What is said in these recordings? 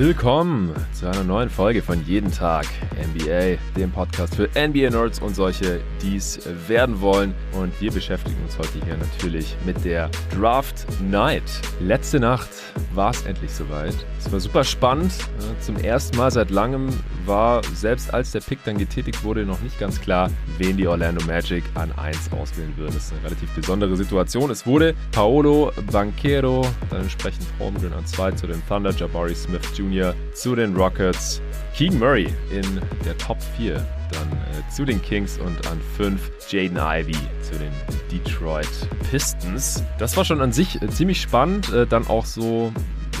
Willkommen zu einer neuen Folge von Jeden Tag NBA, dem Podcast für NBA-Nerds und solche, die es werden wollen. Und wir beschäftigen uns heute hier natürlich mit der Draft Night. Letzte Nacht war es endlich soweit. Es war super spannend. Zum ersten Mal seit langem war, selbst als der Pick dann getätigt wurde, noch nicht ganz klar, wen die Orlando Magic an 1 auswählen würden. Das ist eine relativ besondere Situation. Es wurde Paolo Banquero, dann entsprechend Holmgren an 2 zu den Thunder, Jabari Smith Jr. zu den Rockets, Keegan Murray in der Top 4 dann äh, zu den Kings und an 5 Jaden Ivey zu den Detroit Pistons. Das war schon an sich äh, ziemlich spannend. Äh, dann auch so,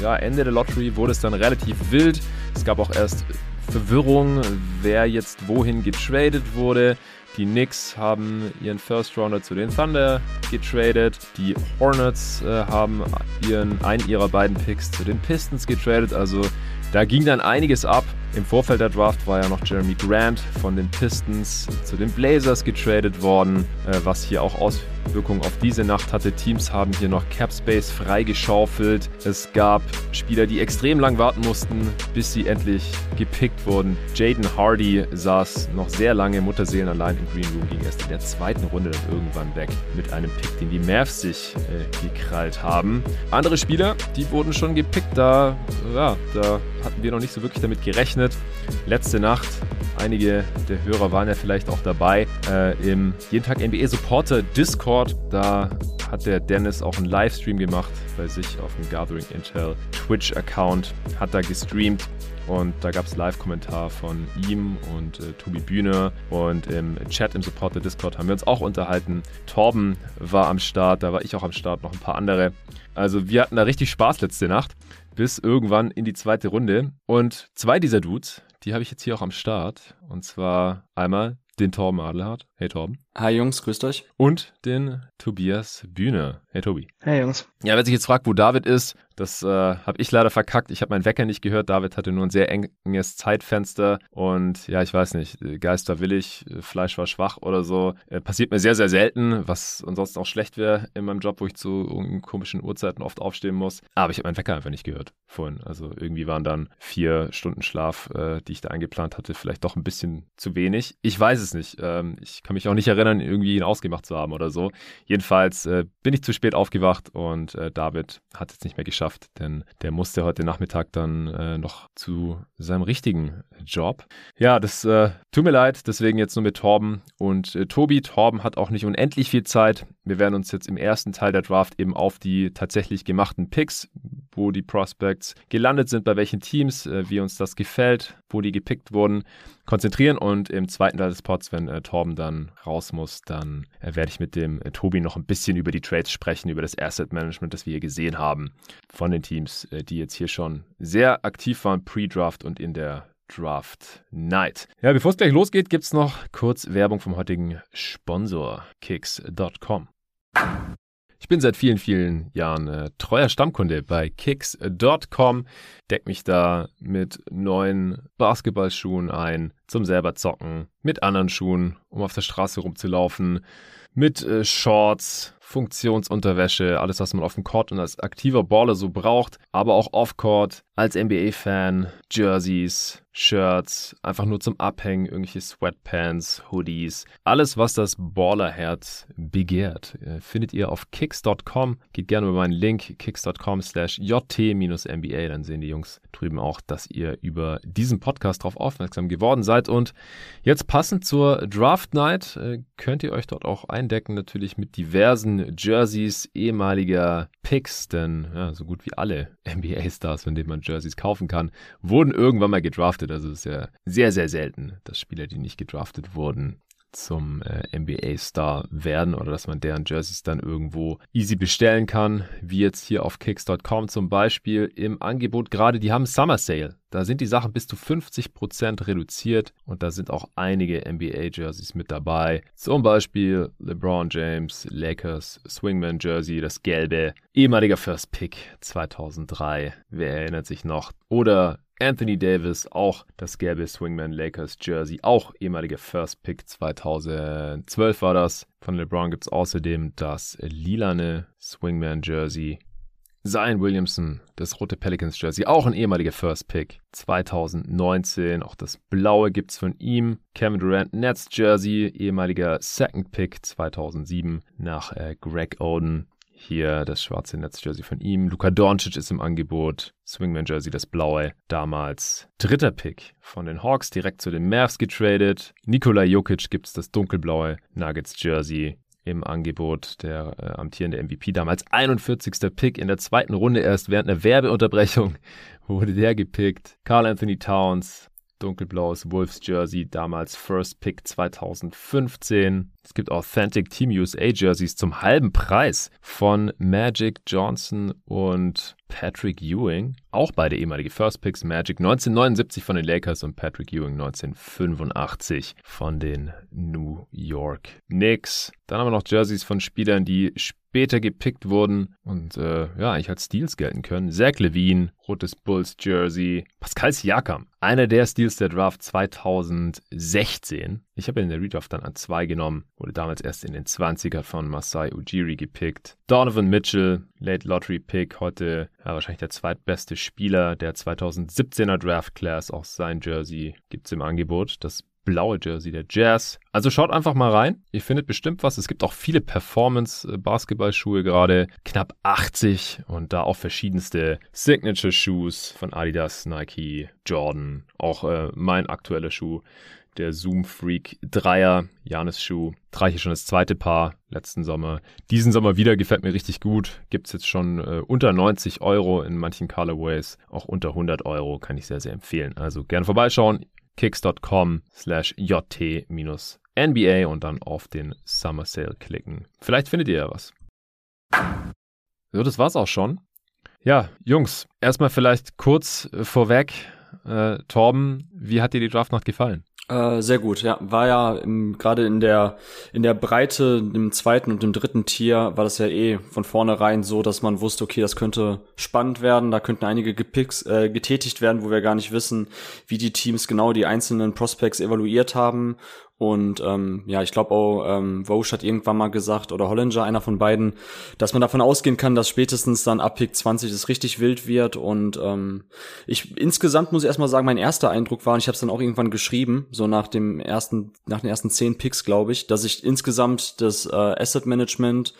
ja, Ende der Lottery wurde es dann relativ wild. Es gab auch erst Verwirrung, wer jetzt wohin getradet wurde. Die Knicks haben ihren First Rounder zu den Thunder getradet. Die Hornets äh, haben ihren, einen ihrer beiden Picks zu den Pistons getradet. Also da ging dann einiges ab. Im Vorfeld der Draft war ja noch Jeremy Grant von den Pistons zu den Blazers getradet worden, äh, was hier auch Auswirkungen auf diese Nacht hatte. Teams haben hier noch Cap Space freigeschaufelt. Es gab Spieler, die extrem lang warten mussten, bis sie endlich gepickt wurden. Jaden Hardy saß noch sehr lange Mutterseelen allein im Green Room, ging erst in der zweiten Runde dann irgendwann weg mit einem Pick, den die Mavs sich äh, gekrallt haben. Andere Spieler, die wurden schon gepickt, da, ja, da hatten wir noch nicht so wirklich damit gerechnet. Letzte Nacht, einige der Hörer waren ja vielleicht auch dabei, äh, im Jeden Tag NBA Supporter Discord, da hat der Dennis auch einen Livestream gemacht bei sich auf dem Gathering Intel Twitch-Account, hat da gestreamt und da gab es Live-Kommentar von ihm und äh, Tobi Bühne und im Chat im Supporter Discord haben wir uns auch unterhalten. Torben war am Start, da war ich auch am Start, noch ein paar andere. Also wir hatten da richtig Spaß letzte Nacht bis irgendwann in die zweite Runde. Und zwei dieser Dudes, die habe ich jetzt hier auch am Start. Und zwar einmal den Torben Adelhardt. Hey Torben. Hi Jungs, grüßt euch. Und den Tobias Bühne. Hey Tobi. Hey Jungs. Ja, wer sich jetzt fragt, wo David ist, das äh, habe ich leider verkackt. Ich habe meinen Wecker nicht gehört. David hatte nur ein sehr enges Zeitfenster. Und ja, ich weiß nicht, Geister willig, Fleisch war schwach oder so. Äh, passiert mir sehr, sehr selten, was ansonsten auch schlecht wäre in meinem Job, wo ich zu komischen Uhrzeiten oft aufstehen muss. Aber ich habe meinen Wecker einfach nicht gehört vorhin. Also irgendwie waren dann vier Stunden Schlaf, äh, die ich da eingeplant hatte, vielleicht doch ein bisschen zu wenig. Ich weiß es nicht. Ähm, ich kann mich auch nicht erinnern, irgendwie ihn ausgemacht zu haben oder so. Jedenfalls äh, bin ich zu spät aufgewacht und äh, David hat es nicht mehr geschafft geschafft, denn der musste heute Nachmittag dann äh, noch zu seinem richtigen Job. Ja, das äh, tut mir leid, deswegen jetzt nur mit Torben und äh, Tobi. Torben hat auch nicht unendlich viel Zeit. Wir werden uns jetzt im ersten Teil der Draft eben auf die tatsächlich gemachten Picks, wo die Prospects gelandet sind, bei welchen Teams, äh, wie uns das gefällt, wo die gepickt wurden, konzentrieren. Und im zweiten Teil des Pods, wenn äh, Torben dann raus muss, dann äh, werde ich mit dem äh, Tobi noch ein bisschen über die Trades sprechen, über das Asset Management, das wir hier gesehen haben von den Teams, äh, die jetzt hier schon sehr aktiv waren, Pre-Draft und in der Draft Night. Ja, bevor es gleich losgeht, gibt es noch kurz Werbung vom heutigen Sponsor, Kicks.com. Ich bin seit vielen, vielen Jahren äh, treuer Stammkunde bei Kicks.com, deck mich da mit neuen Basketballschuhen ein zum selber zocken, mit anderen Schuhen, um auf der Straße rumzulaufen, mit äh, Shorts, Funktionsunterwäsche, alles, was man auf dem Court und als aktiver Baller so braucht, aber auch off-Court, als NBA-Fan, Jerseys, Shirts, einfach nur zum Abhängen, irgendwelche Sweatpants, Hoodies, alles, was das Ballerherz begehrt, äh, findet ihr auf kicks.com. Geht gerne über meinen Link kicks.com slash jt-mba, dann sehen die Jungs drüben auch, dass ihr über diesen Podcast darauf aufmerksam geworden seid und jetzt passend zur Draft Night äh, könnt ihr euch dort auch eindecken, natürlich mit diversen Jerseys ehemaliger Picks, denn ja, so gut wie alle NBA-Stars, von denen man Jerseys kaufen kann, wurden irgendwann mal gedraftet. Also es ist ja sehr, sehr selten, dass Spieler, die nicht gedraftet wurden, zum äh, NBA-Star werden oder dass man deren Jerseys dann irgendwo easy bestellen kann, wie jetzt hier auf Kicks.com zum Beispiel im Angebot gerade, die haben Summer Sale. Da sind die Sachen bis zu 50% reduziert und da sind auch einige NBA-Jerseys mit dabei. Zum Beispiel LeBron James, Lakers, Swingman Jersey, das gelbe, ehemaliger First Pick 2003, wer erinnert sich noch? Oder Anthony Davis, auch das gelbe Swingman Lakers Jersey, auch ehemaliger First Pick 2012 war das. Von LeBron gibt es außerdem das lilane Swingman Jersey Zion Williamson, das rote Pelicans Jersey, auch ein ehemaliger First Pick 2019. Auch das blaue gibt's von ihm. Kevin Durant Nets Jersey, ehemaliger Second Pick 2007 nach äh, Greg Oden. Hier das schwarze Netz-Jersey von ihm. Luka Doncic ist im Angebot. Swingman-Jersey, das blaue. Damals dritter Pick von den Hawks, direkt zu den Mavs getradet. Nikola Jokic gibt es das dunkelblaue Nuggets-Jersey im Angebot. Der äh, amtierende MVP damals 41. Pick in der zweiten Runde erst während einer Werbeunterbrechung wurde der gepickt. Carl Anthony Towns dunkelblaues Wolves Jersey, damals First Pick 2015. Es gibt Authentic Team USA Jerseys zum halben Preis von Magic Johnson und Patrick Ewing. Auch beide ehemalige First Picks. Magic 1979 von den Lakers und Patrick Ewing 1985 von den New York Knicks. Dann haben wir noch Jerseys von Spielern, die später gepickt wurden und äh, ja, eigentlich als Steals gelten können. Zach Levine, rotes Bulls Jersey. Pascal Siakam, einer der Steals der Draft 2016. Ich habe ihn in der Redraft dann an zwei genommen, wurde damals erst in den 20er von Masai Ujiri gepickt. Donovan Mitchell, Late Lottery Pick, heute ja, wahrscheinlich der zweitbeste Spieler der 2017er Draft Class. Auch sein Jersey gibt es im Angebot. Das blaue Jersey der Jazz. Also schaut einfach mal rein. Ihr findet bestimmt was. Es gibt auch viele Performance-Basketballschuhe gerade. Knapp 80 und da auch verschiedenste Signature-Shoes von Adidas, Nike, Jordan. Auch äh, mein aktueller Schuh der Zoom Freak Dreier, Janis Schuh. Trage ich schon das zweite Paar letzten Sommer. Diesen Sommer wieder gefällt mir richtig gut. Gibt es jetzt schon äh, unter 90 Euro in manchen Colorways. Auch unter 100 Euro kann ich sehr, sehr empfehlen. Also gerne vorbeischauen kicks.com slash jt-nba und dann auf den Summer Sale klicken. Vielleicht findet ihr ja was. So, das war's auch schon. Ja, Jungs, erstmal vielleicht kurz vorweg. Äh, Torben, wie hat dir die Draftnacht gefallen? Äh, sehr gut, ja. War ja gerade in der in der Breite im zweiten und im dritten Tier war das ja eh von vornherein so, dass man wusste, okay, das könnte spannend werden, da könnten einige Gepicks, äh, getätigt werden, wo wir gar nicht wissen, wie die Teams genau die einzelnen Prospects evaluiert haben und ähm, ja, ich glaube auch, ähm, Vosch hat irgendwann mal gesagt, oder Hollinger, einer von beiden, dass man davon ausgehen kann, dass spätestens dann ab Pick 20 es richtig wild wird. Und ähm, ich insgesamt muss ich erstmal sagen, mein erster Eindruck war, und ich habe es dann auch irgendwann geschrieben, so nach dem ersten, nach den ersten zehn Picks, glaube ich, dass ich insgesamt das äh, Asset Management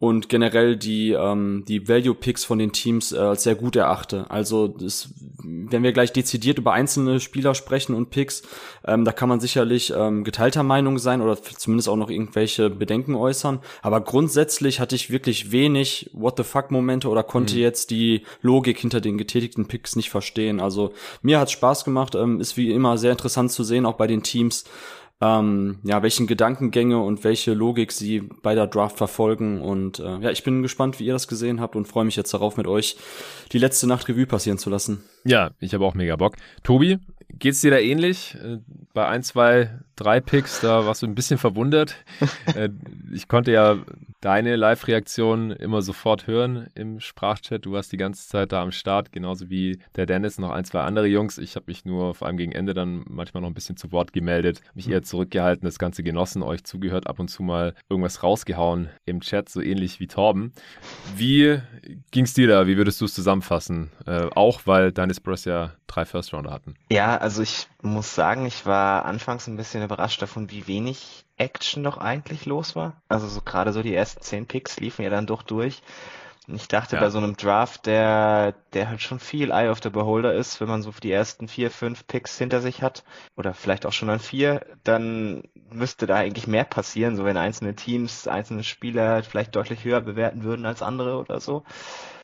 und generell die ähm, die Value Picks von den Teams äh, als sehr gut erachte. Also das, wenn wir gleich dezidiert über einzelne Spieler sprechen und Picks, ähm, da kann man sicherlich ähm, geteilter Meinung sein oder zumindest auch noch irgendwelche Bedenken äußern. Aber grundsätzlich hatte ich wirklich wenig What the fuck Momente oder konnte mhm. jetzt die Logik hinter den getätigten Picks nicht verstehen. Also mir hat's Spaß gemacht, ähm, ist wie immer sehr interessant zu sehen, auch bei den Teams ähm, ja, welchen Gedankengänge und welche Logik sie bei der Draft verfolgen. Und äh, ja, ich bin gespannt, wie ihr das gesehen habt und freue mich jetzt darauf, mit euch die letzte Nacht Revue passieren zu lassen. Ja, ich habe auch mega Bock. Tobi, geht's dir da ähnlich? Äh, bei ein, zwei, drei Picks, da warst du ein bisschen verwundert. Äh, ich konnte ja deine Live-Reaktion immer sofort hören im Sprachchat. Du warst die ganze Zeit da am Start, genauso wie der Dennis, noch ein, zwei andere Jungs. Ich habe mich nur vor allem gegen Ende dann manchmal noch ein bisschen zu Wort gemeldet, mich eher zurückgehalten, das Ganze genossen, euch zugehört, ab und zu mal irgendwas rausgehauen im Chat, so ähnlich wie Torben. Wie ging's dir da? Wie würdest du es zusammenfassen? Äh, auch weil deine Spurs ja drei First-Rounder hatten. Ja, also ich muss sagen, ich war anfangs ein bisschen überrascht davon, wie wenig Action doch eigentlich los war. Also so gerade so die ersten zehn Picks liefen ja dann doch durch. Ich dachte ja. bei so einem Draft, der, der halt schon viel Eye of the Beholder ist, wenn man so die ersten vier, fünf Picks hinter sich hat, oder vielleicht auch schon an vier, dann müsste da eigentlich mehr passieren, so wenn einzelne Teams, einzelne Spieler vielleicht deutlich höher bewerten würden als andere oder so.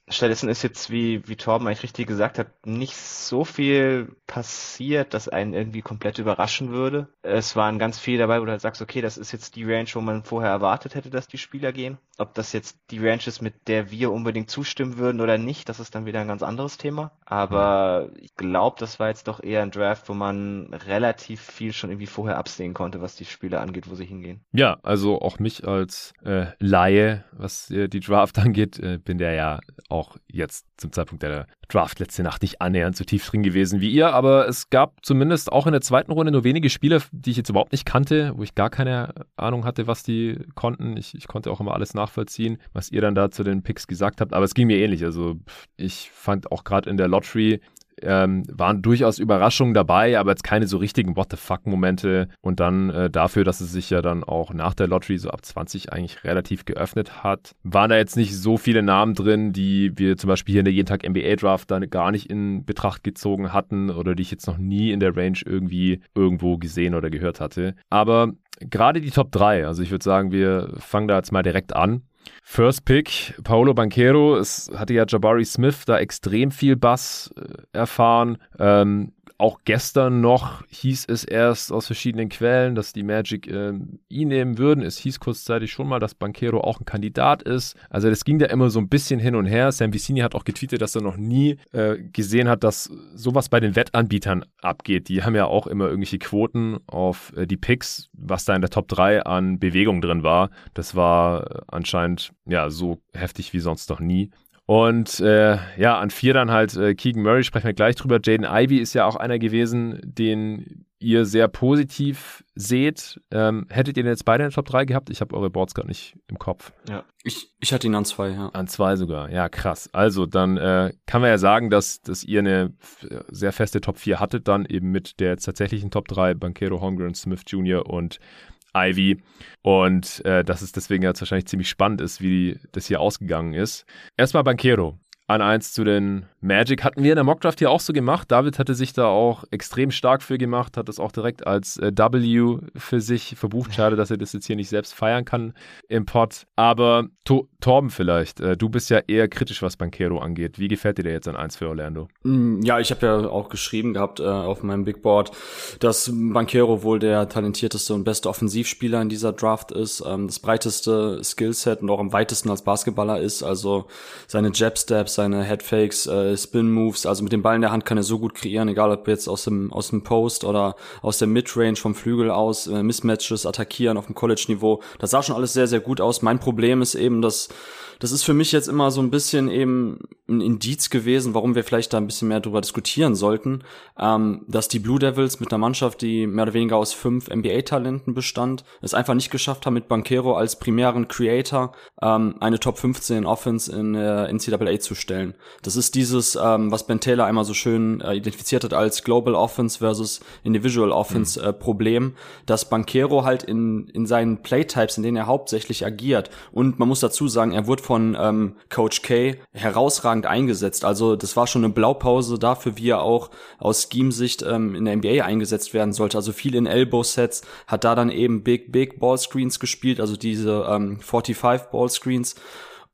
Stattdessen ist jetzt, wie, wie Torben eigentlich richtig gesagt hat, nicht so viel passiert, dass einen irgendwie komplett überraschen würde. Es waren ganz viele dabei, wo du halt sagst, okay, das ist jetzt die Range, wo man vorher erwartet hätte, dass die Spieler gehen. Ob das jetzt die Range ist, mit der wir unbedingt zustimmen würden oder nicht, das ist dann wieder ein ganz anderes Thema. Aber ich glaube, das war jetzt doch eher ein Draft, wo man relativ viel schon irgendwie vorher absehen konnte, was die Spieler angeht, wo sie hingehen. Ja, also auch mich als äh, Laie, was äh, die Draft angeht, äh, bin der ja auch jetzt zum Zeitpunkt der Draft letzte Nacht nicht annähernd so tief drin gewesen wie ihr, aber es gab zumindest auch in der zweiten Runde nur wenige Spieler, die ich jetzt überhaupt nicht kannte, wo ich gar keine Ahnung hatte, was die konnten. Ich, ich konnte auch immer alles nachvollziehen, was ihr dann da zu den Picks gesagt habt, aber es ging mir ähnlich. Also ich fand auch gerade in der Lottery ähm, waren durchaus Überraschungen dabei, aber jetzt keine so richtigen What the fuck-Momente. Und dann äh, dafür, dass es sich ja dann auch nach der Lottery so ab 20 eigentlich relativ geöffnet hat, waren da jetzt nicht so viele Namen drin, die wir zum Beispiel hier in der jeden Tag NBA Draft dann gar nicht in Betracht gezogen hatten oder die ich jetzt noch nie in der Range irgendwie irgendwo gesehen oder gehört hatte. Aber gerade die Top 3, also ich würde sagen, wir fangen da jetzt mal direkt an. First Pick, Paolo Banquero. Es hatte ja Jabari Smith da extrem viel Bass äh, erfahren. Ähm, auch gestern noch hieß es erst aus verschiedenen Quellen, dass die Magic äh, ihn nehmen würden. Es hieß kurzzeitig schon mal, dass Banquero auch ein Kandidat ist. Also das ging da immer so ein bisschen hin und her. Sam Vicini hat auch getweetet, dass er noch nie äh, gesehen hat, dass sowas bei den Wettanbietern abgeht. Die haben ja auch immer irgendwelche Quoten auf äh, die Picks, was da in der Top 3 an Bewegung drin war. Das war anscheinend ja so heftig wie sonst noch nie. Und äh, ja, an vier dann halt äh, Keegan Murray, sprechen wir gleich drüber. Jaden Ivy ist ja auch einer gewesen, den ihr sehr positiv seht. Ähm, hättet ihr den jetzt beide in der Top 3 gehabt? Ich habe eure Boards gerade nicht im Kopf. Ja, ich, ich hatte ihn an zwei, ja. An zwei sogar, ja, krass. Also, dann äh, kann man ja sagen, dass, dass ihr eine sehr feste Top 4 hattet, dann eben mit der tatsächlichen Top 3, Banquero, Holmgren, Smith Jr. und Ivy. Und äh, dass es deswegen jetzt wahrscheinlich ziemlich spannend ist, wie das hier ausgegangen ist. Erstmal Banquero an eins zu den Magic. Hatten wir in der Mockdraft hier auch so gemacht. David hatte sich da auch extrem stark für gemacht, hat das auch direkt als äh, W für sich verbucht. Schade, dass er das jetzt hier nicht selbst feiern kann im Pod. Aber to Torben vielleicht, äh, du bist ja eher kritisch, was Banquero angeht. Wie gefällt dir der jetzt an eins für Orlando? Mm, ja, ich habe ja auch geschrieben gehabt äh, auf meinem Big Board, dass Banquero wohl der talentierteste und beste Offensivspieler in dieser Draft ist, ähm, das breiteste Skillset und auch am weitesten als Basketballer ist. Also seine Jab-Steps, seine Headfakes, äh, Spin-Moves, also mit dem Ball in der Hand kann er so gut kreieren, egal ob jetzt aus dem, aus dem Post oder aus der Midrange vom Flügel aus, äh, Mismatches attackieren auf dem College-Niveau. Das sah schon alles sehr, sehr gut aus. Mein Problem ist eben, dass das ist für mich jetzt immer so ein bisschen eben ein Indiz gewesen, warum wir vielleicht da ein bisschen mehr drüber diskutieren sollten, ähm, dass die Blue Devils mit einer Mannschaft, die mehr oder weniger aus fünf NBA-Talenten bestand, es einfach nicht geschafft haben, mit Banquero als primären Creator ähm, eine Top 15 Offense in äh, NCAA zu stellen. Das ist dieses, ähm, was Ben Taylor einmal so schön äh, identifiziert hat als Global Offense versus Individual Offense mhm. äh, Problem, dass Banquero halt in, in seinen Playtypes, in denen er hauptsächlich agiert, und man muss dazu sagen, er wurde von ähm, Coach K herausragend eingesetzt. Also das war schon eine Blaupause dafür, wie er auch aus Scheme-Sicht ähm, in der NBA eingesetzt werden sollte. Also viel in Elbow-Sets, hat da dann eben Big, Big Ball-Screens gespielt, also diese ähm, 45 Ball-Screens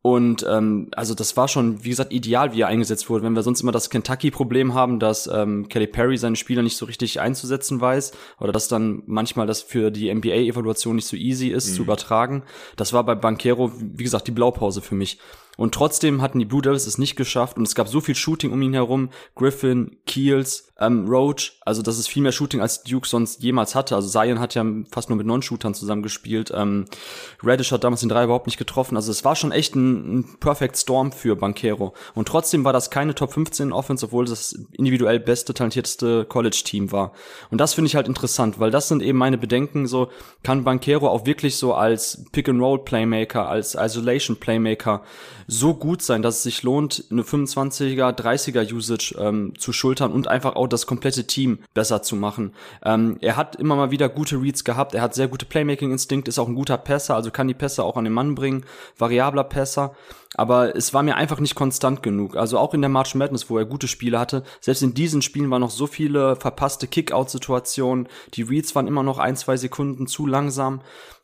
und ähm, also das war schon, wie gesagt, ideal, wie er eingesetzt wurde. Wenn wir sonst immer das Kentucky-Problem haben, dass ähm, Kelly Perry seine Spieler nicht so richtig einzusetzen weiß oder dass dann manchmal das für die NBA-Evaluation nicht so easy ist mhm. zu übertragen. Das war bei Banquero, wie gesagt, die Blaupause für mich. Und trotzdem hatten die Blue Devils es nicht geschafft und es gab so viel Shooting um ihn herum. Griffin, Keels, ähm, Roach, also das ist viel mehr Shooting als Duke sonst jemals hatte. Also Zion hat ja fast nur mit Non-Shootern zusammengespielt. Ähm, Reddish hat damals den drei überhaupt nicht getroffen. Also es war schon echt ein, ein Perfect Storm für Banquero. Und trotzdem war das keine Top 15 Offense, obwohl das individuell beste, talentierteste College-Team war. Und das finde ich halt interessant, weil das sind eben meine Bedenken. So kann Banquero auch wirklich so als Pick-and-Roll-Playmaker, als Isolation-Playmaker so gut sein, dass es sich lohnt, eine 25er, 30er Usage ähm, zu schultern und einfach auch das komplette Team besser zu machen. Ähm, er hat immer mal wieder gute Reads gehabt, er hat sehr gute Playmaking-Instinkt, ist auch ein guter Passer, also kann die Pässe auch an den Mann bringen, variabler Passer aber es war mir einfach nicht konstant genug. Also auch in der March Madness, wo er gute Spiele hatte, selbst in diesen Spielen waren noch so viele verpasste Kick-Out-Situationen, die Reads waren immer noch ein, zwei Sekunden zu langsam.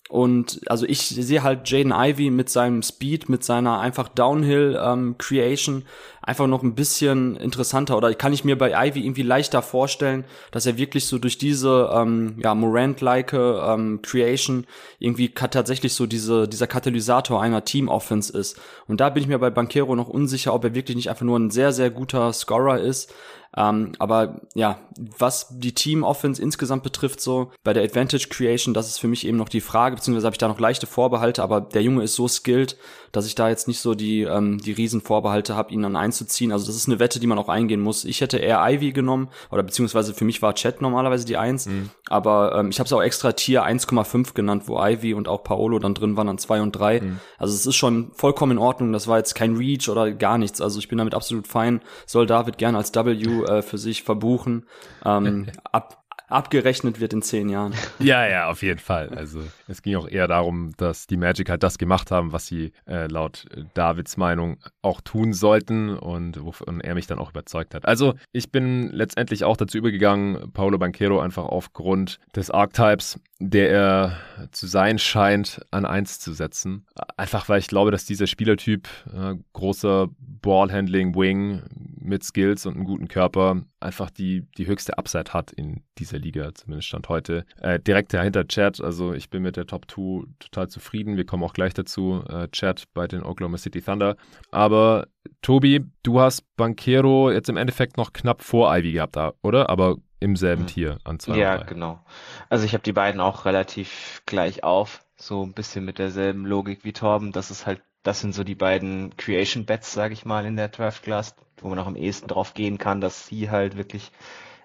Und also ich sehe halt Jaden Ivy mit seinem Speed, mit seiner einfach Downhill ähm, Creation einfach noch ein bisschen interessanter oder kann ich mir bei Ivy irgendwie leichter vorstellen, dass er wirklich so durch diese ähm, ja Morant-like ähm, Creation irgendwie tatsächlich so diese dieser Katalysator einer Team Offense ist. Und da bin ich mir bei Banquero noch unsicher, ob er wirklich nicht einfach nur ein sehr sehr guter Scorer ist, Ähm, aber ja, was die Team-Offense insgesamt betrifft, so bei der Advantage Creation, das ist für mich eben noch die Frage, beziehungsweise habe ich da noch leichte Vorbehalte, aber der Junge ist so skilled, dass ich da jetzt nicht so die, ähm, die Riesenvorbehalte habe, ihn dann einzuziehen. Also das ist eine Wette, die man auch eingehen muss. Ich hätte eher Ivy genommen, oder beziehungsweise für mich war Chat normalerweise die Eins, mhm. aber ähm, ich habe es auch extra Tier 1,5 genannt, wo Ivy und auch Paolo dann drin waren an zwei und drei. Mhm. Also es ist schon vollkommen in Ordnung. Das war jetzt kein Reach oder gar nichts. Also ich bin damit absolut fein. Soll David gerne als W äh, für sich verbuchen. Ähm, ab, abgerechnet wird in zehn Jahren. Ja, ja, auf jeden Fall. Also es ging auch eher darum, dass die Magic halt das gemacht haben, was sie äh, laut Davids Meinung auch tun sollten und wovon er mich dann auch überzeugt hat. Also ich bin letztendlich auch dazu übergegangen, Paulo Banquero einfach aufgrund des Archetypes, der er zu sein scheint, an eins zu setzen. Einfach weil ich glaube, dass dieser Spielertyp, äh, großer Ballhandling-Wing mit Skills und einem guten Körper, einfach die, die höchste Upside hat in dieser Liga, zumindest Stand heute. Äh, direkt dahinter Chad, also ich bin mit der Top 2 total zufrieden. Wir kommen auch gleich dazu. Äh, Chad bei den Oklahoma City Thunder. Aber Tobi, du hast Banquero jetzt im Endeffekt noch knapp vor Ivy gehabt, oder? Aber im selben mhm. Tier an zwei. Ja, genau. Also ich habe die beiden auch relativ gleich auf. So ein bisschen mit derselben Logik wie Torben. Das ist halt, das sind so die beiden Creation Bets, sage ich mal, in der Draft Class, wo man auch am ehesten drauf gehen kann, dass sie halt wirklich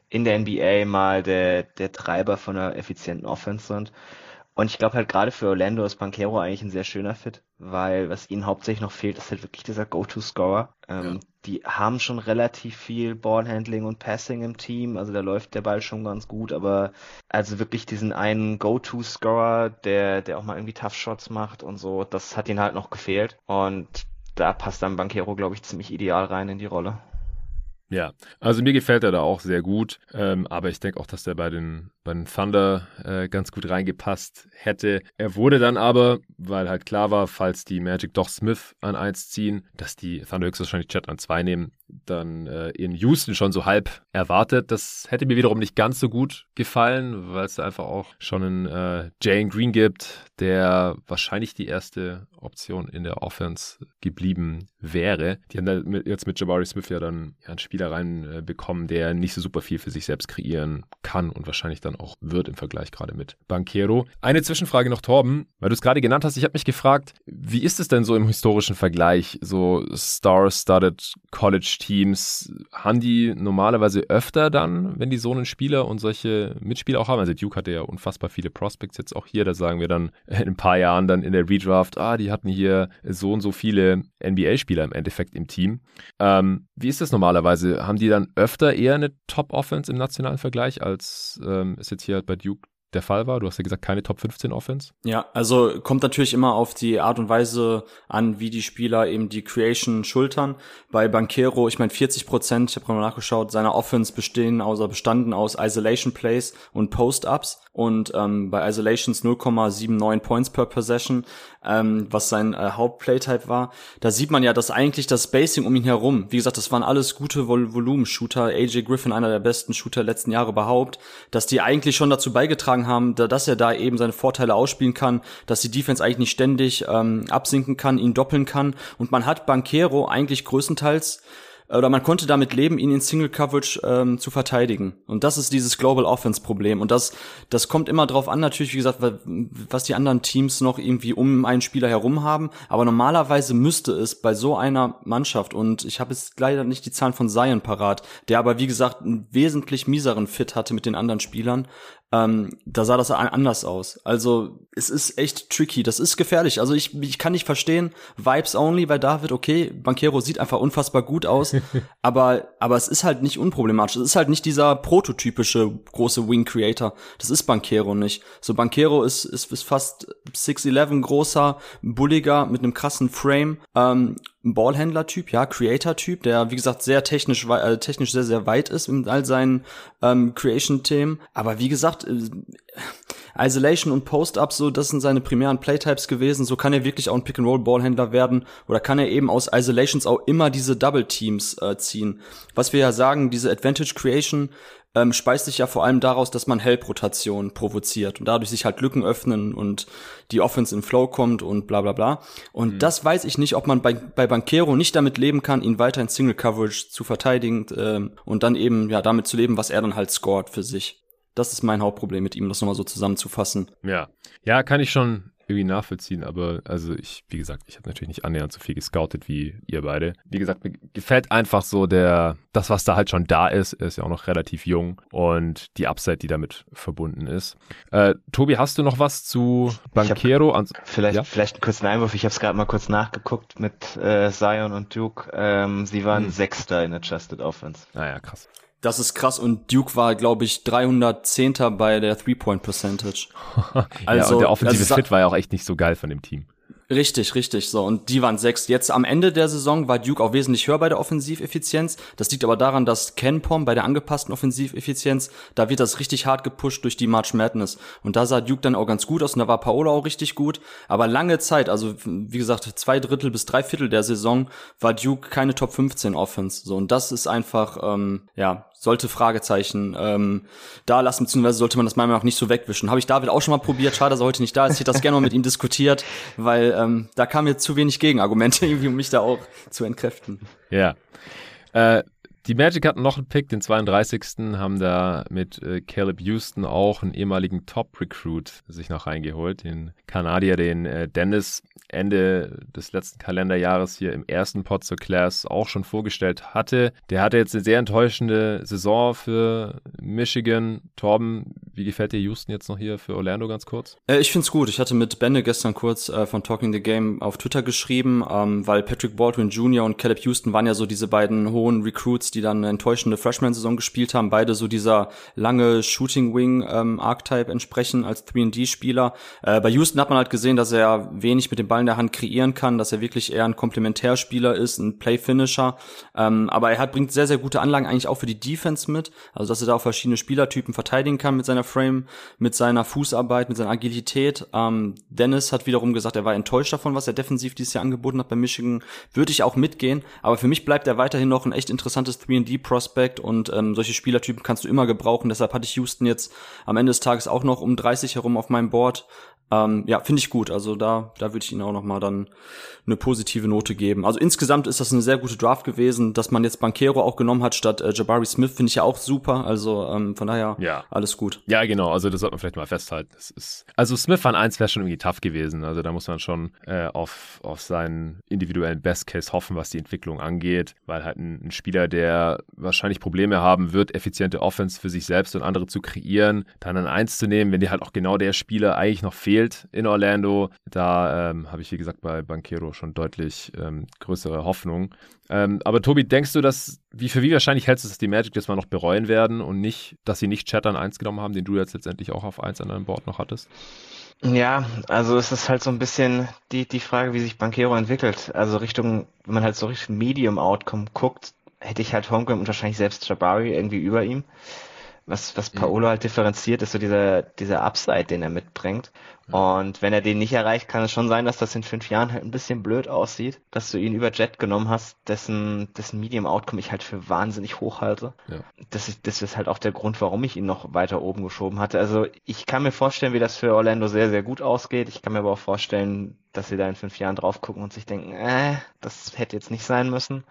in der NBA mal der, der Treiber von einer effizienten Offense sind. Und ich glaube halt gerade für Orlando ist Banquero eigentlich ein sehr schöner Fit, weil was ihnen hauptsächlich noch fehlt, ist halt wirklich dieser Go-To-Scorer. Ähm, ja. Die haben schon relativ viel Ballhandling und Passing im Team, also da läuft der Ball schon ganz gut, aber also wirklich diesen einen Go-To-Scorer, der, der auch mal irgendwie Tough Shots macht und so, das hat ihnen halt noch gefehlt. Und da passt dann Banquero, glaube ich, ziemlich ideal rein in die Rolle. Ja, also mir gefällt er da auch sehr gut, ähm, aber ich denke auch, dass der bei den, bei den Thunder äh, ganz gut reingepasst hätte. Er wurde dann aber, weil halt klar war, falls die Magic doch Smith an 1 ziehen, dass die Thunder höchstwahrscheinlich Chat an 2 nehmen, dann äh, in Houston schon so halb erwartet. Das hätte mir wiederum nicht ganz so gut gefallen, weil es einfach auch schon einen äh, Jane Green gibt, der wahrscheinlich die erste Option in der Offense geblieben wäre. Die haben da mit, jetzt mit Jabari Smith ja dann einen Spieler reinbekommen, äh, der nicht so super viel für sich selbst kreieren kann und wahrscheinlich dann auch wird im Vergleich gerade mit Banquero. Eine Zwischenfrage noch, Torben, weil du es gerade genannt hast. Ich habe mich gefragt, wie ist es denn so im historischen Vergleich, so Star-Studded College Teams, haben die normalerweise öfter dann, wenn die so einen Spieler und solche Mitspieler auch haben? Also Duke hatte ja unfassbar viele Prospects jetzt auch hier, da sagen wir dann in ein paar Jahren dann in der Redraft, ah, die hatten hier so und so viele NBA-Spieler im Endeffekt im Team. Ähm, wie ist das normalerweise? Haben die dann öfter eher eine Top-Offense im nationalen Vergleich, als ähm, es jetzt hier halt bei Duke der Fall war? Du hast ja gesagt, keine Top 15 Offense. Ja, also kommt natürlich immer auf die Art und Weise an, wie die Spieler eben die Creation schultern. Bei Banquero, ich meine 40 Prozent, ich habe gerade mal nachgeschaut, seiner Offense bestehen außer bestanden aus Isolation Plays und Post-Ups und ähm, bei Isolations 0,79 Points per Possession, ähm, was sein äh, Hauptplaytype war. Da sieht man ja, dass eigentlich das Spacing um ihn herum, wie gesagt, das waren alles gute Vol Volumen-Shooter, AJ Griffin, einer der besten Shooter letzten Jahre überhaupt, dass die eigentlich schon dazu beigetragen haben, da, dass er da eben seine Vorteile ausspielen kann, dass die Defense eigentlich nicht ständig ähm, absinken kann, ihn doppeln kann und man hat Banquero eigentlich größtenteils oder man konnte damit leben, ihn in Single Coverage ähm, zu verteidigen. Und das ist dieses Global Offense Problem. Und das, das kommt immer drauf an, natürlich, wie gesagt, was die anderen Teams noch irgendwie um einen Spieler herum haben. Aber normalerweise müsste es bei so einer Mannschaft, und ich habe jetzt leider nicht die Zahlen von Zion parat, der aber, wie gesagt, einen wesentlich mieseren Fit hatte mit den anderen Spielern, ähm, da sah das anders aus. Also es ist echt tricky, das ist gefährlich. Also ich, ich kann nicht verstehen, Vibes only bei David, okay, Banquero sieht einfach unfassbar gut aus, aber, aber es ist halt nicht unproblematisch. Es ist halt nicht dieser prototypische große Wing Creator. Das ist Banquero nicht. So Banquero ist, ist, ist fast 6'11 großer, bulliger, mit einem krassen Frame, ähm, ein Ballhändler-Typ, ja, Creator-Typ, der wie gesagt sehr technisch, äh, technisch sehr sehr weit ist in all seinen ähm, Creation-Themen. Aber wie gesagt, äh, Isolation und Post-Up, so das sind seine primären Playtypes gewesen. So kann er wirklich auch ein Pick-and-Roll-Ballhändler werden oder kann er eben aus Isolations auch immer diese Double-Teams äh, ziehen. Was wir ja sagen, diese Advantage Creation ähm, speist sich ja vor allem daraus, dass man Help-Rotation provoziert und dadurch sich halt Lücken öffnen und die Offense in Flow kommt und bla bla bla. Und mhm. das weiß ich nicht, ob man bei, bei Banquero nicht damit leben kann, ihn weiter in Single Coverage zu verteidigen ähm, und dann eben ja damit zu leben, was er dann halt scored für sich. Das ist mein Hauptproblem mit ihm, das nochmal so zusammenzufassen. Ja. Ja, kann ich schon irgendwie nachvollziehen, aber also ich, wie gesagt, ich habe natürlich nicht annähernd so viel gescoutet wie ihr beide. Wie gesagt, mir gefällt einfach so der, das, was da halt schon da ist. Er ist ja auch noch relativ jung und die Upside, die damit verbunden ist. Äh, Tobi, hast du noch was zu Banquero? Hab, vielleicht, ja? vielleicht einen kurzen Einwurf. Ich habe es gerade mal kurz nachgeguckt mit äh, Zion und Duke. Ähm, sie waren hm. Sechster in Adjusted Offense. Naja, ah krass. Das ist krass und Duke war, glaube ich, 310. bei der Three-Point-Percentage. also ja, und der offensive also, Fit war ja auch echt nicht so geil von dem Team. Richtig, richtig. So, und die waren sechs. Jetzt am Ende der Saison war Duke auch wesentlich höher bei der Offensiveffizienz. Das liegt aber daran, dass Ken Pom bei der angepassten Offensiveffizienz, da wird das richtig hart gepusht durch die March Madness. Und da sah Duke dann auch ganz gut aus und da war Paolo auch richtig gut. Aber lange Zeit, also wie gesagt, zwei Drittel bis drei Viertel der Saison war Duke keine Top 15 Offense. So, und das ist einfach, ähm, ja, sollte Fragezeichen ähm, da lassen, beziehungsweise sollte man das meiner Meinung nach nicht so wegwischen. Habe ich David auch schon mal probiert, schade, dass er heute nicht da ist. Ich hätte das gerne mal mit ihm diskutiert, weil ähm, da kamen jetzt zu wenig Gegenargumente, irgendwie, um mich da auch zu entkräften. Ja. Äh, die Magic hatten noch einen Pick, den 32. haben da mit äh, Caleb Houston auch einen ehemaligen Top-Recruit sich noch reingeholt, den Kanadier, den äh, Dennis Ende des letzten Kalenderjahres hier im ersten Pod zur Class auch schon vorgestellt hatte. Der hatte jetzt eine sehr enttäuschende Saison für Michigan. Torben, wie gefällt dir Houston jetzt noch hier für Orlando ganz kurz? Äh, ich find's gut. Ich hatte mit Benne gestern kurz äh, von Talking the Game auf Twitter geschrieben, ähm, weil Patrick Baldwin Jr. und Caleb Houston waren ja so diese beiden hohen Recruits, die dann eine enttäuschende Freshman-Saison gespielt haben. Beide so dieser lange Shooting Wing ähm, entsprechen als 3D-Spieler. Äh, bei Houston hat man halt gesehen, dass er wenig mit dem Ball in der Hand kreieren kann, dass er wirklich eher ein Komplementärspieler ist, ein Play-Finisher. Ähm, aber er hat, bringt sehr, sehr gute Anlagen eigentlich auch für die Defense mit. Also, dass er da auch verschiedene Spielertypen verteidigen kann mit seiner Frame, mit seiner Fußarbeit, mit seiner Agilität. Ähm, Dennis hat wiederum gesagt, er war enttäuscht davon, was er defensiv dieses Jahr angeboten hat bei Michigan. Würde ich auch mitgehen. Aber für mich bleibt er weiterhin noch ein echt interessantes 3D-Prospect und ähm, solche Spielertypen kannst du immer gebrauchen. Deshalb hatte ich Houston jetzt am Ende des Tages auch noch um 30 herum auf meinem Board. Ähm, ja, finde ich gut. Also da, da würde ich Ihnen auch noch mal dann eine positive Note geben. Also insgesamt ist das eine sehr gute Draft gewesen, dass man jetzt Bankero auch genommen hat statt äh, Jabari Smith, finde ich ja auch super. Also ähm, von daher ja. alles gut. Ja, genau. Also das sollte man vielleicht mal festhalten. Das ist, also Smith an eins wäre schon irgendwie tough gewesen. Also da muss man schon äh, auf, auf seinen individuellen Best Case hoffen, was die Entwicklung angeht, weil halt ein, ein Spieler, der wahrscheinlich Probleme haben wird, effiziente Offense für sich selbst und andere zu kreieren, dann ein Eins zu nehmen, wenn dir halt auch genau der Spieler eigentlich noch fehlt in Orlando. Da ähm, habe ich, wie gesagt, bei Bankero schon deutlich ähm, größere Hoffnung. Ähm, aber Tobi, denkst du, dass, wie für wie wahrscheinlich hältst du, dass die Magic das mal noch bereuen werden und nicht, dass sie nicht Chattern 1 genommen haben, den du jetzt letztendlich auch auf 1 an deinem Board noch hattest? Ja, also es ist halt so ein bisschen die, die Frage, wie sich Bankero entwickelt. Also Richtung, wenn man halt so Richtung Medium Outcome guckt, hätte ich halt Holmgren und wahrscheinlich selbst Jabari irgendwie über ihm. Was, was mhm. Paolo halt differenziert, ist so dieser, dieser Upside, den er mitbringt. Und wenn er den nicht erreicht, kann es schon sein, dass das in fünf Jahren halt ein bisschen blöd aussieht, dass du ihn über Jet genommen hast, dessen, dessen Medium Outcome ich halt für wahnsinnig hoch halte. Ja. Das, ist, das ist halt auch der Grund, warum ich ihn noch weiter oben geschoben hatte. Also ich kann mir vorstellen, wie das für Orlando sehr, sehr gut ausgeht. Ich kann mir aber auch vorstellen, dass sie da in fünf Jahren drauf gucken und sich denken, äh, das hätte jetzt nicht sein müssen.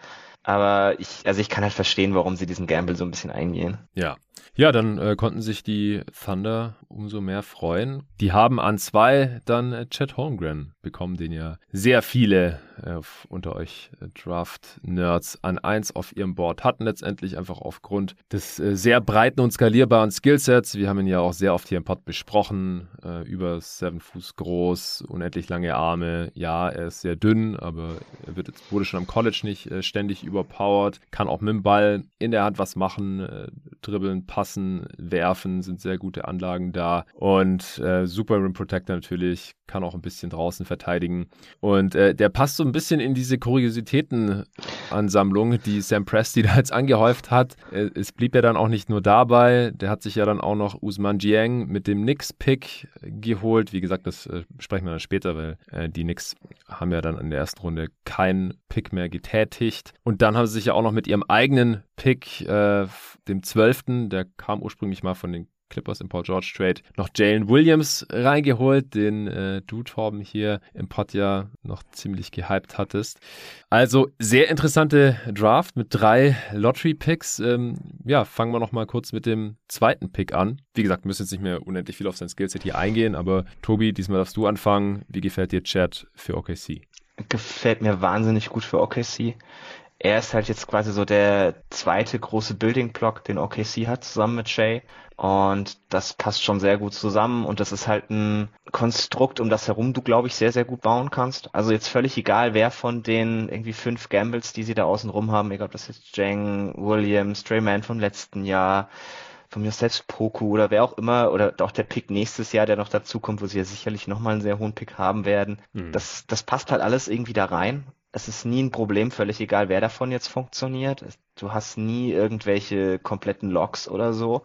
Aber ich, also ich kann halt verstehen, warum sie diesen Gamble so ein bisschen eingehen. Ja. Ja, dann äh, konnten sich die Thunder umso mehr freuen. Die haben an zwei dann äh, Chad Holmgren bekommen, den ja sehr viele äh, unter euch äh, Draft-Nerds an eins auf ihrem Board hatten, letztendlich einfach aufgrund des äh, sehr breiten und skalierbaren Skillsets. Wir haben ihn ja auch sehr oft hier im Pod besprochen. Äh, über seven Fuß groß, unendlich lange Arme. Ja, er ist sehr dünn, aber er wird wurde schon am College nicht ständig überpowered. Kann auch mit dem Ball in der Hand was machen, dribbeln, passen, werfen, sind sehr gute Anlagen da. Und Super Rim Protector natürlich, kann auch ein bisschen draußen verteidigen. Und äh, der passt so ein bisschen in diese Kuriositätenansammlung, die Sam Presti da jetzt angehäuft hat. Äh, es blieb ja dann auch nicht nur dabei, der hat sich ja dann auch noch Usman Jiang mit dem Knicks-Pick geholt. Wie gesagt, das äh, sprechen wir dann später, weil äh, die Knicks haben ja dann in der ersten Runde keinen Pick mehr getätigt. Und dann haben sie sich ja auch noch mit ihrem eigenen Pick, äh, dem 12., der kam ursprünglich mal von den Clippers im Paul George Trade noch Jalen Williams reingeholt, den äh, du Torben hier im Pod ja noch ziemlich gehypt hattest. Also sehr interessante Draft mit drei Lottery Picks. Ähm, ja, fangen wir noch mal kurz mit dem zweiten Pick an. Wie gesagt, müssen jetzt nicht mehr unendlich viel auf sein Skillset hier eingehen, aber Tobi, diesmal darfst du anfangen. Wie gefällt dir Chad für OKC? Gefällt mir wahnsinnig gut für OKC er ist halt jetzt quasi so der zweite große Building Block, den OKC hat, zusammen mit Shay. Und das passt schon sehr gut zusammen. Und das ist halt ein Konstrukt, um das herum du, glaube ich, sehr, sehr gut bauen kannst. Also jetzt völlig egal, wer von den irgendwie fünf Gambles, die sie da außen rum haben, egal ob das jetzt Jang, Williams, Strayman vom letzten Jahr, von mir selbst Poku oder wer auch immer, oder auch der Pick nächstes Jahr, der noch dazu kommt, wo sie ja sicherlich nochmal einen sehr hohen Pick haben werden. Mhm. Das, das passt halt alles irgendwie da rein es ist nie ein Problem, völlig egal, wer davon jetzt funktioniert. Du hast nie irgendwelche kompletten Logs oder so.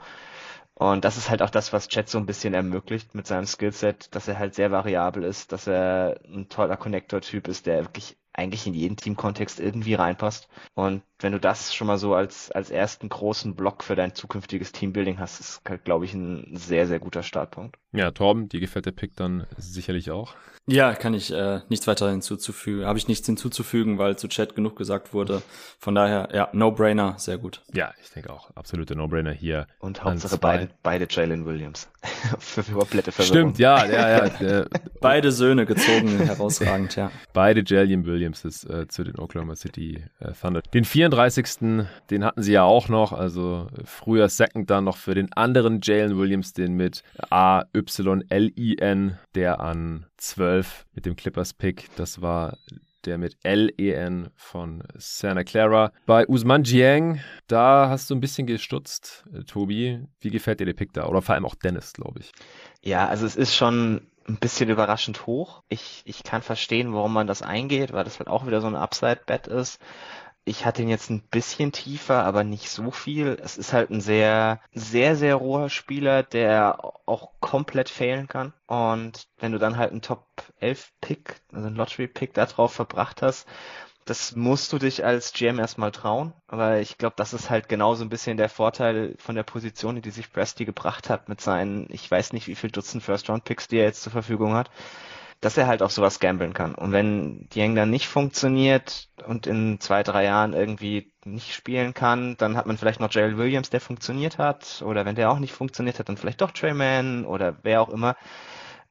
Und das ist halt auch das, was Chat so ein bisschen ermöglicht mit seinem Skillset, dass er halt sehr variabel ist, dass er ein toller Connector-Typ ist, der wirklich eigentlich in jeden Teamkontext irgendwie reinpasst. Und wenn du das schon mal so als, als ersten großen Block für dein zukünftiges Teambuilding hast, ist, halt, glaube ich, ein sehr, sehr guter Startpunkt. Ja, Torben, dir gefällt der Pick dann sicherlich auch. Ja, kann ich äh, nichts weiter hinzuzufügen. Habe ich nichts hinzuzufügen, weil zu Chat genug gesagt wurde. Von daher, ja, No-Brainer, sehr gut. Ja, ich denke auch. Absolute No-Brainer hier. Und Hauptsache beide, beide Jalen Williams. für komplette Verwirrung. Stimmt, ja, ja, ja. beide Söhne gezogen, herausragend, ja. Beide Jalen Williamses äh, zu den Oklahoma City äh, Thunder. Den 34. Den hatten sie ja auch noch, also früher Second dann noch für den anderen Jalen Williams, den mit A-Y-L-I-N, der an 12 mit dem Clippers-Pick. Das war der mit L-E-N von Santa Clara. Bei Usman Jiang, da hast du ein bisschen gestutzt, äh, Tobi. Wie gefällt dir der Pick da? Oder vor allem auch Dennis, glaube ich. Ja, also es ist schon ein bisschen überraschend hoch. Ich, ich kann verstehen, warum man das eingeht, weil das halt auch wieder so ein Upside-Bet ist ich hatte ihn jetzt ein bisschen tiefer, aber nicht so viel. Es ist halt ein sehr, sehr, sehr roher Spieler, der auch komplett fehlen kann. Und wenn du dann halt einen Top 11 Pick, also einen Lottery Pick da drauf verbracht hast, das musst du dich als GM erstmal trauen. Aber ich glaube, das ist halt genauso ein bisschen der Vorteil von der Position, die sich Presti gebracht hat mit seinen, ich weiß nicht, wie viel Dutzend First Round Picks, die er jetzt zur Verfügung hat dass er halt auf sowas gambeln kann. Und wenn die Yang dann nicht funktioniert und in zwei, drei Jahren irgendwie nicht spielen kann, dann hat man vielleicht noch Jared Williams, der funktioniert hat. Oder wenn der auch nicht funktioniert hat, dann vielleicht doch Trey Mann oder wer auch immer.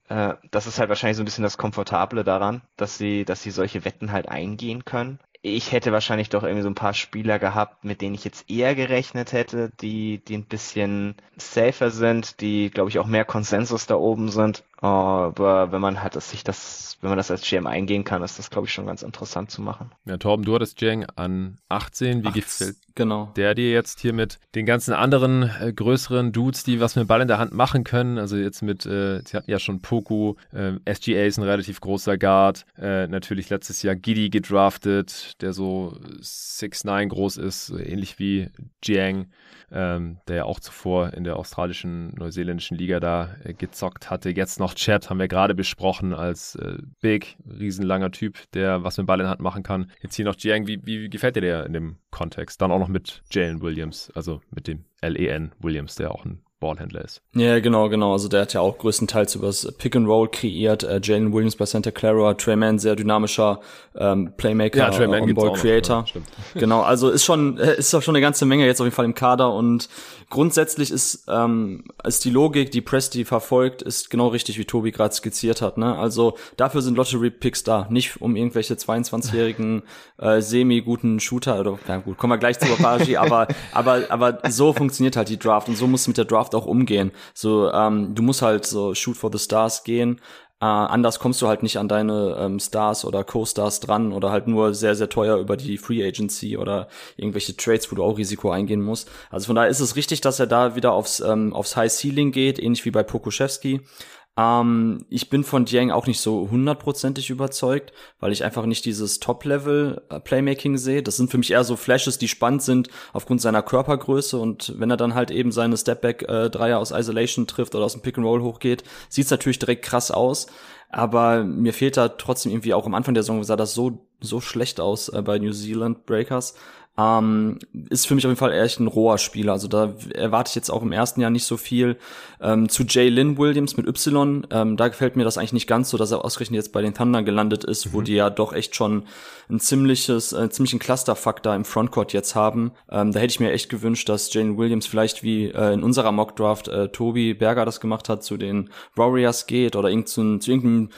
Äh, das ist halt wahrscheinlich so ein bisschen das Komfortable daran, dass sie, dass sie solche Wetten halt eingehen können ich hätte wahrscheinlich doch irgendwie so ein paar Spieler gehabt, mit denen ich jetzt eher gerechnet hätte, die, die ein bisschen safer sind, die, glaube ich, auch mehr Konsensus da oben sind. Aber wenn man halt sich das, wenn man das als GM eingehen kann, ist das, glaube ich, schon ganz interessant zu machen. Ja, Torben, du hattest Jang an 18. Wie 18, gefällt genau. der dir jetzt hier mit den ganzen anderen äh, größeren Dudes, die was mit Ball in der Hand machen können? Also jetzt mit, äh, sie hatten ja schon Poku, äh, SGA ist ein relativ großer Guard, äh, natürlich letztes Jahr Giddy gedraftet, der so 6'9 groß ist, ähnlich wie Jiang ähm, der ja auch zuvor in der australischen, neuseeländischen Liga da äh, gezockt hatte. Jetzt noch Chat, haben wir gerade besprochen, als äh, Big, riesenlanger Typ, der was mit Ball in Hand machen kann. Jetzt hier noch Jiang, wie, wie gefällt dir der in dem Kontext? Dann auch noch mit Jalen Williams, also mit dem L-E-N Williams, der auch ein Ballhändler ist. Ja, genau, genau. Also der hat ja auch größtenteils übers Pick and Roll kreiert. Äh, Jalen Williams bei Santa Clara, Trey Mann, sehr dynamischer ähm, Playmaker, ja, Trey Mann On-Ball Creator. Noch, ja, genau, also ist schon äh, ist auch schon eine ganze Menge jetzt auf jeden Fall im Kader und grundsätzlich ist ähm, ist die Logik, die Presti verfolgt, ist genau richtig, wie Tobi gerade skizziert hat. Ne? Also dafür sind Lottery Picks da, nicht um irgendwelche 22-jährigen äh, semi guten Shooter oder na gut, kommen wir gleich zu Babaji, aber aber aber so funktioniert halt die Draft und so muss mit der Draft auch umgehen. So, ähm, du musst halt so Shoot for the Stars gehen. Äh, anders kommst du halt nicht an deine ähm, Stars oder Co-Stars dran oder halt nur sehr, sehr teuer über die Free Agency oder irgendwelche Trades, wo du auch Risiko eingehen musst. Also von daher ist es richtig, dass er da wieder aufs, ähm, aufs High Ceiling geht, ähnlich wie bei Pokuschewski. Ähm, ich bin von Dieng auch nicht so hundertprozentig überzeugt, weil ich einfach nicht dieses Top-Level-Playmaking sehe. Das sind für mich eher so Flashes, die spannend sind aufgrund seiner Körpergröße und wenn er dann halt eben seine Stepback-Dreier aus Isolation trifft oder aus dem Pick-and-Roll hochgeht, sieht's natürlich direkt krass aus. Aber mir fehlt da trotzdem irgendwie auch am Anfang der Saison sah das so so schlecht aus äh, bei New Zealand Breakers. Ähm, ist für mich auf jeden Fall echt ein roher Spieler. Also da erwarte ich jetzt auch im ersten Jahr nicht so viel. Ähm, zu Jay Lynn Williams mit Y, ähm, da gefällt mir das eigentlich nicht ganz so, dass er ausgerechnet jetzt bei den Thunder gelandet ist, mhm. wo die ja doch echt schon ein ziemliches, äh, ziemlichen Clusterfaktor im Frontcourt jetzt haben. Ähm, da hätte ich mir echt gewünscht, dass Jalen Williams vielleicht wie äh, in unserer Mockdraft äh, Tobi Berger das gemacht hat, zu den Warriors geht oder irgend zu, zu irgendeinem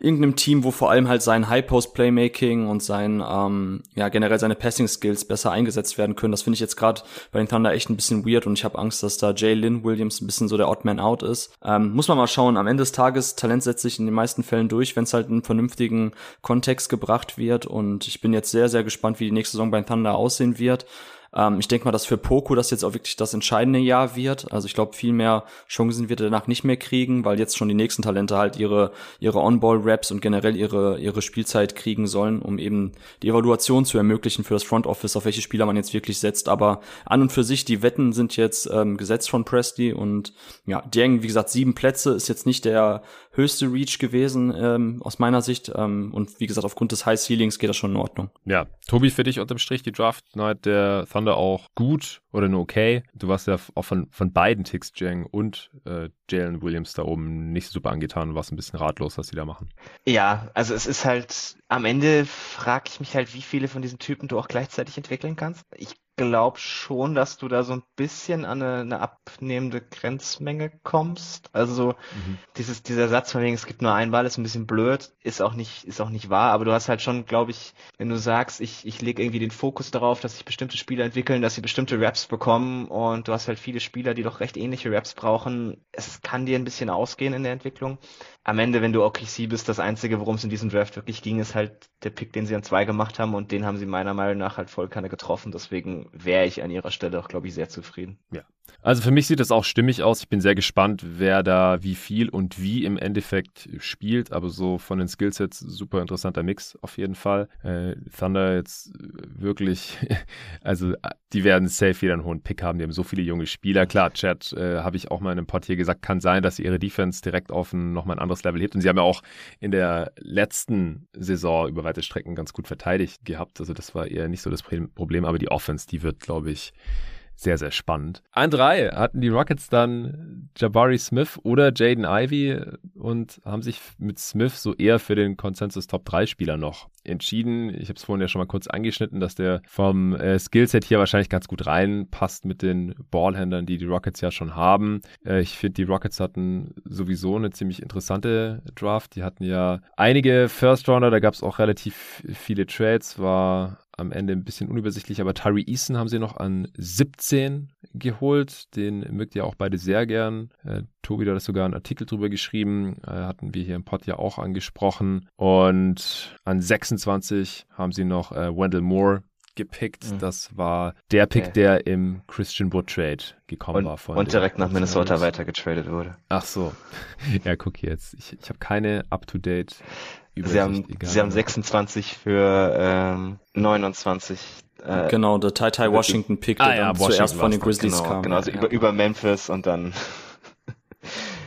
irgendeinem Team, wo vor allem halt sein High-Post-Playmaking und sein, ähm, ja, generell seine Passing-Skills besser eingesetzt werden können. Das finde ich jetzt gerade bei den Thunder echt ein bisschen weird und ich habe Angst, dass da Jay Lynn Williams ein bisschen so der Odd Man Out ist. Ähm, muss man mal schauen. Am Ende des Tages, Talent setzt sich in den meisten Fällen durch, wenn es halt in vernünftigen Kontext gebracht wird und ich bin jetzt sehr, sehr gespannt, wie die nächste Saison bei den Thunder aussehen wird. Ähm, ich denke mal, dass für Poco das jetzt auch wirklich das entscheidende Jahr wird. Also ich glaube, viel mehr Chancen wird er danach nicht mehr kriegen, weil jetzt schon die nächsten Talente halt ihre, ihre On-Ball-Raps und generell ihre, ihre Spielzeit kriegen sollen, um eben die Evaluation zu ermöglichen für das Front Office, auf welche Spieler man jetzt wirklich setzt. Aber an und für sich, die Wetten sind jetzt ähm, gesetzt von Presti und ja, Dieng, wie gesagt, sieben Plätze ist jetzt nicht der höchste Reach gewesen ähm, aus meiner Sicht. Ähm, und wie gesagt, aufgrund des High Ceilings geht das schon in Ordnung. Ja, Tobi, für dich unterm Strich die Draft Night der Thunder auch gut oder nur okay? Du warst ja auch von, von beiden Ticks, Jang und äh, Jalen Williams da oben nicht super angetan und warst ein bisschen ratlos, was die da machen. Ja, also es ist halt, am Ende frage ich mich halt, wie viele von diesen Typen du auch gleichzeitig entwickeln kannst. Ich glaube schon, dass du da so ein bisschen an eine, eine abnehmende Grenzmenge kommst. Also mhm. dieses, dieser Satz von wegen, es gibt nur einen Ball, ist ein bisschen blöd, ist auch nicht, ist auch nicht wahr, aber du hast halt schon, glaube ich, wenn du sagst, ich, ich lege irgendwie den Fokus darauf, dass sich bestimmte Spieler entwickeln, dass sie bestimmte Raps bekommen und du hast halt viele Spieler, die doch recht ähnliche Raps brauchen. Es kann dir ein bisschen ausgehen in der Entwicklung am Ende, wenn du OKC bist, das Einzige, worum es in diesem Draft wirklich ging, ist halt der Pick, den sie an zwei gemacht haben und den haben sie meiner Meinung nach halt voll keine getroffen. Deswegen wäre ich an ihrer Stelle auch, glaube ich, sehr zufrieden. Ja. Also für mich sieht das auch stimmig aus. Ich bin sehr gespannt, wer da wie viel und wie im Endeffekt spielt. Aber so von den Skillsets super interessanter Mix auf jeden Fall. Äh, Thunder jetzt wirklich, also die werden safe wieder einen hohen Pick haben. Die haben so viele junge Spieler. Klar, Chat, äh, habe ich auch mal in einem Pod hier gesagt, kann sein, dass sie ihre Defense direkt auf ein, nochmal ein anderes Level hebt. Und sie haben ja auch in der letzten Saison über weite Strecken ganz gut verteidigt gehabt. Also das war eher nicht so das Problem. Aber die Offense, die wird, glaube ich, sehr, sehr spannend. An drei hatten die Rockets dann Jabari Smith oder Jaden Ivey und haben sich mit Smith so eher für den Consensus Top 3 Spieler noch entschieden. Ich habe es vorhin ja schon mal kurz angeschnitten, dass der vom äh, Skillset hier wahrscheinlich ganz gut reinpasst mit den Ballhändlern, die die Rockets ja schon haben. Äh, ich finde, die Rockets hatten sowieso eine ziemlich interessante Draft. Die hatten ja einige First Rounder, da gab es auch relativ viele Trades, war am Ende ein bisschen unübersichtlich, aber Tyree Eason haben sie noch an 17 geholt. Den mögt ihr auch beide sehr gern. Äh, Tobi hat sogar einen Artikel drüber geschrieben, äh, hatten wir hier im Pod ja auch angesprochen. Und an 26 haben sie noch äh, Wendell Moore gepickt. Mhm. Das war der Pick, okay. der im Christian Wood Trade gekommen und, war. Von und direkt nach Minnesota weitergetradet wurde. Ach so. ja, guck jetzt. Ich, ich habe keine up-to-date sie haben, egal. sie haben 26 für ähm, 29 äh, genau, der Tai Tai Washington Pick, der ah, ja, Washington zuerst von den Grizzlies genau, kam. Genau, also ja. über, über Memphis und dann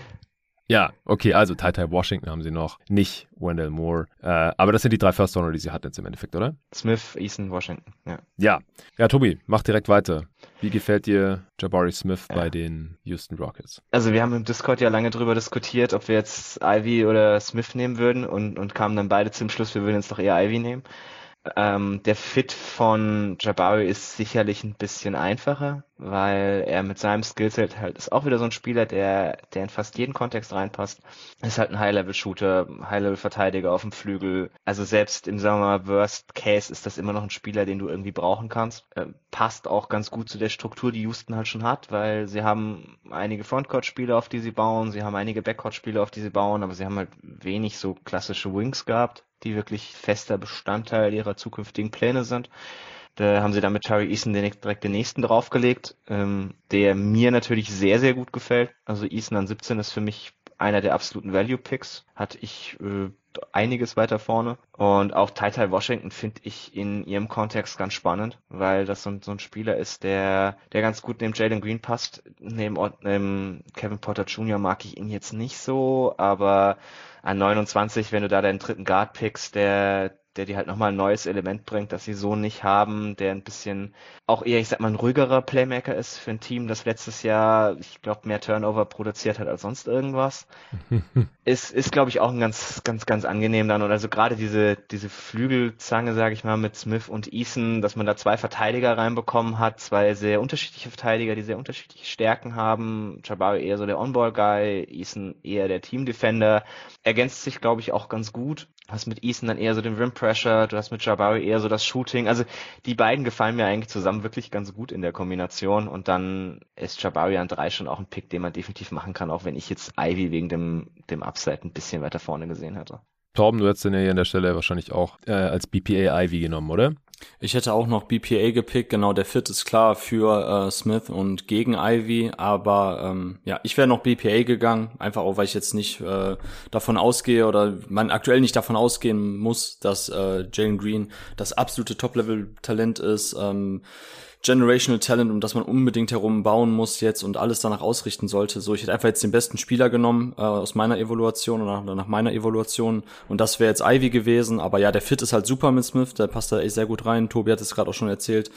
Ja, okay, also Tai Tai Washington haben sie noch, nicht Wendell Moore. Äh, aber das sind die drei First Runner, die sie hatten jetzt im Endeffekt, oder? Smith, Eason, Washington, ja. Ja, ja Tobi, mach direkt weiter. Wie gefällt dir Jabari Smith ja. bei den Houston Rockets? Also wir haben im Discord ja lange drüber diskutiert, ob wir jetzt Ivy oder Smith nehmen würden und, und kamen dann beide zum Schluss, wir würden jetzt doch eher Ivy nehmen. Ähm, der Fit von Jabari ist sicherlich ein bisschen einfacher, weil er mit seinem Skillset halt ist auch wieder so ein Spieler, der, der in fast jeden Kontext reinpasst. Ist halt ein High-Level-Shooter, High-Level-Verteidiger auf dem Flügel. Also selbst im, mal, Worst Case ist das immer noch ein Spieler, den du irgendwie brauchen kannst. Äh, passt auch ganz gut zu der Struktur, die Houston halt schon hat, weil sie haben einige Frontcourt-Spiele, auf die sie bauen, sie haben einige Backcourt-Spiele, auf die sie bauen, aber sie haben halt wenig so klassische Wings gehabt die wirklich fester Bestandteil ihrer zukünftigen Pläne sind. Da haben sie dann mit Tari Eason direkt den nächsten draufgelegt, ähm, der mir natürlich sehr, sehr gut gefällt. Also Eason an 17 ist für mich einer der absoluten Value-Picks. Hatte ich äh, einiges weiter vorne. Und auch Tai Tai Washington finde ich in ihrem Kontext ganz spannend, weil das so ein, so ein Spieler ist, der, der ganz gut neben Jalen Green passt. Neben, neben Kevin Potter Jr. mag ich ihn jetzt nicht so, aber an 29, wenn du da deinen dritten Guard pickst, der, der dir halt nochmal ein neues Element bringt, das sie so nicht haben, der ein bisschen auch eher, ich sag mal, ein ruhigerer Playmaker ist für ein Team, das letztes Jahr, ich glaube, mehr Turnover produziert hat als sonst irgendwas. ist, ist glaube ich, auch ein ganz, ganz, ganz angenehm dann. Und also gerade diese, diese Flügelzange, sage ich mal, mit Smith und Eason, dass man da zwei Verteidiger reinbekommen hat, zwei sehr unterschiedliche Verteidiger, die sehr unterschiedliche Stärken haben. Jabari eher so der On-Ball-Guy, Eason eher der Team-Defender. Ergänzt sich, glaube ich, auch ganz gut. Du hast mit Eason dann eher so den Rim Pressure, du hast mit Jabari eher so das Shooting. Also die beiden gefallen mir eigentlich zusammen wirklich ganz gut in der Kombination und dann ist Jabari an drei schon auch ein Pick, den man definitiv machen kann, auch wenn ich jetzt Ivy wegen dem, dem Upside ein bisschen weiter vorne gesehen hätte. Torben, du hättest den ja hier an der Stelle wahrscheinlich auch äh, als BPA Ivy genommen, oder? Ich hätte auch noch BPA gepickt, genau, der Fit ist klar für äh, Smith und gegen Ivy, aber ähm, ja, ich wäre noch BPA gegangen, einfach auch, weil ich jetzt nicht äh, davon ausgehe oder man aktuell nicht davon ausgehen muss, dass äh, Jalen Green das absolute Top-Level-Talent ist. Ähm, Generational Talent, um das man unbedingt herum bauen muss jetzt und alles danach ausrichten sollte. So, ich hätte einfach jetzt den besten Spieler genommen äh, aus meiner Evaluation oder nach, nach meiner Evaluation und das wäre jetzt Ivy gewesen. Aber ja, der Fit ist halt super mit Smith, der passt da echt sehr gut rein. Tobi hat es gerade auch schon erzählt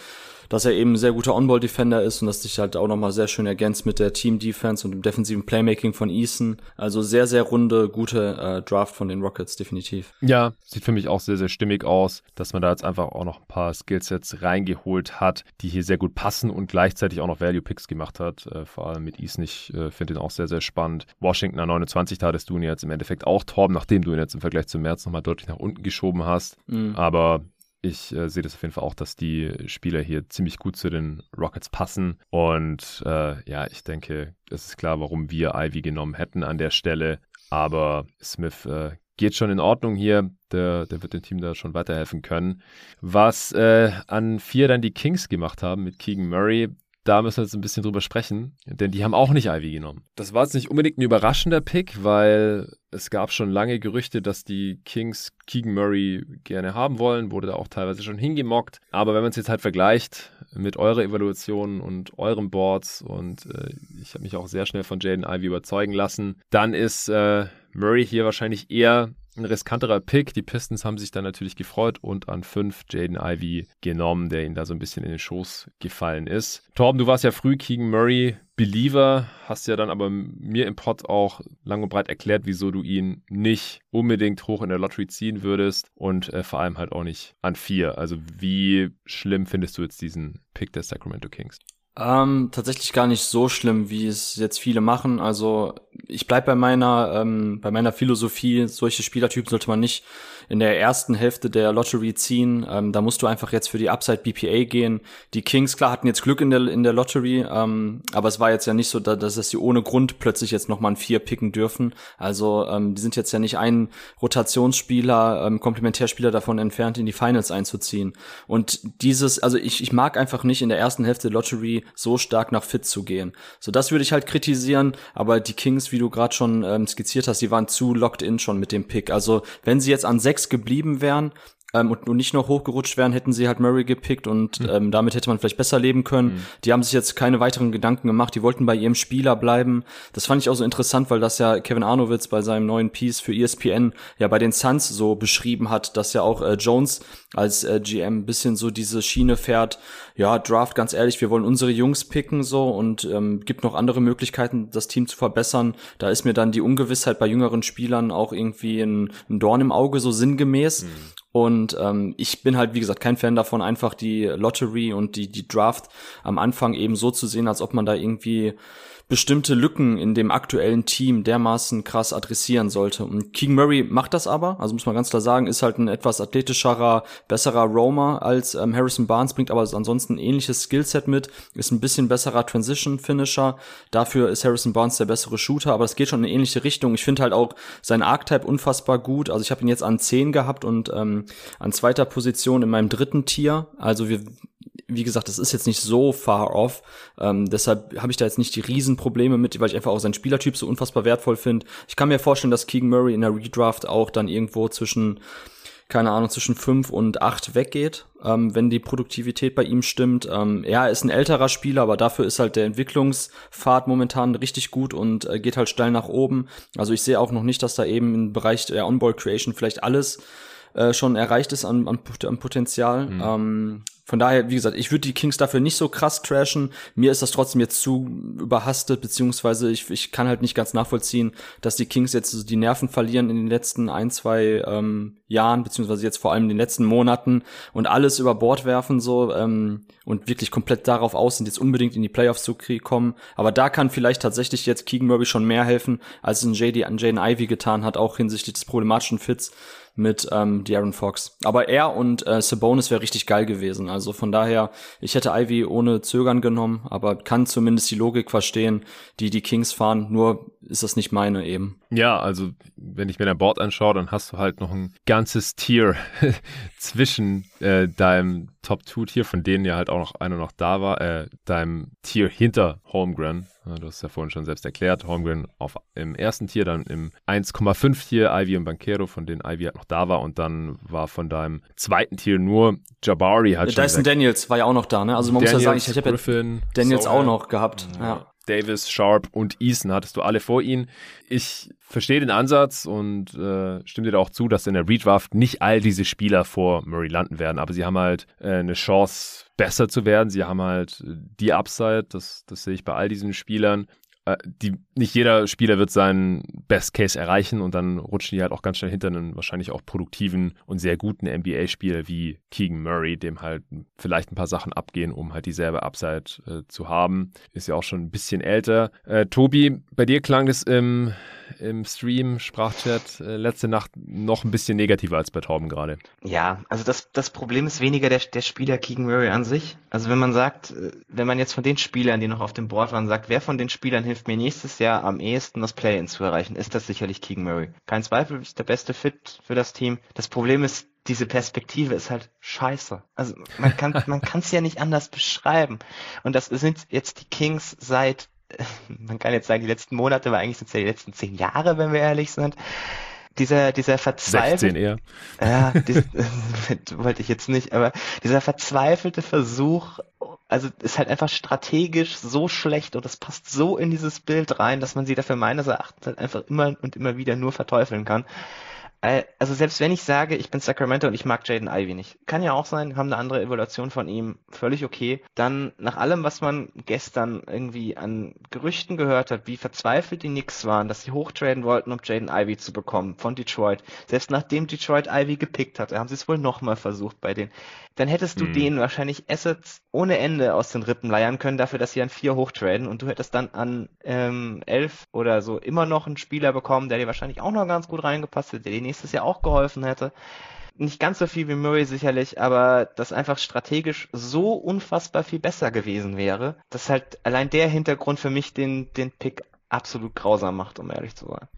dass er eben ein sehr guter On-Ball-Defender ist und dass sich halt auch nochmal sehr schön ergänzt mit der Team-Defense und dem defensiven Playmaking von Eason. Also sehr, sehr runde, gute äh, Draft von den Rockets, definitiv. Ja, sieht für mich auch sehr, sehr stimmig aus, dass man da jetzt einfach auch noch ein paar Skillsets reingeholt hat, die hier sehr gut passen und gleichzeitig auch noch Value-Picks gemacht hat. Äh, vor allem mit Eason, ich äh, finde ihn auch sehr, sehr spannend. Washington an 29, da hattest du ihn jetzt im Endeffekt auch Torben, nachdem du ihn jetzt im Vergleich zum März nochmal deutlich nach unten geschoben hast. Mhm. Aber ich äh, sehe das auf jeden Fall auch, dass die Spieler hier ziemlich gut zu den Rockets passen. Und äh, ja, ich denke, es ist klar, warum wir Ivy genommen hätten an der Stelle. Aber Smith äh, geht schon in Ordnung hier. Der, der wird dem Team da schon weiterhelfen können. Was äh, an vier dann die Kings gemacht haben mit Keegan Murray, da müssen wir jetzt ein bisschen drüber sprechen, denn die haben auch nicht Ivy genommen. Das war jetzt nicht unbedingt ein überraschender Pick, weil es gab schon lange Gerüchte, dass die Kings Keegan Murray gerne haben wollen, wurde da auch teilweise schon hingemockt. Aber wenn man es jetzt halt vergleicht mit eurer Evaluation und euren Boards und äh, ich habe mich auch sehr schnell von Jaden Ivy überzeugen lassen, dann ist äh, Murray hier wahrscheinlich eher ein riskanterer Pick. Die Pistons haben sich dann natürlich gefreut und an fünf Jaden Ivy genommen, der ihnen da so ein bisschen in den Schoß gefallen ist. Torben, du warst ja früh Keegan Murray Believer, hast ja dann aber mir im Pod auch lang und breit erklärt, wieso du ihn nicht unbedingt hoch in der Lottery ziehen würdest und äh, vor allem halt auch nicht an vier. Also wie schlimm findest du jetzt diesen Pick der Sacramento Kings? Ähm, tatsächlich gar nicht so schlimm, wie es jetzt viele machen. Also ich bleib bei meiner ähm, bei meiner Philosophie. Solche Spielertypen sollte man nicht in der ersten Hälfte der Lottery ziehen. Ähm, da musst du einfach jetzt für die Upside BPA gehen. Die Kings klar hatten jetzt Glück in der in der Lottery, ähm, aber es war jetzt ja nicht so, dass, dass sie ohne Grund plötzlich jetzt noch mal ein vier picken dürfen. Also ähm, die sind jetzt ja nicht ein Rotationsspieler, ähm, Komplementärspieler davon entfernt, in die Finals einzuziehen. Und dieses, also ich ich mag einfach nicht in der ersten Hälfte Lottery so stark nach Fit zu gehen. So, das würde ich halt kritisieren, aber die Kings, wie du gerade schon ähm, skizziert hast, die waren zu locked in schon mit dem Pick. Also, wenn sie jetzt an sechs geblieben wären, ähm, und, und nicht noch hochgerutscht wären, hätten sie halt Murray gepickt und mhm. ähm, damit hätte man vielleicht besser leben können. Mhm. Die haben sich jetzt keine weiteren Gedanken gemacht, die wollten bei ihrem Spieler bleiben. Das fand ich auch so interessant, weil das ja Kevin Arnowitz bei seinem neuen Piece für ESPN ja bei den Suns so beschrieben hat, dass ja auch äh, Jones als äh, GM ein bisschen so diese Schiene fährt, ja, Draft, ganz ehrlich, wir wollen unsere Jungs picken so und ähm, gibt noch andere Möglichkeiten, das Team zu verbessern. Da ist mir dann die Ungewissheit bei jüngeren Spielern auch irgendwie ein, ein Dorn im Auge, so sinngemäß. Mhm. Und ähm, ich bin halt, wie gesagt, kein Fan davon, einfach die Lottery und die, die Draft am Anfang eben so zu sehen, als ob man da irgendwie bestimmte Lücken in dem aktuellen Team dermaßen krass adressieren sollte. Und King Murray macht das aber, also muss man ganz klar sagen, ist halt ein etwas athletischerer, besserer Roamer als ähm, Harrison Barnes, bringt aber ansonsten ein ähnliches Skillset mit, ist ein bisschen besserer Transition-Finisher. Dafür ist Harrison Barnes der bessere Shooter, aber es geht schon in eine ähnliche Richtung. Ich finde halt auch sein Archetype unfassbar gut. Also ich habe ihn jetzt an 10 gehabt und ähm, an zweiter Position in meinem dritten Tier. Also wir wie gesagt, das ist jetzt nicht so far off. Ähm, deshalb habe ich da jetzt nicht die Riesenprobleme mit, weil ich einfach auch seinen Spielertyp so unfassbar wertvoll finde. Ich kann mir vorstellen, dass Keegan Murray in der Redraft auch dann irgendwo zwischen keine Ahnung, zwischen fünf und acht weggeht, ähm, wenn die Produktivität bei ihm stimmt. Ähm, er ist ein älterer Spieler, aber dafür ist halt der Entwicklungspfad momentan richtig gut und äh, geht halt steil nach oben. Also ich sehe auch noch nicht, dass da eben im Bereich der Onboard Creation vielleicht alles äh, schon erreicht ist an, an, an Potenzial. Mhm. Ähm, von daher, wie gesagt, ich würde die Kings dafür nicht so krass trashen. Mir ist das trotzdem jetzt zu überhastet, beziehungsweise ich, ich kann halt nicht ganz nachvollziehen, dass die Kings jetzt die Nerven verlieren in den letzten ein, zwei ähm, Jahren, beziehungsweise jetzt vor allem in den letzten Monaten und alles über Bord werfen so ähm, und wirklich komplett darauf aus sind, jetzt unbedingt in die Playoffs zu kommen. Aber da kann vielleicht tatsächlich jetzt Keegan Murray schon mehr helfen, als es ein JD an Jaden Ivy getan hat, auch hinsichtlich des problematischen Fits mit ähm, De'Aaron Fox. Aber er und äh, Sabonis wäre richtig geil gewesen. Also von daher, ich hätte Ivy ohne Zögern genommen, aber kann zumindest die Logik verstehen, die die Kings fahren. Nur ist das nicht meine eben. Ja, also wenn ich mir dein Board anschaue, dann hast du halt noch ein ganzes Tier zwischen äh, deinem Top-2-Tier, von denen ja halt auch noch einer noch da war, äh, deinem Tier hinter Holmgren. Ja, du hast ja vorhin schon selbst erklärt, Holmgren auf, im ersten Tier, dann im 1,5 Tier Ivy und Banquero, von denen Ivy halt noch da war und dann war von deinem zweiten Tier nur Jabari halt schon Dyson Daniels war ja auch noch da, ne? Also man Daniels, muss ja sagen, ich, ich habe ja Daniels Sohan. auch noch gehabt. Ja. ja. Davis, Sharp und Eason hattest du alle vor ihnen. Ich verstehe den Ansatz und äh, stimme dir da auch zu, dass in der Redraft nicht all diese Spieler vor Murray landen werden, aber sie haben halt äh, eine Chance, besser zu werden. Sie haben halt die Upside, das, das sehe ich bei all diesen Spielern. Äh, die, nicht jeder Spieler wird seinen Best Case erreichen und dann rutschen die halt auch ganz schnell hinter einen wahrscheinlich auch produktiven und sehr guten NBA-Spieler wie Keegan Murray, dem halt vielleicht ein paar Sachen abgehen, um halt dieselbe Upside äh, zu haben. Ist ja auch schon ein bisschen älter. Äh, Tobi, bei dir klang das im, im Stream, Sprachchat äh, letzte Nacht noch ein bisschen negativer als bei Torben gerade. Ja, also das, das Problem ist weniger der, der Spieler Keegan Murray an sich. Also wenn man sagt, äh, wenn man jetzt von den Spielern, die noch auf dem Board waren, sagt, wer von den Spielern hilft hilft mir nächstes Jahr am ehesten, das Play-In zu erreichen, ist das sicherlich Keegan Murray. Kein Zweifel, ist der beste Fit für das Team. Das Problem ist, diese Perspektive ist halt scheiße. Also man kann man kann es ja nicht anders beschreiben. Und das sind jetzt die Kings seit man kann jetzt sagen die letzten Monate, aber eigentlich sind es ja die letzten zehn Jahre, wenn wir ehrlich sind dieser, dieser verzweifelte, 16 eher. Ja, dies, wollte ich jetzt nicht, aber dieser verzweifelte Versuch, also ist halt einfach strategisch so schlecht und das passt so in dieses Bild rein, dass man sie dafür meines Erachtens halt einfach immer und immer wieder nur verteufeln kann. Äh, also selbst wenn ich sage, ich bin Sacramento und ich mag Jaden Ivy nicht, kann ja auch sein, haben eine andere Evaluation von ihm, völlig okay. Dann nach allem, was man gestern irgendwie an Gerüchten gehört hat, wie verzweifelt die Knicks waren, dass sie hochtraden wollten, um Jaden Ivy zu bekommen von Detroit. Selbst nachdem Detroit Ivy gepickt hatte, haben sie es wohl nochmal versucht bei denen. Dann hättest du hm. denen wahrscheinlich Assets ohne Ende aus den Rippen leiern können, dafür, dass sie an vier hochtraden und du hättest dann an ähm, elf oder so immer noch einen Spieler bekommen, der dir wahrscheinlich auch noch ganz gut reingepasst hätte, der dir nächstes Jahr auch geholfen hätte. Nicht ganz so viel wie Murray sicherlich, aber das einfach strategisch so unfassbar viel besser gewesen wäre, dass halt allein der Hintergrund für mich den, den Pick absolut grausam macht, um ehrlich zu sein.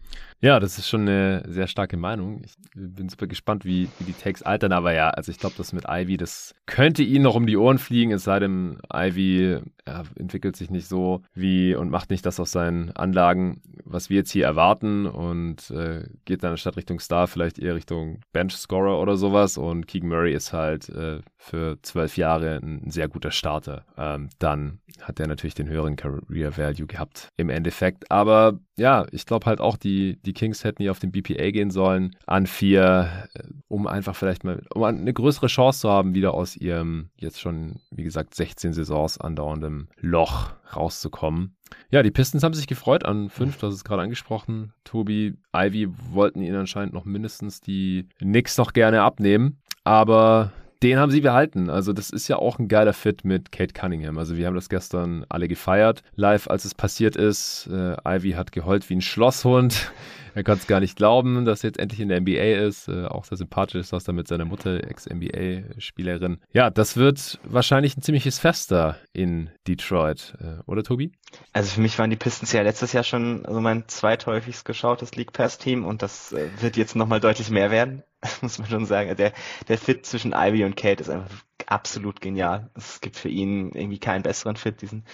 Ja, das ist schon eine sehr starke Meinung. Ich bin super gespannt, wie, wie die Takes altern. Aber ja, also ich glaube, das mit Ivy, das könnte ihnen noch um die Ohren fliegen, es sei denn, Ivy ja, entwickelt sich nicht so wie und macht nicht das aus seinen Anlagen, was wir jetzt hier erwarten und äh, geht dann statt Richtung Star vielleicht eher Richtung Bench-Scorer oder sowas. Und Keegan Murray ist halt äh, für zwölf Jahre ein sehr guter Starter. Ähm, dann hat er natürlich den höheren Career Value gehabt im Endeffekt. Aber ja, ich glaube halt auch, die, die Kings hätten hier auf den BPA gehen sollen an vier, äh, um einfach vielleicht mal, um eine größere Chance zu haben, wieder aus ihrem jetzt schon, wie gesagt, 16 Saisons andauerndem Loch rauszukommen. Ja, die Pistons haben sich gefreut an fünf, das ist gerade angesprochen. Tobi, Ivy wollten ihnen anscheinend noch mindestens die Knicks noch gerne abnehmen. Aber den haben sie behalten. Also das ist ja auch ein geiler Fit mit Kate Cunningham. Also wir haben das gestern alle gefeiert, live, als es passiert ist. Äh, Ivy hat geheult wie ein Schlosshund. er kann es gar nicht glauben, dass er jetzt endlich in der NBA ist. Äh, auch sehr sympathisch ist das da mit seiner Mutter, Ex-NBA-Spielerin. Ja, das wird wahrscheinlich ein ziemliches Fest da in Detroit. Äh, oder Tobi? Also für mich waren die Pistons ja letztes Jahr schon also mein zweithäufigst geschautes League Pass Team und das äh, wird jetzt nochmal deutlich mehr werden. muss man schon sagen. Der, der Fit zwischen Ivy und Kate ist einfach absolut genial. Es gibt für ihn irgendwie keinen besseren Fit, diesen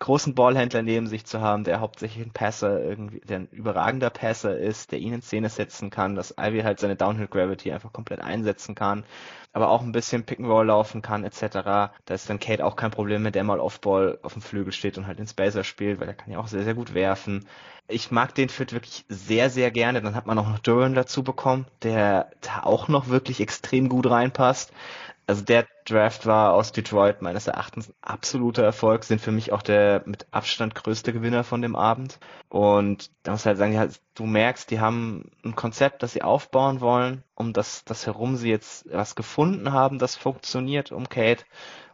großen Ballhändler neben sich zu haben, der hauptsächlich ein Passer irgendwie, der ein überragender Passer ist, der ihn in Szene setzen kann, dass Ivy halt seine Downhill Gravity einfach komplett einsetzen kann, aber auch ein bisschen Pick and Roll laufen kann, etc. Da ist dann Kate auch kein Problem, wenn der mal Off-Ball auf dem Flügel steht und halt den Spacer spielt, weil er kann ja auch sehr, sehr gut werfen. Ich mag den Fit wirklich sehr, sehr gerne. Dann hat man auch noch Duran dazu bekommen, der da auch noch wirklich extrem gut reinpasst also der Draft war aus Detroit meines Erachtens ein absoluter Erfolg, sind für mich auch der mit Abstand größte Gewinner von dem Abend. Und da muss ich halt sagen, du merkst, die haben ein Konzept, das sie aufbauen wollen, um das, das herum sie jetzt was gefunden haben, das funktioniert um Kate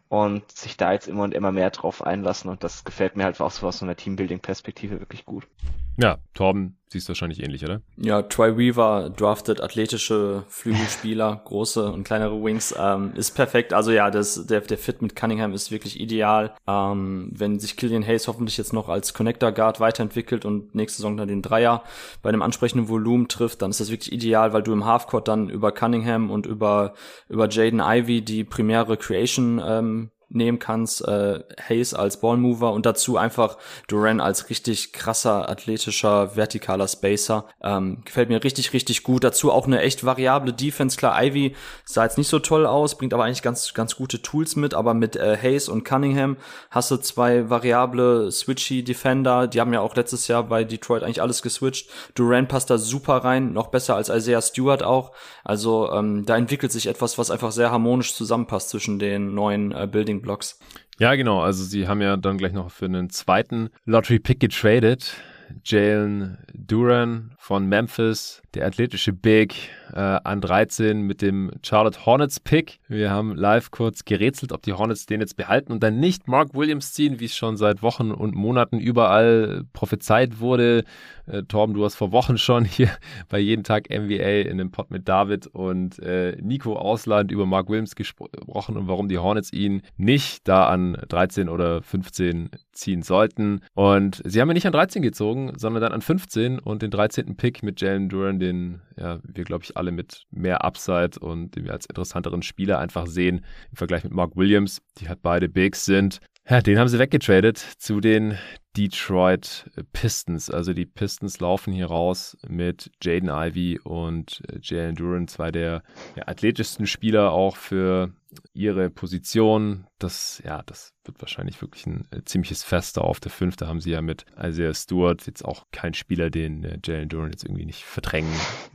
und sich da jetzt immer und immer mehr drauf einlassen und das gefällt mir halt auch so aus so einer Teambuilding-Perspektive wirklich gut. Ja, Torben, siehst du wahrscheinlich ähnlich, oder? Ja, Troy Weaver draftet athletische Flügelspieler, große und kleinere Wings, ähm, ist perfekt. Also ja, das, der, der Fit mit Cunningham ist wirklich ideal. Ähm, wenn sich Killian Hayes hoffentlich jetzt noch als Connector Guard weiterentwickelt und nächste Saison dann den Dreier bei einem ansprechenden Volumen trifft, dann ist das wirklich ideal, weil du im Halfcourt dann über Cunningham und über, über Jaden Ivy die primäre Creation ähm, nehmen kannst, äh, Hayes als Ballmover und dazu einfach Duran als richtig krasser, athletischer, vertikaler Spacer. Ähm, gefällt mir richtig, richtig gut. Dazu auch eine echt variable Defense. Klar, Ivy sah jetzt nicht so toll aus, bringt aber eigentlich ganz, ganz gute Tools mit, aber mit äh, Hayes und Cunningham hast du zwei variable switchy Defender. Die haben ja auch letztes Jahr bei Detroit eigentlich alles geswitcht. Duran passt da super rein, noch besser als Isaiah Stewart auch. Also ähm, da entwickelt sich etwas, was einfach sehr harmonisch zusammenpasst zwischen den neuen äh, Building Blocks. Ja, genau. Also sie haben ja dann gleich noch für einen zweiten Lottery Pick getradet. Jalen Duran von Memphis, der athletische Big, äh, an 13 mit dem Charlotte Hornets Pick. Wir haben live kurz gerätselt, ob die Hornets den jetzt behalten und dann nicht Mark Williams ziehen, wie es schon seit Wochen und Monaten überall prophezeit wurde. Äh, Torben, du hast vor Wochen schon hier bei jeden Tag NBA in einem Pod mit David und äh, Nico Ausland über Mark Williams gesprochen und warum die Hornets ihn nicht da an 13 oder 15 ziehen sollten. Und sie haben ihn nicht an 13 gezogen, sondern dann an 15 und den 13. Pick mit Jalen Duran, den ja, wir, glaube ich, alle mit mehr Upside und den wir als interessanteren Spieler einfach sehen im Vergleich mit Mark Williams, die halt beide Bigs sind. Ja, den haben sie weggetradet zu den Detroit Pistons. Also die Pistons laufen hier raus mit Jaden Ivey und äh, Jalen Duran, zwei der ja, athletischsten Spieler auch für ihre Position. Das, ja, das wird wahrscheinlich wirklich ein äh, ziemliches Fest da auf der Fünfte haben sie ja mit Isaiah Stewart jetzt auch kein Spieler, den äh, Jalen Duran jetzt irgendwie nicht verdrängen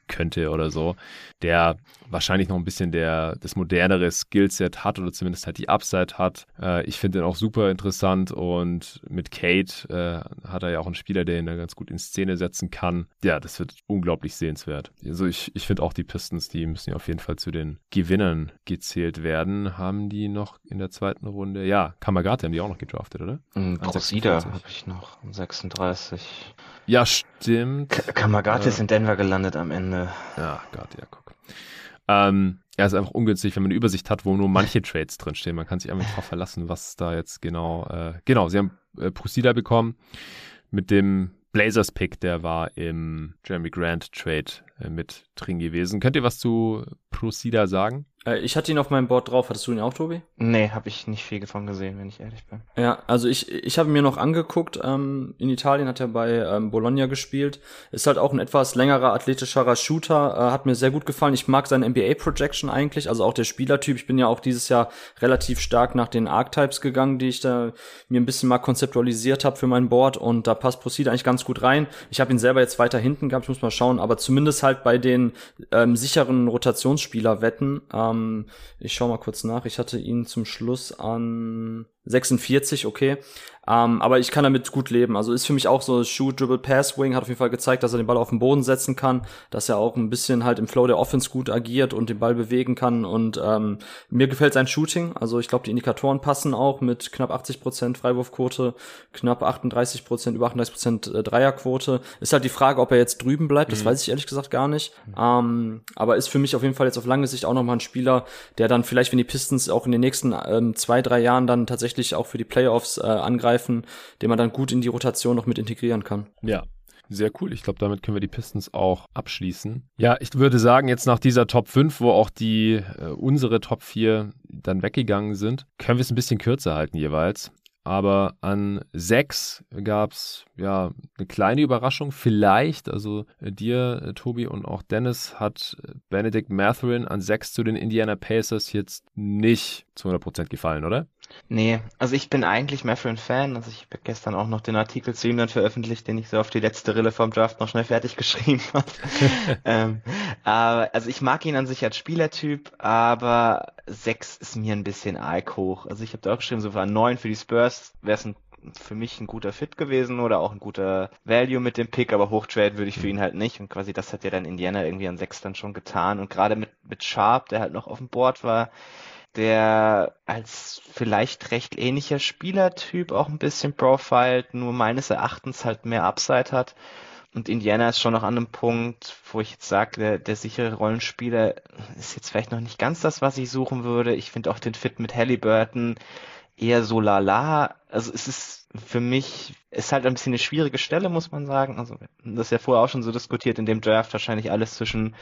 könnte oder so, der wahrscheinlich noch ein bisschen der, das modernere Skillset hat oder zumindest halt die Upside hat. Äh, ich finde den auch super interessant und mit Kate äh, hat er ja auch einen Spieler, der ihn da ganz gut in Szene setzen kann. Ja, das wird unglaublich sehenswert. Also ich, ich finde auch die Pistons, die müssen ja auf jeden Fall zu den Gewinnern gezählt werden. Haben die noch in der zweiten Runde, ja, Kamagate haben die auch noch gedraftet, oder? Crosida habe ich noch, 36. Ja, stimmt. Kamagate äh, ist in Denver gelandet am Ende. Ja, Gott, ja, guck. Ähm, ja, ist einfach ungünstig, wenn man eine Übersicht hat, wo nur manche Trades drinstehen. Man kann sich einfach darauf verlassen, was da jetzt genau. Äh, genau, sie haben äh, Procida bekommen mit dem Blazers-Pick, der war im Jeremy Grant-Trade äh, mit drin gewesen. Könnt ihr was zu Procida sagen? Äh, ich hatte ihn auf meinem Board drauf. Hattest du ihn auch, Tobi? Nee, habe ich nicht viel davon gesehen, wenn ich ehrlich bin. Ja, also ich, ich habe mir noch angeguckt. Ähm, in Italien hat er bei ähm, Bologna gespielt. Ist halt auch ein etwas längerer, athletischerer Shooter. Äh, hat mir sehr gut gefallen. Ich mag seine NBA-Projection eigentlich, also auch der Spielertyp. Ich bin ja auch dieses Jahr relativ stark nach den Archetypes gegangen, die ich da mir ein bisschen mal konzeptualisiert habe für mein Board. Und da passt Proceed eigentlich ganz gut rein. Ich habe ihn selber jetzt weiter hinten gehabt, ich muss mal schauen. Aber zumindest halt bei den ähm, sicheren Rotationsspieler-Wetten. Ähm, ich schau mal kurz nach. Ich hatte ihn zum Schluss an 46, okay. Ähm, aber ich kann damit gut leben. Also ist für mich auch so Shoot, Dribble, Pass, Wing, hat auf jeden Fall gezeigt, dass er den Ball auf den Boden setzen kann, dass er auch ein bisschen halt im Flow der Offense gut agiert und den Ball bewegen kann. Und ähm, mir gefällt sein Shooting. Also ich glaube, die Indikatoren passen auch mit knapp 80% Freiwurfquote, knapp 38%, über 38% äh, Dreierquote. Ist halt die Frage, ob er jetzt drüben bleibt, das mhm. weiß ich ehrlich gesagt gar nicht. Mhm. Ähm, aber ist für mich auf jeden Fall jetzt auf lange Sicht auch nochmal ein Spieler, der dann vielleicht, wenn die Pistons auch in den nächsten ähm, zwei, drei Jahren dann tatsächlich auch für die Playoffs äh, angreifen, den man dann gut in die Rotation noch mit integrieren kann. Ja, Sehr cool. Ich glaube, damit können wir die Pistons auch abschließen. Ja, ich würde sagen, jetzt nach dieser Top 5, wo auch die äh, unsere Top 4 dann weggegangen sind, können wir es ein bisschen kürzer halten jeweils. Aber an sechs gab es ja eine kleine Überraschung. Vielleicht, also äh, dir, äh, Tobi und auch Dennis, hat äh, Benedict Matherin an sechs zu den Indiana Pacers jetzt nicht zu 100% gefallen, oder? Nee, also ich bin eigentlich Matherin-Fan. Also ich habe gestern auch noch den Artikel zu ihm dann veröffentlicht, den ich so auf die letzte Rille vom Draft noch schnell fertig geschrieben habe. ähm, aber, also ich mag ihn an sich als Spielertyp, aber sechs ist mir ein bisschen arg hoch. Also ich habe da auch geschrieben, so war neun für die Spurs wäre es für mich ein guter Fit gewesen oder auch ein guter Value mit dem Pick, aber hochtrade würde ich für ihn halt nicht. Und quasi das hat ja dann Indiana irgendwie an sechs dann schon getan. Und gerade mit, mit Sharp, der halt noch auf dem Board war, der als vielleicht recht ähnlicher Spielertyp auch ein bisschen profiled, nur meines Erachtens halt mehr Upside hat. Und Indiana ist schon noch an einem Punkt, wo ich jetzt sage, der, der sichere Rollenspieler ist jetzt vielleicht noch nicht ganz das, was ich suchen würde. Ich finde auch den Fit mit Halliburton eher so lala. Also es ist für mich, ist halt ein bisschen eine schwierige Stelle, muss man sagen. Also das ist ja vorher auch schon so diskutiert, in dem Draft wahrscheinlich alles zwischen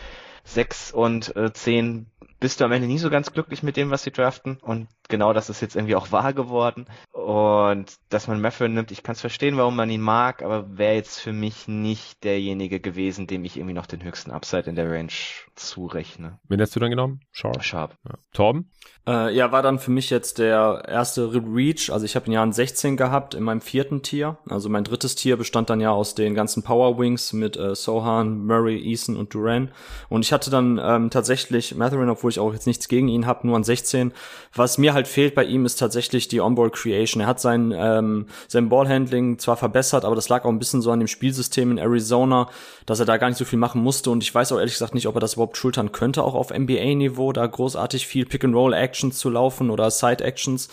sechs und äh, zehn bist du am Ende nie so ganz glücklich mit dem, was sie draften. Und genau das ist jetzt irgendwie auch wahr geworden. Und dass man Meffrin nimmt, ich kann es verstehen, warum man ihn mag, aber wäre jetzt für mich nicht derjenige gewesen, dem ich irgendwie noch den höchsten Upside in der Range zurechne. Wen hast du dann genommen? Sharp. Sharp. Ja. Torben? Äh, ja, war dann für mich jetzt der erste Reach. Also ich habe ihn ja an 16 gehabt in meinem vierten Tier. Also mein drittes Tier bestand dann ja aus den ganzen Power Wings mit äh, Sohan, Murray, Eason und Duran. Und ich hatte dann ähm, tatsächlich Matherin, obwohl ich auch jetzt nichts gegen ihn habe, nur an 16. Was mir halt fehlt bei ihm ist tatsächlich die Onboard Creation. Er hat sein, ähm, sein Ballhandling zwar verbessert, aber das lag auch ein bisschen so an dem Spielsystem in Arizona, dass er da gar nicht so viel machen musste. Und ich weiß auch ehrlich gesagt nicht, ob er das überhaupt schultern könnte, auch auf NBA-Niveau, da großartig viel Pick-and-Roll-Actions zu laufen oder Side-Actions.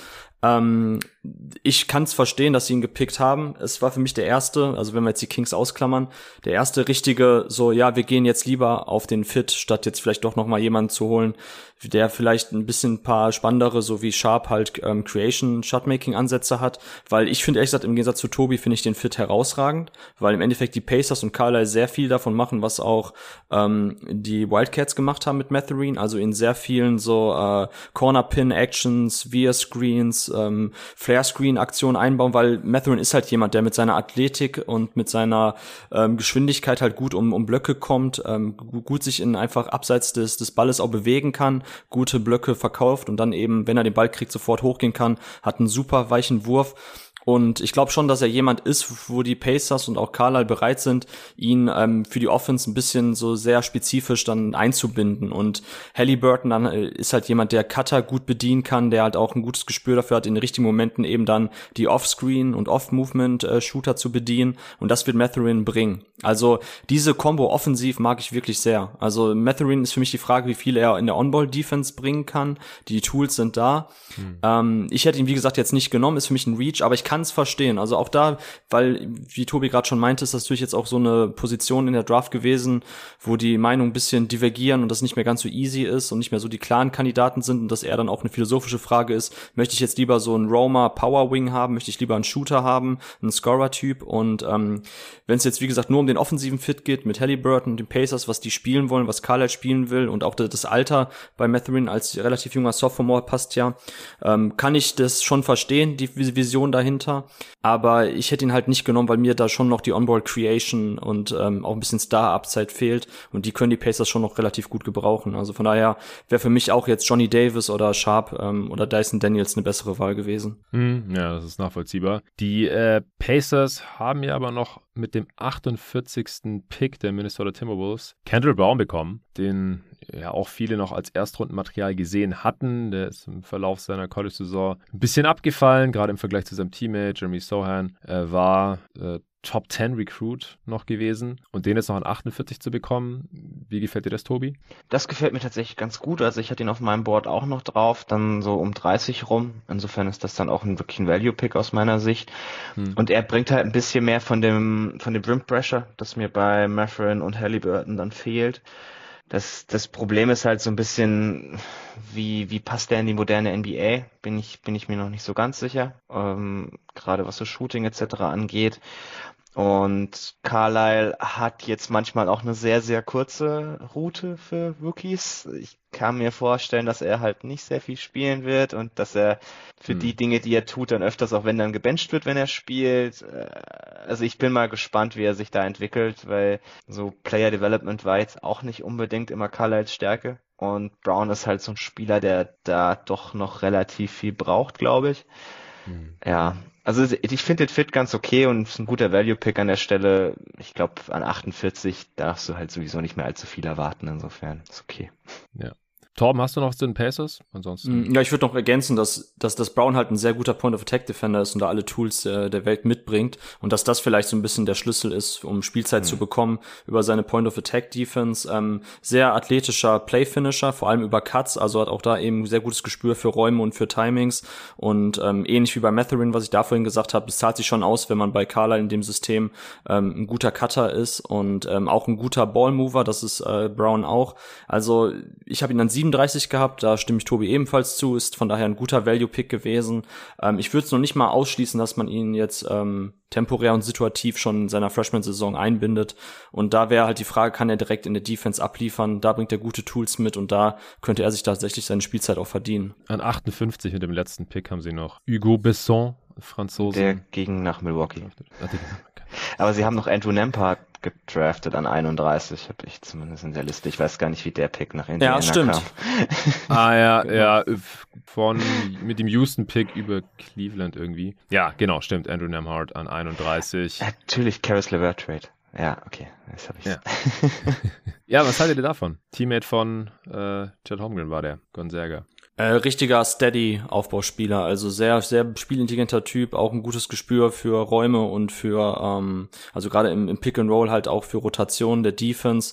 Ähm, ich kann es verstehen, dass sie ihn gepickt haben. Es war für mich der erste, also wenn wir jetzt die Kings ausklammern, der erste richtige, so ja, wir gehen jetzt lieber auf den Fit, statt jetzt vielleicht doch noch mal jemanden zu holen, der vielleicht ein bisschen paar spannendere, so wie Sharp halt ähm, Creation, Shotmaking Ansätze hat, weil ich finde ehrlich gesagt im Gegensatz zu Tobi finde ich den Fit herausragend, weil im Endeffekt die Pacers und Carlisle sehr viel davon machen, was auch ähm, die Wildcats gemacht haben mit Matherine, also in sehr vielen so äh, Corner Pin Actions, Via Screens, ähm, Flare Screen Aktionen einbauen, weil Matherine ist halt jemand, der mit seiner Athletik und mit seiner ähm, Geschwindigkeit halt gut um, um Blöcke kommt, ähm, gut sich in einfach abseits des, des Balles auch bewegen kann, gute Blöcke verkauft und dann eben, wenn er den Ball kriegt, sofort hochgehen kann, hat einen super weichen Wurf und ich glaube schon, dass er jemand ist, wo die Pacers und auch Carlisle bereit sind, ihn ähm, für die Offense ein bisschen so sehr spezifisch dann einzubinden. Und Halliburton dann äh, ist halt jemand, der Cutter gut bedienen kann, der halt auch ein gutes Gespür dafür hat, in den richtigen Momenten eben dann die Offscreen und Off-Movement-Shooter äh, zu bedienen. Und das wird Matherin bringen. Also diese Combo offensiv mag ich wirklich sehr. Also Matherin ist für mich die Frage, wie viel er in der On-Ball-Defense bringen kann. Die Tools sind da. Hm. Ähm, ich hätte ihn, wie gesagt, jetzt nicht genommen, ist für mich ein Reach, aber ich kann kann es verstehen. Also auch da, weil, wie Tobi gerade schon meinte, ist das natürlich jetzt auch so eine Position in der Draft gewesen, wo die Meinungen ein bisschen divergieren und das nicht mehr ganz so easy ist und nicht mehr so die klaren Kandidaten sind und dass eher dann auch eine philosophische Frage ist, möchte ich jetzt lieber so einen Roma Power Wing haben, möchte ich lieber einen Shooter haben, einen Scorer-Typ und ähm, wenn es jetzt, wie gesagt, nur um den offensiven Fit geht mit Halliburton und den Pacers, was die spielen wollen, was Carlisle spielen will und auch das Alter bei Matherin als relativ junger Sophomore passt ja, ähm, kann ich das schon verstehen, die Vision dahinter runter. Aber ich hätte ihn halt nicht genommen, weil mir da schon noch die Onboard Creation und ähm, auch ein bisschen Star-Upside fehlt. Und die können die Pacers schon noch relativ gut gebrauchen. Also von daher wäre für mich auch jetzt Johnny Davis oder Sharp ähm, oder Dyson Daniels eine bessere Wahl gewesen. Hm, ja, das ist nachvollziehbar. Die äh, Pacers haben ja aber noch mit dem 48. Pick der Minnesota Timberwolves Kendall Brown bekommen, den ja auch viele noch als Erstrundenmaterial gesehen hatten. Der ist im Verlauf seiner College-Saison ein bisschen abgefallen, gerade im Vergleich zu seinem Teammate Jeremy Sohan. Er war äh, Top 10 Recruit noch gewesen und den jetzt noch an 48 zu bekommen. Wie gefällt dir das, Tobi? Das gefällt mir tatsächlich ganz gut. Also ich hatte ihn auf meinem Board auch noch drauf, dann so um 30 rum. Insofern ist das dann auch ein wirklich ein Value-Pick aus meiner Sicht. Hm. Und er bringt halt ein bisschen mehr von dem, von dem Brim Pressure, das mir bei Matherin und Halliburton dann fehlt. Das, das Problem ist halt so ein bisschen, wie, wie passt der in die moderne NBA? Bin ich, bin ich mir noch nicht so ganz sicher. Ähm, gerade was so Shooting etc. angeht. Und Carlisle hat jetzt manchmal auch eine sehr, sehr kurze Route für Rookies. Ich kann mir vorstellen, dass er halt nicht sehr viel spielen wird und dass er für hm. die Dinge, die er tut, dann öfters auch wenn dann gebencht wird, wenn er spielt. Äh, also ich bin mal gespannt, wie er sich da entwickelt, weil so Player Development war jetzt auch nicht unbedingt immer Carlisles Stärke. Und Brown ist halt so ein Spieler, der da doch noch relativ viel braucht, glaube ich. Hm. Ja, also ich finde den Fit ganz okay und ist ein guter Value-Pick an der Stelle. Ich glaube, an 48 darfst du halt sowieso nicht mehr allzu viel erwarten, insofern ist okay. Ja. Torben, hast du noch zu den Pacers? Ansonsten. Mm, ja, ich würde noch ergänzen, dass, dass, dass Brown halt ein sehr guter Point of Attack Defender ist und da alle Tools äh, der Welt mitbringt und dass das vielleicht so ein bisschen der Schlüssel ist, um Spielzeit mhm. zu bekommen über seine Point of Attack Defense. Ähm, sehr athletischer Play Finisher, vor allem über Cuts, also hat auch da eben sehr gutes Gespür für Räume und für Timings und ähm, ähnlich wie bei Matherin, was ich da vorhin gesagt habe, es zahlt sich schon aus, wenn man bei Carla in dem System ähm, ein guter Cutter ist und ähm, auch ein guter Ballmover, das ist äh, Brown auch. Also ich habe ihn dann 37 gehabt, da stimme ich Tobi ebenfalls zu, ist von daher ein guter Value-Pick gewesen. Ähm, ich würde es noch nicht mal ausschließen, dass man ihn jetzt ähm, temporär und situativ schon in seiner Freshman-Saison einbindet. Und da wäre halt die Frage, kann er direkt in der Defense abliefern? Da bringt er gute Tools mit und da könnte er sich tatsächlich seine Spielzeit auch verdienen. An 58 mit dem letzten Pick haben sie noch Hugo Besson, Franzose. Der ging nach Milwaukee. Aber sie haben noch Andrew Nembhard gedraftet an 31, habe ich zumindest in der Liste. Ich weiß gar nicht, wie der Pick nach Indiana ja, stimmt. kam. ah ja, ja, von mit dem Houston-Pick über Cleveland irgendwie. Ja, genau, stimmt. Andrew Nemhard an 31. Natürlich Caris LeVert Trade. Ja, okay, jetzt habe ich ja. ja, was haltet ihr davon? Teammate von äh, Chad Holmgren war der, Gonzaga. Äh, richtiger Steady-Aufbauspieler, also sehr, sehr spielintelligenter Typ, auch ein gutes Gespür für Räume und für, ähm, also gerade im, im Pick and Roll halt auch für Rotation der Defense.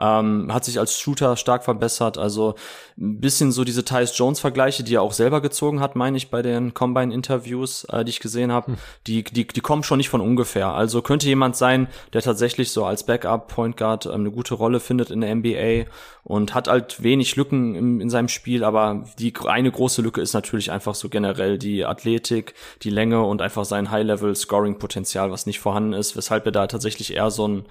Ähm, hat sich als Shooter stark verbessert. Also ein bisschen so diese Tyus Jones-Vergleiche, die er auch selber gezogen hat, meine ich, bei den Combine-Interviews, äh, die ich gesehen habe. Hm. Die, die, die kommen schon nicht von ungefähr. Also könnte jemand sein, der tatsächlich so als Backup-Point Guard ähm, eine gute Rolle findet in der NBA und hat halt wenig Lücken im, in seinem Spiel, aber die eine große Lücke ist natürlich einfach so generell die Athletik, die Länge und einfach sein High-Level-Scoring-Potenzial, was nicht vorhanden ist, weshalb er da tatsächlich eher so ein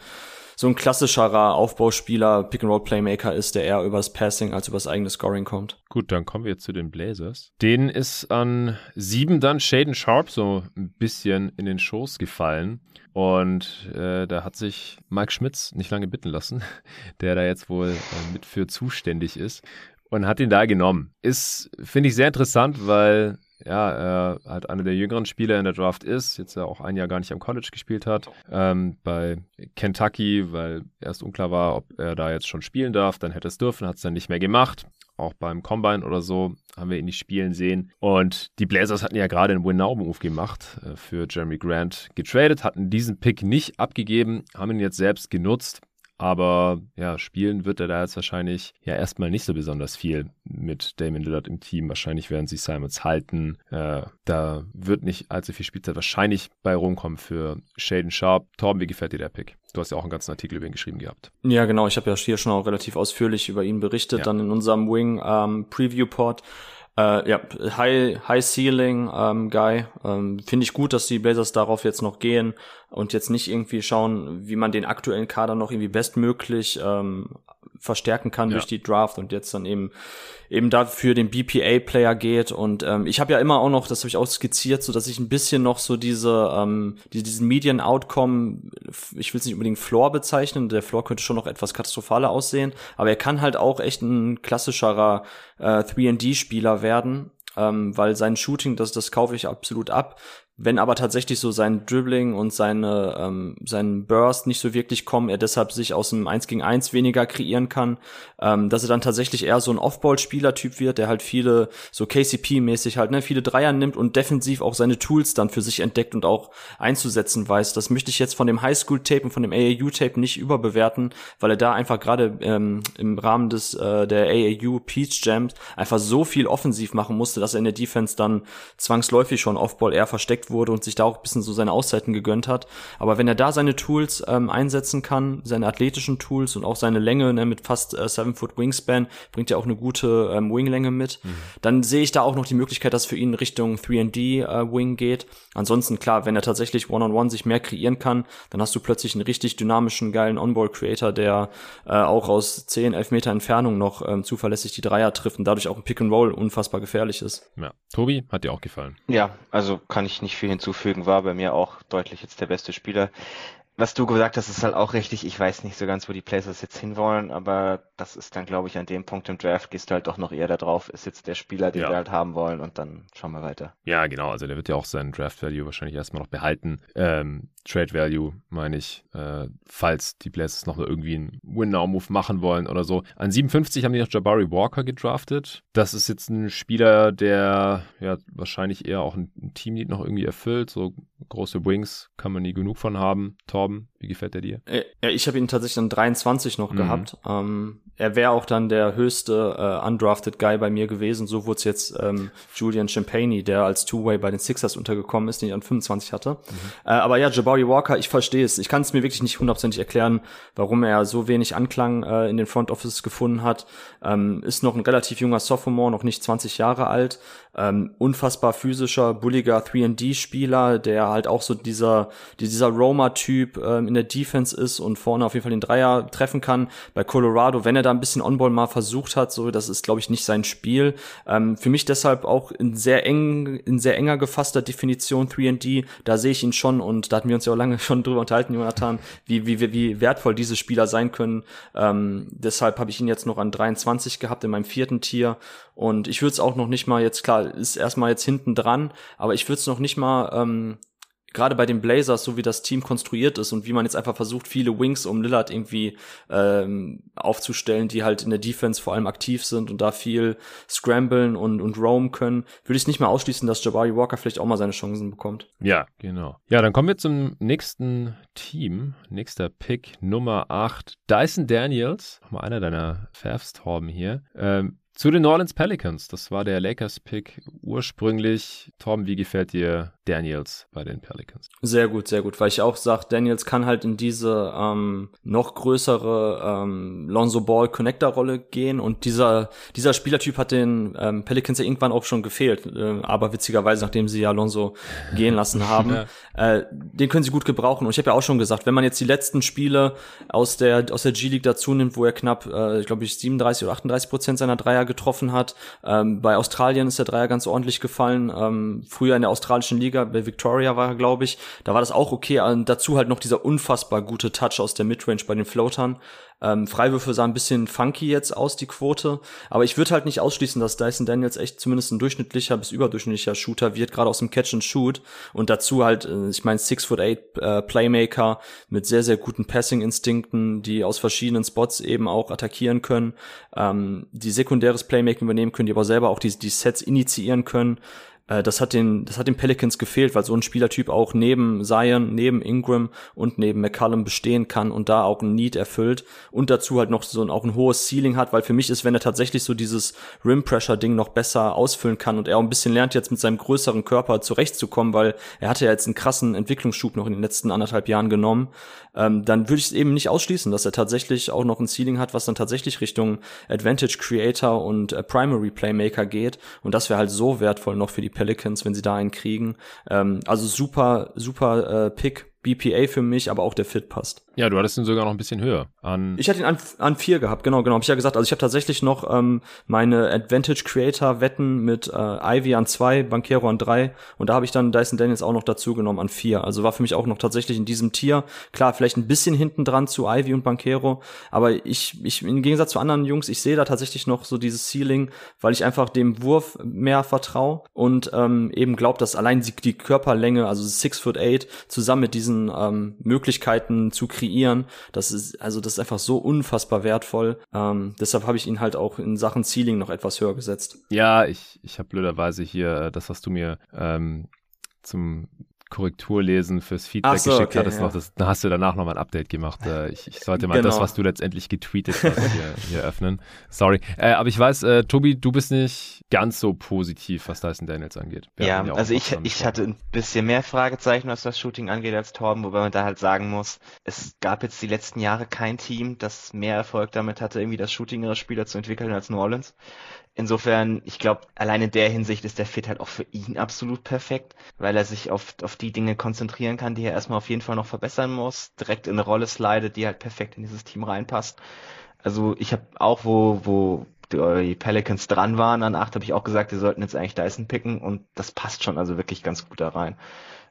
so ein klassischerer Aufbauspieler, Pick-and-Roll-Playmaker ist, der eher übers Passing als übers eigene Scoring kommt. Gut, dann kommen wir zu den Blazers. Denen ist an sieben dann Shaden Sharp so ein bisschen in den Schoß gefallen. Und äh, da hat sich Mike Schmitz nicht lange bitten lassen, der da jetzt wohl äh, mit für zuständig ist und hat ihn da genommen. Ist, finde ich, sehr interessant, weil ja, er halt einer der jüngeren Spieler in der Draft ist, jetzt ja auch ein Jahr gar nicht am College gespielt hat, ähm, bei Kentucky, weil erst unklar war, ob er da jetzt schon spielen darf, dann hätte es dürfen, hat es dann nicht mehr gemacht. Auch beim Combine oder so haben wir ihn nicht spielen sehen. Und die Blazers hatten ja gerade einen Win-Now-Move gemacht, äh, für Jeremy Grant getradet, hatten diesen Pick nicht abgegeben, haben ihn jetzt selbst genutzt. Aber ja, spielen wird er da jetzt wahrscheinlich ja erstmal nicht so besonders viel mit Damon Lillard im Team. Wahrscheinlich werden sie Simons halten. Äh, da wird nicht allzu viel Spielzeit wahrscheinlich bei rumkommen für Shaden Sharp. Torben, wie gefällt dir der Pick? Du hast ja auch einen ganzen Artikel über ihn geschrieben gehabt. Ja, genau. Ich habe ja hier schon auch relativ ausführlich über ihn berichtet, ja. dann in unserem Wing ähm, Preview Pod. Äh, ja, High, High Ceiling ähm, Guy. Ähm, Finde ich gut, dass die Blazers darauf jetzt noch gehen und jetzt nicht irgendwie schauen, wie man den aktuellen Kader noch irgendwie bestmöglich ähm, verstärken kann ja. durch die Draft und jetzt dann eben eben dafür den BPA-Player geht und ähm, ich habe ja immer auch noch, das habe ich auch skizziert, so dass ich ein bisschen noch so diese ähm, die, diesen Median-Outcome, ich will es nicht unbedingt Floor bezeichnen, der Floor könnte schon noch etwas katastrophaler aussehen, aber er kann halt auch echt ein klassischerer äh, 3D-Spieler werden ähm, weil sein Shooting, das, das kaufe ich absolut ab. Wenn aber tatsächlich so sein Dribbling und seine, ähm, sein Burst nicht so wirklich kommen, er deshalb sich aus einem 1 gegen 1 weniger kreieren kann, ähm, dass er dann tatsächlich eher so ein Off-Ball-Spieler-Typ wird, der halt viele, so KCP-mäßig halt, ne, viele Dreier nimmt und defensiv auch seine Tools dann für sich entdeckt und auch einzusetzen weiß. Das möchte ich jetzt von dem Highschool-Tape und von dem AAU-Tape nicht überbewerten, weil er da einfach gerade ähm, im Rahmen des äh, der AAU Peach Jams einfach so viel offensiv machen musste, dass er in der Defense dann zwangsläufig schon Off-Ball eher versteckt geprägt wurde und sich da auch ein bisschen so seine Auszeiten gegönnt hat. Aber wenn er da seine Tools ähm, einsetzen kann, seine athletischen Tools und auch seine Länge ne, mit fast äh, 7 Foot Wingspan, bringt ja auch eine gute ähm, Winglänge mit, mhm. dann sehe ich da auch noch die Möglichkeit, dass für ihn Richtung 3D äh, Wing geht. Ansonsten klar, wenn er tatsächlich One-on-One -on -one sich mehr kreieren kann, dann hast du plötzlich einen richtig dynamischen, geilen On-Ball-Creator, der äh, auch aus 10, 11 Meter Entfernung noch ähm, zuverlässig die Dreier trifft und dadurch auch ein Pick-and-Roll unfassbar gefährlich ist. Ja. Tobi, hat dir auch gefallen? Ja, also kann ich nicht viel hinzufügen, war bei mir auch deutlich jetzt der beste Spieler was du gesagt hast, ist halt auch richtig. Ich weiß nicht so ganz, wo die Blazers jetzt hinwollen, aber das ist dann, glaube ich, an dem Punkt im Draft gehst du halt doch noch eher da drauf, ist jetzt der Spieler, den ja. wir halt haben wollen und dann schauen wir weiter. Ja, genau. Also der wird ja auch seinen Draft Value wahrscheinlich erstmal noch behalten. Ähm, Trade Value, meine ich, äh, falls die Blazers noch irgendwie einen Win-Now-Move machen wollen oder so. An 57 haben die noch Jabari Walker gedraftet. Das ist jetzt ein Spieler, der ja wahrscheinlich eher auch ein, Teamlead noch irgendwie erfüllt. So große Wings kann man nie genug von haben. Torben, wie gefällt er dir? Äh, ja, ich habe ihn tatsächlich an 23 noch mhm. gehabt. Ähm, er wäre auch dann der höchste äh, undrafted Guy bei mir gewesen. So wurde es jetzt ähm, Julian Champagne, der als Two-Way bei den Sixers untergekommen ist, den ich an 25 hatte. Mhm. Äh, aber ja, Jabari Walker, ich verstehe es. Ich kann es mir wirklich nicht hundertprozentig erklären, warum er so wenig Anklang äh, in den Front Office gefunden hat. Ähm, ist noch ein relativ junger Sophomore, noch nicht 20 Jahre alt. Ähm, unfassbar physischer, bulliger 3D-Spieler, der halt auch so dieser, dieser Roma-Typ ähm, in der Defense ist und vorne auf jeden Fall den Dreier treffen kann. Bei Colorado, wenn er da ein bisschen On-Ball mal versucht hat, so, das ist, glaube ich, nicht sein Spiel. Ähm, für mich deshalb auch in sehr eng, in sehr enger gefasster Definition 3D, da sehe ich ihn schon und da hatten wir uns ja auch lange schon drüber unterhalten, Jonathan, wie, wie, wie wertvoll diese Spieler sein können. Ähm, deshalb habe ich ihn jetzt noch an 23 gehabt in meinem vierten Tier und ich würde es auch noch nicht mal jetzt, klar, ist erstmal jetzt hinten dran, aber ich würde es noch nicht mal ähm, gerade bei den Blazers, so wie das Team konstruiert ist und wie man jetzt einfach versucht, viele Wings um Lillard irgendwie ähm, aufzustellen, die halt in der Defense vor allem aktiv sind und da viel scramblen und, und roam können, würde ich nicht mal ausschließen, dass Jabari Walker vielleicht auch mal seine Chancen bekommt. Ja, genau. Ja, dann kommen wir zum nächsten Team. Nächster Pick, Nummer 8. Dyson Daniels, mal einer deiner Favs, Torben hier. Ähm, zu den New Orleans Pelicans. Das war der Lakers-Pick ursprünglich. Tom, wie gefällt dir Daniels bei den Pelicans? Sehr gut, sehr gut, weil ich auch sage, Daniels kann halt in diese ähm, noch größere ähm, Lonzo Ball Connector-Rolle gehen und dieser dieser Spielertyp hat den ähm, Pelicans ja irgendwann auch schon gefehlt, äh, aber witzigerweise, nachdem sie ja Lonzo gehen lassen haben, ja. äh, den können sie gut gebrauchen. Und ich habe ja auch schon gesagt, wenn man jetzt die letzten Spiele aus der aus der G League dazu nimmt, wo er knapp, äh, glaube ich, 37 oder 38 Prozent seiner Dreier getroffen hat. Ähm, bei Australien ist der Dreier ganz ordentlich gefallen. Ähm, früher in der australischen Liga, bei Victoria war er, glaube ich, da war das auch okay. Und dazu halt noch dieser unfassbar gute Touch aus der Midrange bei den Floatern. Ähm, Freiwürfe sah ein bisschen funky jetzt aus, die Quote. Aber ich würde halt nicht ausschließen, dass Dyson Daniels echt zumindest ein durchschnittlicher bis überdurchschnittlicher Shooter wird, gerade aus dem Catch and Shoot. Und dazu halt, äh, ich meine, Six Foot Eight äh, Playmaker mit sehr, sehr guten Passing-Instinkten, die aus verschiedenen Spots eben auch attackieren können, ähm, die sekundäres Playmaking übernehmen können, die aber selber auch die, die Sets initiieren können. Äh, das hat den, das hat den Pelicans gefehlt, weil so ein Spielertyp auch neben Zion, neben Ingram und neben McCallum bestehen kann und da auch ein Need erfüllt und dazu halt noch so ein, auch ein hohes Ceiling hat, weil für mich ist, wenn er tatsächlich so dieses Rim Pressure Ding noch besser ausfüllen kann und er auch ein bisschen lernt jetzt mit seinem größeren Körper zurechtzukommen, weil er hatte ja jetzt einen krassen Entwicklungsschub noch in den letzten anderthalb Jahren genommen, ähm, dann würde ich es eben nicht ausschließen, dass er tatsächlich auch noch ein Ceiling hat, was dann tatsächlich Richtung Advantage Creator und äh, Primary Playmaker geht und das wäre halt so wertvoll noch für die Pelicans, wenn sie da einen kriegen. Ähm, also super, super äh, Pick BPA für mich, aber auch der Fit passt. Ja, du hattest ihn sogar noch ein bisschen höher. An ich hatte ihn an, an vier gehabt, genau, genau. Hab ich ja gesagt. Also ich habe tatsächlich noch ähm, meine Advantage Creator Wetten mit äh, Ivy an zwei, Banquero an drei und da habe ich dann Dyson Daniels auch noch dazu genommen an vier. Also war für mich auch noch tatsächlich in diesem Tier. Klar, vielleicht ein bisschen hinten dran zu Ivy und Banquero, aber ich, ich im Gegensatz zu anderen Jungs, ich sehe da tatsächlich noch so dieses Ceiling, weil ich einfach dem Wurf mehr vertraue und ähm, eben glaube, dass allein die, Körperlänge, also six foot eight, zusammen mit diesen ähm, Möglichkeiten zu kreieren kreieren. Das ist, also das ist einfach so unfassbar wertvoll. Ähm, deshalb habe ich ihn halt auch in Sachen Ceiling noch etwas höher gesetzt. Ja, ich, ich habe blöderweise hier äh, das, was du mir ähm, zum Korrektur lesen fürs Feedback so, geschickt okay, hattest ja. noch. Das, da hast du danach nochmal ein Update gemacht. Äh, ich, ich, sollte mal genau. das, was du letztendlich getweetet hast, hier, hier öffnen. Sorry. Äh, aber ich weiß, äh, Tobi, du bist nicht ganz so positiv, was Dyson Daniels angeht. Wir ja, also ich, ich hatte ein bisschen mehr Fragezeichen, was das Shooting angeht, als Torben, wobei man da halt sagen muss, es gab jetzt die letzten Jahre kein Team, das mehr Erfolg damit hatte, irgendwie das Shooting ihrer Spieler zu entwickeln als New Orleans. Insofern, ich glaube, allein in der Hinsicht ist der Fit halt auch für ihn absolut perfekt, weil er sich auf, auf die Dinge konzentrieren kann, die er erstmal auf jeden Fall noch verbessern muss, direkt in eine Rolle slidet, die halt perfekt in dieses Team reinpasst. Also ich habe auch, wo, wo die Pelicans dran waren an acht, habe ich auch gesagt, wir sollten jetzt eigentlich Dyson picken und das passt schon also wirklich ganz gut da rein.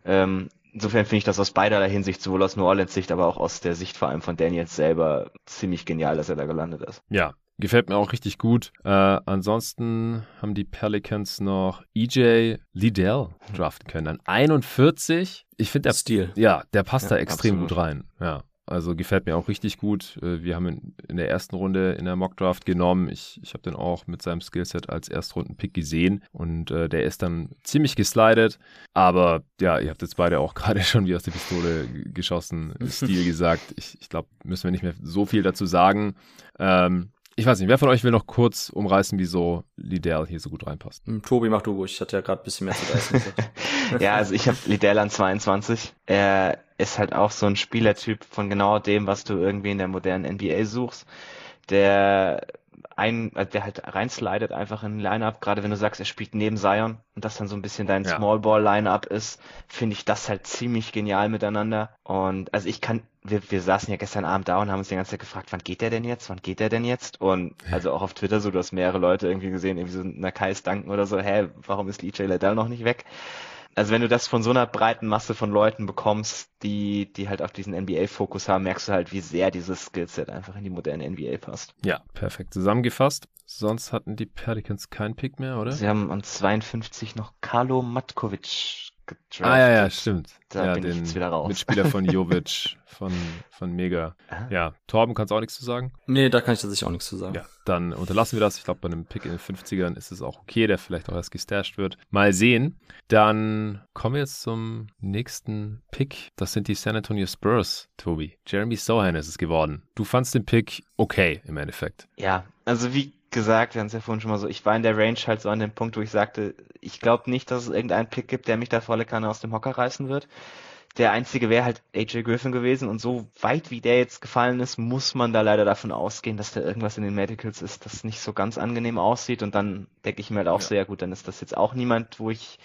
Ähm, insofern finde ich das aus beiderlei Hinsicht, sowohl aus New Orleans Sicht, aber auch aus der Sicht vor allem von Daniels selber ziemlich genial, dass er da gelandet ist. Ja, Gefällt mir auch richtig gut. Äh, ansonsten haben die Pelicans noch EJ Liddell draften können. An 41. Ich finde der Stil. Ja, der passt ja, da extrem absolut. gut rein. Ja. Also gefällt mir auch richtig gut. Äh, wir haben ihn in der ersten Runde in der Mockdraft genommen. Ich, ich habe den auch mit seinem Skillset als Erstrunden-Pick gesehen und äh, der ist dann ziemlich geslidet. Aber ja, ihr habt jetzt beide auch gerade schon wie aus der Pistole geschossen, Stil gesagt. Ich, ich glaube, müssen wir nicht mehr so viel dazu sagen. Ähm, ich weiß nicht, wer von euch will noch kurz umreißen, wieso Liddell hier so gut reinpasst? Hm, Tobi, mach du ruhig. Ich hatte ja gerade ein bisschen mehr zu leisten. ja, also ich habe Liddell an 22. Er ist halt auch so ein Spielertyp von genau dem, was du irgendwie in der modernen NBA suchst. Der ein, äh, der halt reinslidet einfach in ein Lineup, gerade wenn du sagst, er spielt neben Zion und das dann so ein bisschen dein ja. Small Ball Lineup ist, finde ich das halt ziemlich genial miteinander. Und also ich kann, wir, wir saßen ja gestern Abend da und haben uns die ganze Zeit gefragt, wann geht der denn jetzt? Wann geht der denn jetzt? Und also auch auf Twitter so, du hast mehrere Leute irgendwie gesehen, irgendwie so Nakais danken oder so, hä, warum ist EJ Liddell noch nicht weg? Also wenn du das von so einer breiten Masse von Leuten bekommst, die, die halt auf diesen NBA-Fokus haben, merkst du halt, wie sehr dieses Skillset einfach in die moderne NBA passt. Ja, perfekt zusammengefasst. Sonst hatten die Pelicans keinen Pick mehr, oder? Sie haben an 52 noch Carlo Matkovic gedraftet. Ah ja, ja, stimmt. Da ja, bin den ich jetzt wieder raus. Mitspieler von Jovic, von, von Mega. Ja, Torben, kannst du auch nichts zu sagen? Nee, da kann ich tatsächlich auch nichts zu sagen. Ja, dann unterlassen wir das. Ich glaube, bei einem Pick in den 50ern ist es auch okay, der vielleicht auch erst gestasht wird. Mal sehen. Dann kommen wir jetzt zum nächsten Pick. Das sind die San Antonio Spurs, Tobi. Jeremy Sohan ist es geworden. Du fandst den Pick okay im Endeffekt. Ja, also wie gesagt, wir haben es ja vorhin schon mal so, ich war in der Range halt so an dem Punkt, wo ich sagte, ich glaube nicht, dass es irgendeinen Pick gibt, der mich da volle Kanne aus dem Hocker reißen wird. Der einzige wäre halt AJ Griffin gewesen und so weit wie der jetzt gefallen ist, muss man da leider davon ausgehen, dass da irgendwas in den Medicals ist, das nicht so ganz angenehm aussieht und dann denke ich mir halt auch ja. so, ja gut, dann ist das jetzt auch niemand, wo ich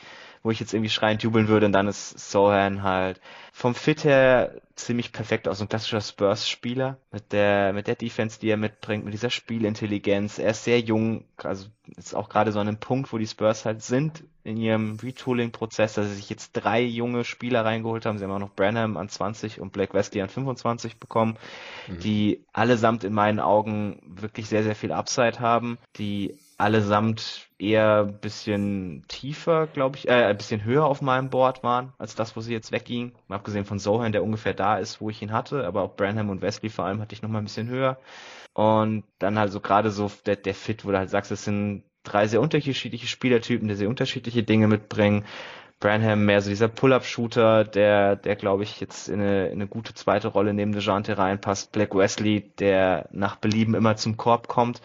wo ich jetzt irgendwie schreiend jubeln würde und dann ist Sohan halt vom Fit her ziemlich perfekt aus, ein klassischer Spurs-Spieler mit der, mit der Defense, die er mitbringt, mit dieser Spielintelligenz. Er ist sehr jung, also ist auch gerade so an einem Punkt, wo die Spurs halt sind in ihrem Retooling-Prozess, dass sie sich jetzt drei junge Spieler reingeholt haben. Sie haben auch noch Branham an 20 und Black Wesley an 25 bekommen, mhm. die allesamt in meinen Augen wirklich sehr, sehr viel Upside haben, die allesamt eher ein bisschen tiefer, glaube ich, äh, ein bisschen höher auf meinem Board waren, als das, wo sie jetzt wegging. Mal abgesehen von Sohan, der ungefähr da ist, wo ich ihn hatte, aber auch Branham und Wesley vor allem hatte ich noch mal ein bisschen höher. Und dann halt so gerade so der, der Fit, wo du halt sagst, es sind drei sehr unterschiedliche Spielertypen, die sehr unterschiedliche Dinge mitbringen. Branham mehr so dieser Pull-Up-Shooter, der, der glaube ich jetzt in eine, in eine gute zweite Rolle neben DeJounte reinpasst. Black Wesley, der nach Belieben immer zum Korb kommt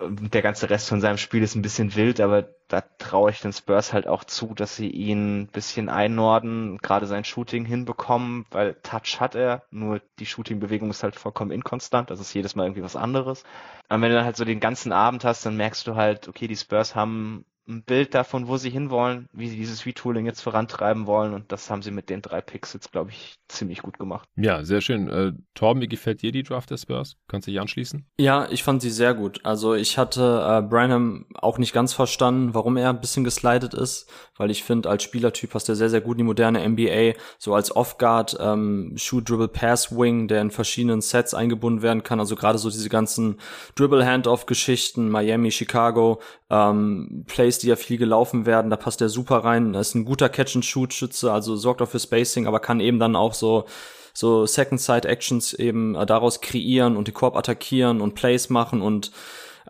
der ganze Rest von seinem Spiel ist ein bisschen wild, aber da traue ich den Spurs halt auch zu, dass sie ihn ein bisschen einnorden, gerade sein Shooting hinbekommen, weil Touch hat er, nur die Shooting-Bewegung ist halt vollkommen inkonstant, das ist jedes Mal irgendwie was anderes. Aber wenn du dann halt so den ganzen Abend hast, dann merkst du halt, okay, die Spurs haben ein Bild davon, wo sie hinwollen, wie sie dieses Retooling jetzt vorantreiben wollen. Und das haben sie mit den drei Picks jetzt, glaube ich, ziemlich gut gemacht. Ja, sehr schön. Äh, Torben, wie gefällt dir die Draft der Spurs? Kannst du dich anschließen? Ja, ich fand sie sehr gut. Also ich hatte äh, Branham auch nicht ganz verstanden, warum er ein bisschen geslidet ist, weil ich finde, als Spielertyp passt er sehr, sehr gut in die moderne NBA. So als Off-Guard, ähm, Shoot, Dribble, Pass, Wing, der in verschiedenen Sets eingebunden werden kann. Also gerade so diese ganzen Dribble-Handoff-Geschichten, Miami, Chicago, ähm, Plays, die ja viel gelaufen werden, da passt er super rein. Er ist ein guter Catch-and-Shoot-Schütze, also sorgt auch für Spacing, aber kann eben dann auch so so Second Side Actions eben äh, daraus kreieren und die Korb attackieren und Plays machen und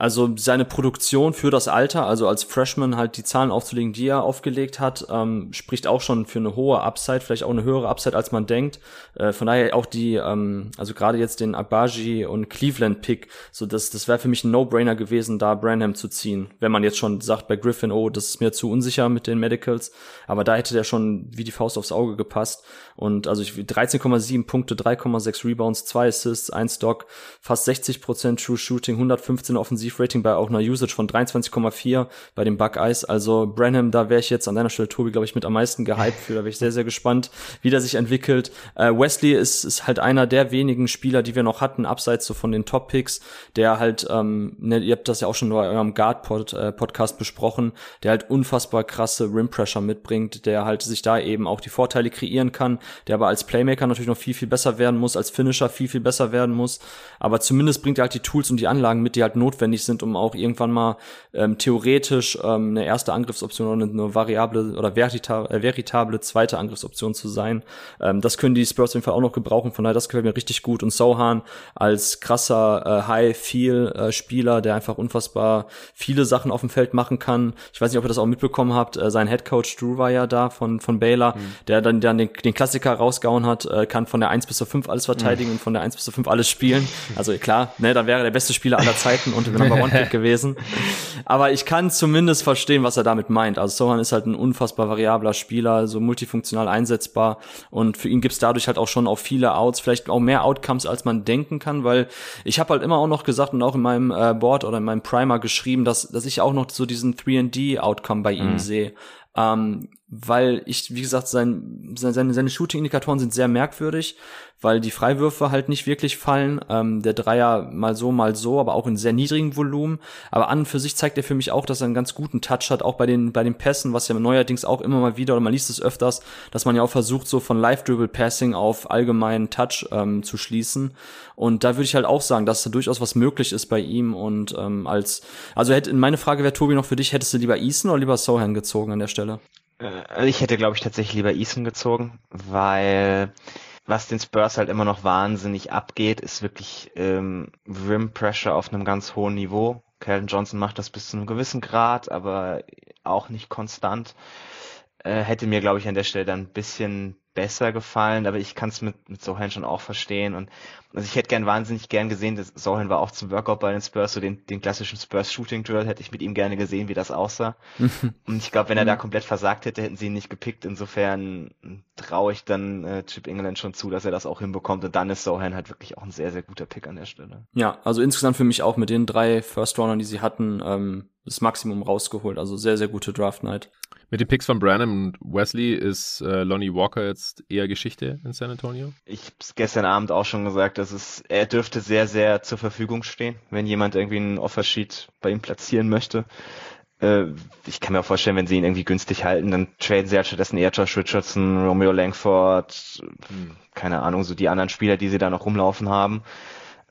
Also seine Produktion für das Alter, also als Freshman halt die Zahlen aufzulegen, die er aufgelegt hat, ähm, spricht auch schon für eine hohe Upside, vielleicht auch eine höhere Upside, als man denkt. Äh, von daher auch die, ähm, also gerade jetzt den Abaji und Cleveland Pick, so das, das wäre für mich ein No-Brainer gewesen, da Branham zu ziehen. Wenn man jetzt schon sagt bei Griffin, oh, das ist mir zu unsicher mit den Medicals, aber da hätte der schon wie die Faust aufs Auge gepasst. Und also 13,7 Punkte, 3,6 Rebounds, 2 Assists, 1 Stock, fast 60% True Shooting, 115 Offensivrating bei auch einer Usage von 23,4 bei dem Buckeyes. Also Branham, da wäre ich jetzt an deiner Stelle, Tobi, glaube ich, mit am meisten gehypt für. Da wäre ich sehr, sehr gespannt, wie der sich entwickelt. Äh, Wesley ist, ist halt einer der wenigen Spieler, die wir noch hatten, abseits so von den Top-Picks, der halt, ähm, ne, ihr habt das ja auch schon bei eurem Guard-Podcast äh, besprochen, der halt unfassbar krasse Rim-Pressure mitbringt, der halt sich da eben auch die Vorteile kreieren kann, der aber als Playmaker natürlich noch viel, viel besser werden muss, als Finisher viel, viel besser werden muss. Aber zumindest bringt er halt die Tools und die Anlagen mit, die halt notwendig sind, um auch irgendwann mal ähm, theoretisch ähm, eine erste Angriffsoption oder eine variable oder verita äh, veritable zweite Angriffsoption zu sein. Ähm, das können die Spurs auf jeden Fall auch noch gebrauchen, von daher das gefällt mir richtig gut. Und Sohan als krasser äh, High-Feel-Spieler, der einfach unfassbar viele Sachen auf dem Feld machen kann. Ich weiß nicht, ob ihr das auch mitbekommen habt, äh, sein Headcoach Drew war ja da von, von Baylor, mhm. der dann, dann den, den Klassiker rausgehauen hat, äh, kann von der 1 bis zur 5 alles verteidigen mhm. und von der 1 bis zur 5 alles spielen. Also klar, ne, dann wäre er der beste Spieler aller Zeiten und der Number One Pick gewesen. Aber ich kann zumindest verstehen, was er damit meint. Also Sohan ist halt ein unfassbar variabler Spieler, so multifunktional einsetzbar und für ihn gibt's dadurch halt auch schon auch viele Outs, vielleicht auch mehr Outcomes, als man denken kann, weil ich habe halt immer auch noch gesagt und auch in meinem äh, Board oder in meinem Primer geschrieben, dass, dass ich auch noch so diesen 3D-Outcome bei ihm mhm. sehe. Ähm, weil ich, wie gesagt, sein, seine, seine Shooting-Indikatoren sind sehr merkwürdig, weil die Freiwürfe halt nicht wirklich fallen. Ähm, der Dreier mal so, mal so, aber auch in sehr niedrigem Volumen. Aber an und für sich zeigt er für mich auch, dass er einen ganz guten Touch hat, auch bei den, bei den Pässen, was ja neuerdings auch immer mal wieder, oder man liest es öfters, dass man ja auch versucht, so von Live-Dribble-Passing auf allgemeinen Touch ähm, zu schließen. Und da würde ich halt auch sagen, dass da durchaus was möglich ist bei ihm und ähm, als, also hätte, meine Frage wäre, Tobi, noch für dich, hättest du lieber Eason oder lieber Sohan gezogen an der Stelle? Äh, ich hätte, glaube ich, tatsächlich lieber Eason gezogen, weil was den Spurs halt immer noch wahnsinnig abgeht, ist wirklich ähm, Rim Pressure auf einem ganz hohen Niveau. Calvin Johnson macht das bis zu einem gewissen Grad, aber auch nicht konstant. Äh, hätte mir, glaube ich, an der Stelle dann ein bisschen besser gefallen, aber ich kann es mit, mit Sohan schon auch verstehen. Und also ich hätte gern wahnsinnig gern gesehen, dass Sohan war auch zum Workout bei den Spurs, so den, den klassischen Spurs Shooting Drill hätte ich mit ihm gerne gesehen, wie das aussah. und ich glaube, wenn er da komplett versagt hätte, hätten sie ihn nicht gepickt. Insofern traue ich dann äh, Chip England schon zu, dass er das auch hinbekommt. Und dann ist Sohan halt wirklich auch ein sehr, sehr guter Pick an der Stelle. Ja, also insgesamt für mich auch mit den drei First Roundern, die sie hatten, ähm, das Maximum rausgeholt. Also sehr, sehr gute Draft Night. Mit den Picks von Branham und Wesley ist äh, Lonnie Walker jetzt eher Geschichte in San Antonio? Ich habe gestern Abend auch schon gesagt, dass es, er dürfte sehr, sehr zur Verfügung stehen, wenn jemand irgendwie einen Offersheet bei ihm platzieren möchte. Äh, ich kann mir auch vorstellen, wenn sie ihn irgendwie günstig halten, dann traden sie halt stattdessen eher Josh Richardson, Romeo Langford, hm, keine Ahnung, so die anderen Spieler, die sie da noch rumlaufen haben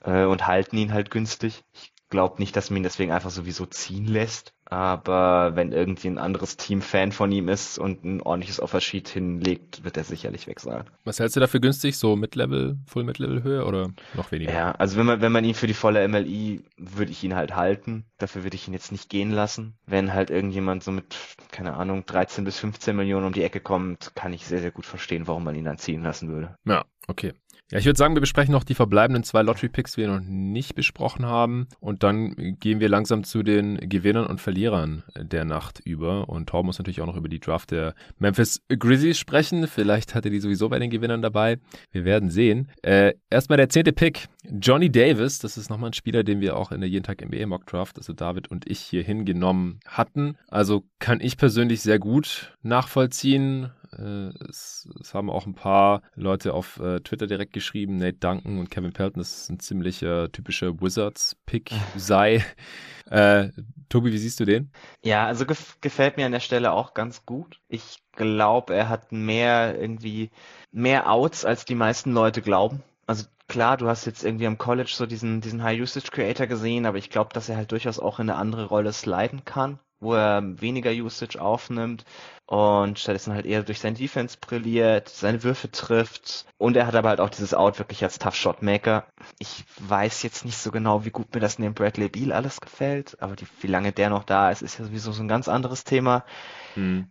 äh, und halten ihn halt günstig. Ich glaube nicht, dass man ihn deswegen einfach sowieso ziehen lässt. Aber wenn irgendwie ein anderes Team Fan von ihm ist und ein ordentliches Offersheet hinlegt, wird er sicherlich weg sein. Was hältst du dafür günstig? So Mid-Level, Full-Mid-Level-Höhe oder noch weniger? Ja, also wenn man, wenn man ihn für die volle MLI, würde ich ihn halt halten. Dafür würde ich ihn jetzt nicht gehen lassen. Wenn halt irgendjemand so mit, keine Ahnung, 13 bis 15 Millionen um die Ecke kommt, kann ich sehr, sehr gut verstehen, warum man ihn dann ziehen lassen würde. Ja, okay. Ja, ich würde sagen, wir besprechen noch die verbleibenden zwei Lottery-Picks, die wir noch nicht besprochen haben. Und dann gehen wir langsam zu den Gewinnern und Verlierern der Nacht über. Und Thor muss natürlich auch noch über die Draft der Memphis Grizzlies sprechen. Vielleicht hat er die sowieso bei den Gewinnern dabei. Wir werden sehen. Äh, erstmal der zehnte Pick. Johnny Davis. Das ist nochmal ein Spieler, den wir auch in der Jeden Tag NBA Mock Draft, also David und ich hier hingenommen hatten. Also kann ich persönlich sehr gut nachvollziehen. Äh, es, es, haben auch ein paar Leute auf äh, Twitter direkt geschrieben, Nate Duncan und Kevin Pelton, das ist ein ziemlicher typischer Wizards-Pick sei. Äh, Tobi, wie siehst du den? Ja, also gef gefällt mir an der Stelle auch ganz gut. Ich glaube, er hat mehr irgendwie mehr Outs, als die meisten Leute glauben. Also klar, du hast jetzt irgendwie am College so diesen, diesen High-Usage-Creator gesehen, aber ich glaube, dass er halt durchaus auch in eine andere Rolle sliden kann wo er weniger Usage aufnimmt und stattdessen halt eher durch sein Defense brilliert, seine Würfe trifft und er hat aber halt auch dieses Out wirklich als Tough Shot Maker. Ich weiß jetzt nicht so genau, wie gut mir das neben Bradley Beal alles gefällt, aber die, wie lange der noch da ist, ist ja sowieso so ein ganz anderes Thema. Hm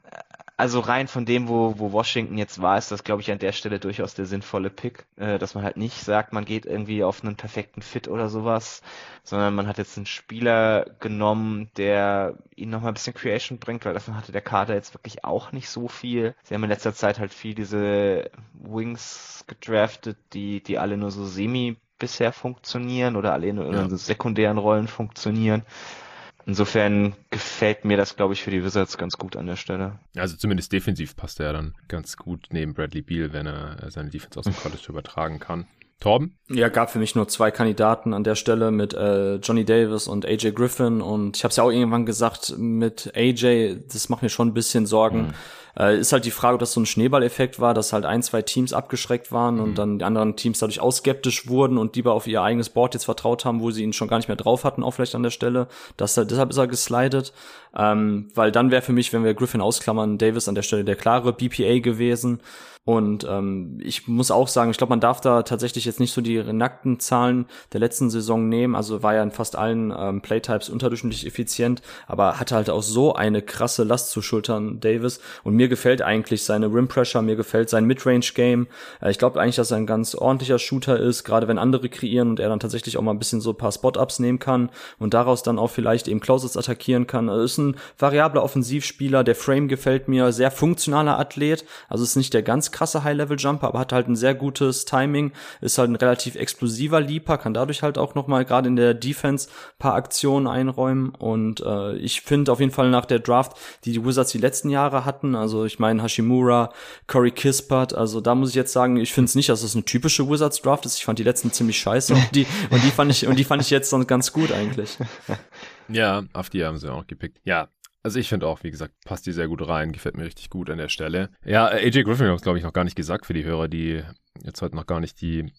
also rein von dem, wo, wo Washington jetzt war, ist das, glaube ich, an der Stelle durchaus der sinnvolle Pick, äh, dass man halt nicht sagt, man geht irgendwie auf einen perfekten Fit oder sowas, sondern man hat jetzt einen Spieler genommen, der ihnen nochmal ein bisschen Creation bringt, weil davon hatte der Kader jetzt wirklich auch nicht so viel. Sie haben in letzter Zeit halt viel diese Wings gedraftet, die, die alle nur so semi bisher funktionieren oder alle in, in ja. sekundären Rollen funktionieren. Insofern gefällt mir das, glaube ich, für die Wizards ganz gut an der Stelle. Also zumindest defensiv passt er ja dann ganz gut neben Bradley Beal, wenn er seine Defense aus dem College übertragen kann. Torben? Ja, gab für mich nur zwei Kandidaten an der Stelle mit äh, Johnny Davis und AJ Griffin und ich habe es ja auch irgendwann gesagt mit AJ, das macht mir schon ein bisschen Sorgen. Mhm. Äh, ist halt die Frage, ob das so ein Schneeballeffekt war, dass halt ein, zwei Teams abgeschreckt waren mhm. und dann die anderen Teams dadurch ausskeptisch wurden und lieber auf ihr eigenes Board jetzt vertraut haben, wo sie ihn schon gar nicht mehr drauf hatten, auch vielleicht an der Stelle. Das, deshalb ist er geslidet. Ähm, weil dann wäre für mich, wenn wir Griffin ausklammern, Davis an der Stelle der klare BPA gewesen. Und ähm, ich muss auch sagen, ich glaube, man darf da tatsächlich jetzt nicht so die nackten Zahlen der letzten Saison nehmen. Also war ja in fast allen ähm, Playtypes unterdurchschnittlich effizient, aber hatte halt auch so eine krasse Last zu schultern, Davis. Und mir gefällt eigentlich seine Rim Pressure, mir gefällt sein Midrange Game. Äh, ich glaube eigentlich, dass er ein ganz ordentlicher Shooter ist, gerade wenn andere kreieren und er dann tatsächlich auch mal ein bisschen so ein paar Spot-Ups nehmen kann und daraus dann auch vielleicht eben Closets attackieren kann. Also ist ein variabler Offensivspieler, der Frame gefällt mir, sehr funktionaler Athlet. Also ist nicht der ganz krasse High-Level-Jumper, aber hat halt ein sehr gutes Timing, ist halt ein relativ explosiver Leaper, kann dadurch halt auch nochmal gerade in der Defense paar Aktionen einräumen und äh, ich finde auf jeden Fall nach der Draft, die die Wizards die letzten Jahre hatten, also ich meine Hashimura, Corey Kispert, also da muss ich jetzt sagen, ich finde es nicht, dass es das eine typische Wizards Draft ist, ich fand die letzten ziemlich scheiße und die, und die fand ich, und die fand ich jetzt ganz gut eigentlich. Ja, auf die haben sie auch gepickt. Ja, also ich finde auch, wie gesagt, passt die sehr gut rein, gefällt mir richtig gut an der Stelle. Ja, AJ Griffin haben es, glaube ich, noch gar nicht gesagt für die Hörer, die jetzt heute noch gar nicht die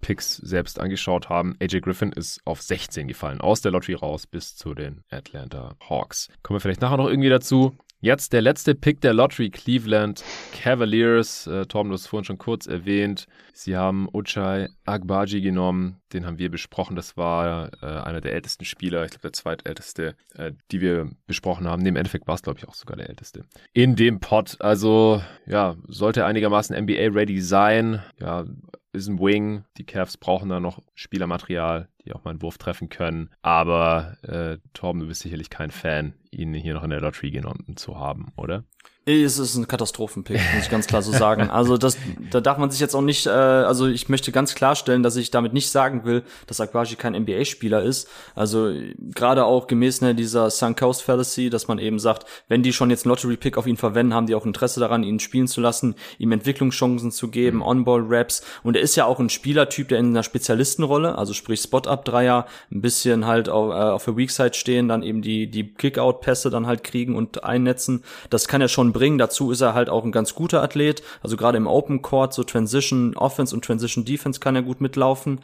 Picks selbst angeschaut haben. AJ Griffin ist auf 16 gefallen, aus der Lottery raus bis zu den Atlanta Hawks. Kommen wir vielleicht nachher noch irgendwie dazu. Jetzt der letzte Pick der Lottery, Cleveland Cavaliers. Äh, Tom, du hast vorhin schon kurz erwähnt. Sie haben Uchai Agbaji genommen. Den haben wir besprochen. Das war äh, einer der ältesten Spieler. Ich glaube, der zweitälteste, äh, die wir besprochen haben. Im Endeffekt war es, glaube ich, auch sogar der älteste. In dem Pot. Also, ja, sollte einigermaßen NBA-ready sein. Ja, ist ein Wing. Die Cavs brauchen da noch Spielermaterial, die auch mal einen Wurf treffen können. Aber äh, Torben, du bist sicherlich kein Fan, ihn hier noch in der Lottery genommen zu haben, oder? Es ist ein Katastrophenpick, muss ich ganz klar so sagen. Also das, da darf man sich jetzt auch nicht, äh, also ich möchte ganz klarstellen, dass ich damit nicht sagen will, dass Akbaji kein NBA-Spieler ist. Also gerade auch gemäß ne, dieser Sun Coast Fallacy, dass man eben sagt, wenn die schon jetzt einen Lottery-Pick auf ihn verwenden, haben die auch Interesse daran, ihn spielen zu lassen, ihm Entwicklungschancen zu geben, mhm. On-Ball-Raps. Und er ist ja auch ein Spielertyp, der in einer Spezialistenrolle, also sprich Spot-Up-Dreier, ein bisschen halt auf, äh, auf der Weak-Side stehen, dann eben die, die Kick-Out-Pässe dann halt kriegen und einnetzen. Das kann er schon bringen. Dazu ist er halt auch ein ganz guter Athlet. Also gerade im Open Court, so Transition Offense und Transition Defense kann er gut mitlaufen.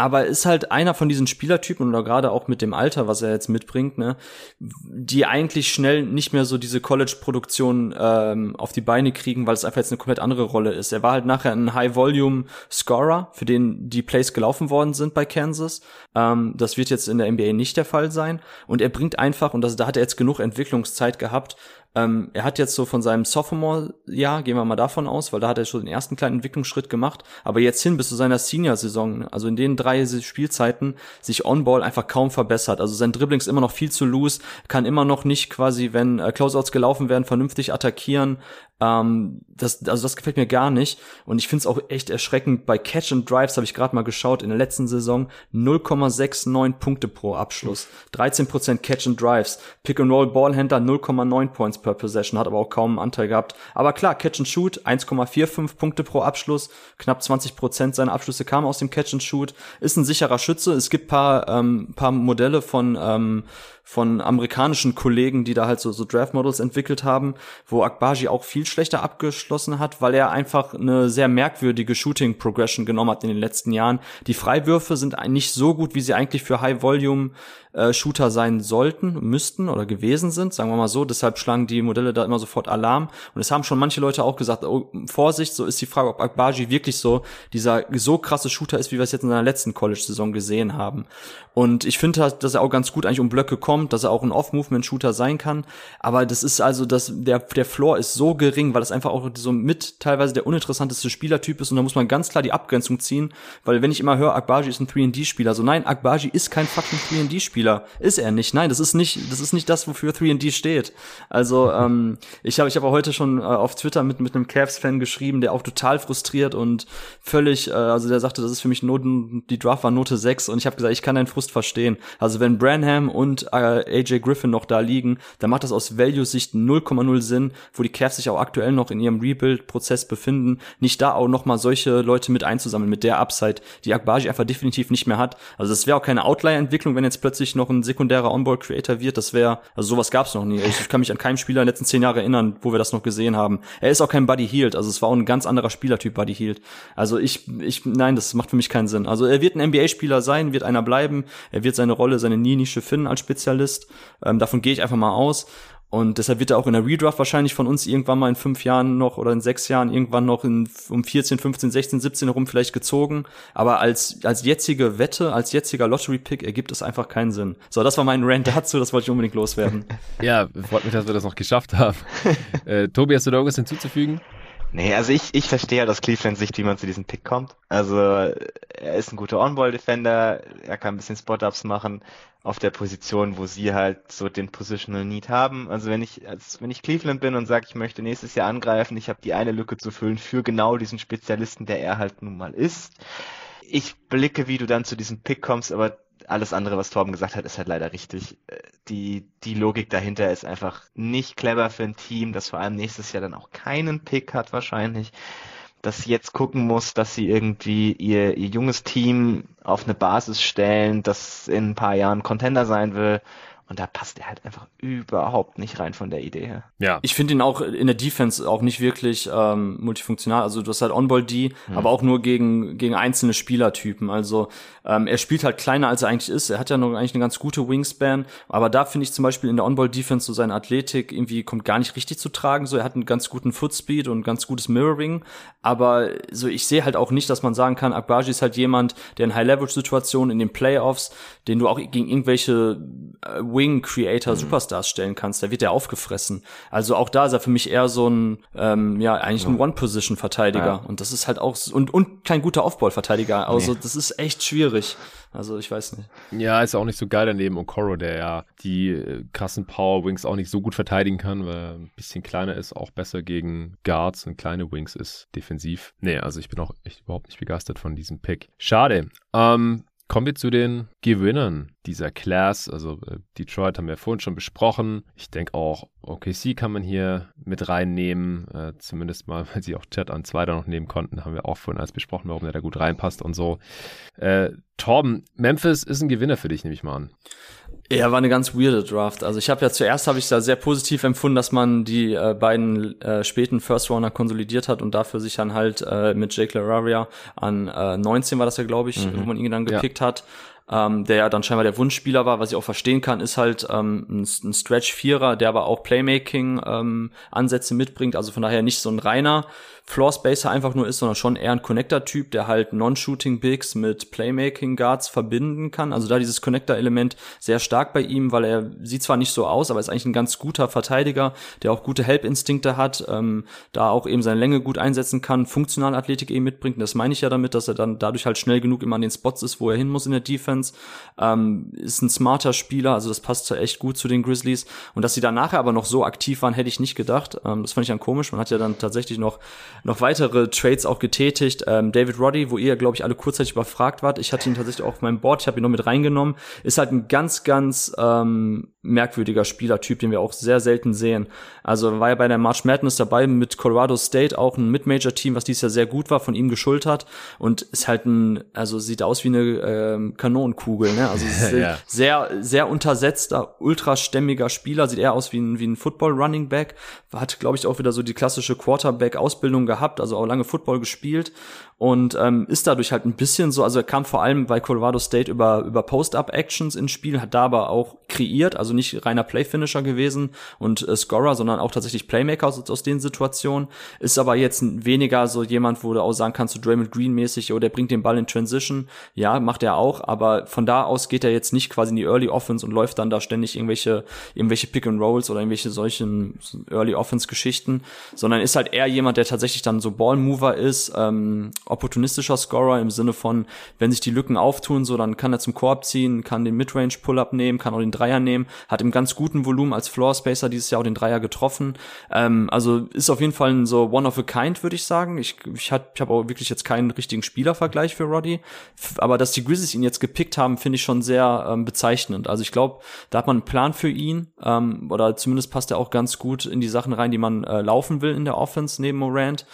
Aber ist halt einer von diesen Spielertypen oder gerade auch mit dem Alter, was er jetzt mitbringt, ne, die eigentlich schnell nicht mehr so diese College-Produktion ähm, auf die Beine kriegen, weil es einfach jetzt eine komplett andere Rolle ist. Er war halt nachher ein High-Volume-Scorer, für den die Plays gelaufen worden sind bei Kansas. Ähm, das wird jetzt in der NBA nicht der Fall sein. Und er bringt einfach, und das, da hat er jetzt genug Entwicklungszeit gehabt, ähm, er hat jetzt so von seinem Sophomore-Jahr, gehen wir mal davon aus, weil da hat er schon den ersten kleinen Entwicklungsschritt gemacht, aber jetzt hin bis zu seiner Senior-Saison, also in den drei Spielzeiten, sich On-Ball einfach kaum verbessert. Also sein Dribbling ist immer noch viel zu loose, kann immer noch nicht quasi, wenn äh, Closeouts gelaufen werden, vernünftig attackieren. Ähm, das, also das gefällt mir gar nicht. Und ich finde es auch echt erschreckend. Bei Catch and Drives habe ich gerade mal geschaut in der letzten Saison 0,69 Punkte pro Abschluss, 13% Catch and Drives, Pick and Roll Ballhändler 0,9 Points per Possession, hat aber auch kaum einen Anteil gehabt. Aber klar, Catch and Shoot 1,45 Punkte pro Abschluss, knapp 20% seiner Abschlüsse kamen aus dem Catch and Shoot, ist ein sicherer Schütze. Es gibt paar ähm, paar Modelle von ähm, von amerikanischen Kollegen, die da halt so, so Draft Models entwickelt haben, wo Akbaji auch viel schlechter abgeschlossen hat, weil er einfach eine sehr merkwürdige Shooting Progression genommen hat in den letzten Jahren. Die Freiwürfe sind nicht so gut, wie sie eigentlich für High Volume äh, Shooter sein sollten, müssten oder gewesen sind, sagen wir mal so. Deshalb schlagen die Modelle da immer sofort Alarm. Und es haben schon manche Leute auch gesagt, oh, Vorsicht, so ist die Frage, ob Akbaji wirklich so dieser so krasse Shooter ist, wie wir es jetzt in seiner letzten College-Saison gesehen haben. Und ich finde, halt, dass er auch ganz gut eigentlich um Blöcke kommt, dass er auch ein Off-Movement-Shooter sein kann. Aber das ist also, dass der, der Floor ist so gering, weil das einfach auch so mit teilweise der uninteressanteste Spielertyp ist. Und da muss man ganz klar die Abgrenzung ziehen, weil wenn ich immer höre, Akbaji ist ein 3D-Spieler, so nein, Akbaji ist kein fucking 3D-Spieler. Ist er nicht. Nein, das ist nicht, das ist nicht das, wofür 3D steht. Also, ähm, ich habe ich hab heute schon äh, auf Twitter mit, mit einem Cavs-Fan geschrieben, der auch total frustriert und völlig, äh, also der sagte, das ist für mich Noten, die Draft war Note 6 und ich habe gesagt, ich kann deinen Frust verstehen. Also wenn Branham und äh, AJ Griffin noch da liegen, dann macht das aus Value-Sicht 0,0 Sinn, wo die Cavs sich auch aktuell noch in ihrem Rebuild-Prozess befinden, nicht da auch noch mal solche Leute mit einzusammeln, mit der Upside, die Akbaji einfach definitiv nicht mehr hat. Also das wäre auch keine Outlier-Entwicklung, wenn jetzt plötzlich noch ein sekundärer Onboard-Creator wird. Das wäre, also sowas gab's noch nie. Ich kann mich an keinen Spieler in den letzten zehn Jahren erinnern, wo wir das noch gesehen haben. Er ist auch kein Buddy Healed, also es war auch ein ganz anderer Spielertyp Buddy Healed. Also ich, ich, nein, das macht für mich keinen Sinn. Also er wird ein NBA-Spieler sein, wird einer bleiben, er wird seine Rolle, seine Nische finden als Spezialist. Ähm, davon gehe ich einfach mal aus. Und deshalb wird er auch in der Redraft wahrscheinlich von uns irgendwann mal in fünf Jahren noch oder in sechs Jahren irgendwann noch in, um 14, 15, 16, 17 herum vielleicht gezogen. Aber als, als jetzige Wette, als jetziger Lottery-Pick ergibt es einfach keinen Sinn. So, das war mein Rant dazu, das wollte ich unbedingt loswerden. ja, freut mich, dass wir das noch geschafft haben. äh, Tobi, hast du da irgendwas hinzuzufügen? Nee, also ich, ich verstehe halt aus Clevelands Sicht, wie man zu diesem Pick kommt. Also er ist ein guter On-Ball-Defender, er kann ein bisschen Spot-Ups machen auf der Position, wo sie halt so den Positional Need haben. Also wenn ich, als wenn ich Cleveland bin und sage, ich möchte nächstes Jahr angreifen, ich habe die eine Lücke zu füllen für genau diesen Spezialisten, der er halt nun mal ist. Ich blicke, wie du dann zu diesem Pick kommst, aber alles andere, was Torben gesagt hat, ist halt leider richtig. Die, die Logik dahinter ist einfach nicht clever für ein Team, das vor allem nächstes Jahr dann auch keinen Pick hat wahrscheinlich, das jetzt gucken muss, dass sie irgendwie ihr, ihr junges Team auf eine Basis stellen, das in ein paar Jahren Contender sein will und da passt er halt einfach überhaupt nicht rein von der Idee her. Ja. Ich finde ihn auch in der Defense auch nicht wirklich ähm, multifunktional. Also du hast halt On-Ball-D, mhm. aber auch nur gegen, gegen einzelne Spielertypen. Also ähm, er spielt halt kleiner, als er eigentlich ist. Er hat ja noch eigentlich eine ganz gute Wingspan. Aber da finde ich zum Beispiel in der On-Ball-Defense so seine Athletik irgendwie kommt gar nicht richtig zu tragen. So, er hat einen ganz guten Footspeed und ganz gutes Mirroring. Aber so, ich sehe halt auch nicht, dass man sagen kann, Akbaji ist halt jemand, der in High-Leverage-Situationen in den Playoffs, den du auch gegen irgendwelche äh, Wing-Creator mhm. Superstars stellen kannst, da wird er aufgefressen. Also auch da ist er für mich eher so ein, ähm, ja, eigentlich ein One-Position-Verteidiger. Ja. Und das ist halt auch, und, und kein guter Off-Ball-Verteidiger. Also nee. das ist echt schwierig. Also ich weiß nicht. Ja, ist auch nicht so geil daneben Okoro, der ja die äh, krassen Power Wings auch nicht so gut verteidigen kann, weil er ein bisschen kleiner ist, auch besser gegen Guards und kleine Wings ist defensiv. Nee, also ich bin auch echt überhaupt nicht begeistert von diesem Pick. Schade. Ähm, Kommen wir zu den Gewinnern dieser Class. Also äh, Detroit haben wir vorhin schon besprochen. Ich denke auch OKC kann man hier mit reinnehmen. Äh, zumindest mal, weil sie auch Chat an zwei da noch nehmen konnten, haben wir auch vorhin alles besprochen, warum der da gut reinpasst und so. Äh, Torben, Memphis ist ein Gewinner für dich, nehme ich mal an. Ja, war eine ganz weirde Draft. Also ich habe ja zuerst habe ich da sehr positiv empfunden, dass man die äh, beiden äh, späten First Runner konsolidiert hat und dafür sich dann halt äh, mit Jake Lararia an äh, 19 war das ja, glaube ich, mhm. wo man ihn dann gepickt ja. hat, ähm, der ja dann scheinbar der Wunschspieler war, was ich auch verstehen kann, ist halt ähm, ein, ein Stretch-Vierer, der aber auch Playmaking-Ansätze ähm, mitbringt, also von daher nicht so ein reiner Floor Spacer einfach nur ist, sondern schon eher ein Connector-Typ, der halt Non-Shooting Bigs mit Playmaking Guards verbinden kann. Also da dieses Connector-Element sehr stark bei ihm, weil er sieht zwar nicht so aus, aber ist eigentlich ein ganz guter Verteidiger, der auch gute Help-Instinkte hat, ähm, da auch eben seine Länge gut einsetzen kann, funktionale Athletik eben mitbringt. Das meine ich ja damit, dass er dann dadurch halt schnell genug immer an den Spots ist, wo er hin muss in der Defense. Ähm, ist ein smarter Spieler, also das passt echt gut zu den Grizzlies. Und dass sie dann nachher aber noch so aktiv waren, hätte ich nicht gedacht. Ähm, das fand ich dann komisch. Man hat ja dann tatsächlich noch noch weitere Trades auch getätigt. Ähm, David Roddy, wo ihr, glaube ich, alle kurzzeitig überfragt wart. Ich hatte ihn tatsächlich auch auf meinem Board, ich habe ihn noch mit reingenommen. Ist halt ein ganz, ganz ähm, merkwürdiger Spielertyp, den wir auch sehr selten sehen. Also war ja bei der March Madness dabei mit Colorado State auch ein Mid-Major-Team, was dieses Jahr sehr gut war, von ihm geschultert und ist halt ein, also sieht aus wie eine ähm, Kanonenkugel, ne? Also ja. sehr, sehr untersetzter, ultrastämmiger Spieler, sieht eher aus wie ein, wie ein Football-Running-Back, hat, glaube ich, auch wieder so die klassische Quarterback-Ausbildung gehabt, also auch lange Football gespielt und ähm, ist dadurch halt ein bisschen so, also er kam vor allem bei Colorado State über, über Post-Up-Actions ins Spiel, hat da aber auch kreiert, also nicht reiner Play-Finisher gewesen und äh, Scorer, sondern auch tatsächlich Playmaker aus, aus den Situationen, ist aber jetzt weniger so jemand, wo du auch sagen kannst, so Draymond Green-mäßig, oh, der bringt den Ball in Transition, ja, macht er auch, aber von da aus geht er jetzt nicht quasi in die Early Offense und läuft dann da ständig irgendwelche, irgendwelche Pick-and-Rolls oder irgendwelche solchen Early Offense-Geschichten, sondern ist halt eher jemand, der tatsächlich dann so Ball-Mover ist, ähm, opportunistischer Scorer im Sinne von, wenn sich die Lücken auftun, so dann kann er zum Korb ziehen, kann den Midrange Pull-up nehmen, kann auch den Dreier nehmen, hat im ganz guten Volumen als Floor Spacer dieses Jahr auch den Dreier getroffen. Ähm, also ist auf jeden Fall ein so one of a kind, würde ich sagen. Ich ich habe ich hab auch wirklich jetzt keinen richtigen Spielervergleich für Roddy, aber dass die Grizzlies ihn jetzt gepickt haben, finde ich schon sehr ähm, bezeichnend. Also ich glaube, da hat man einen Plan für ihn ähm, oder zumindest passt er auch ganz gut in die Sachen rein, die man äh, laufen will in der Offense neben Morant.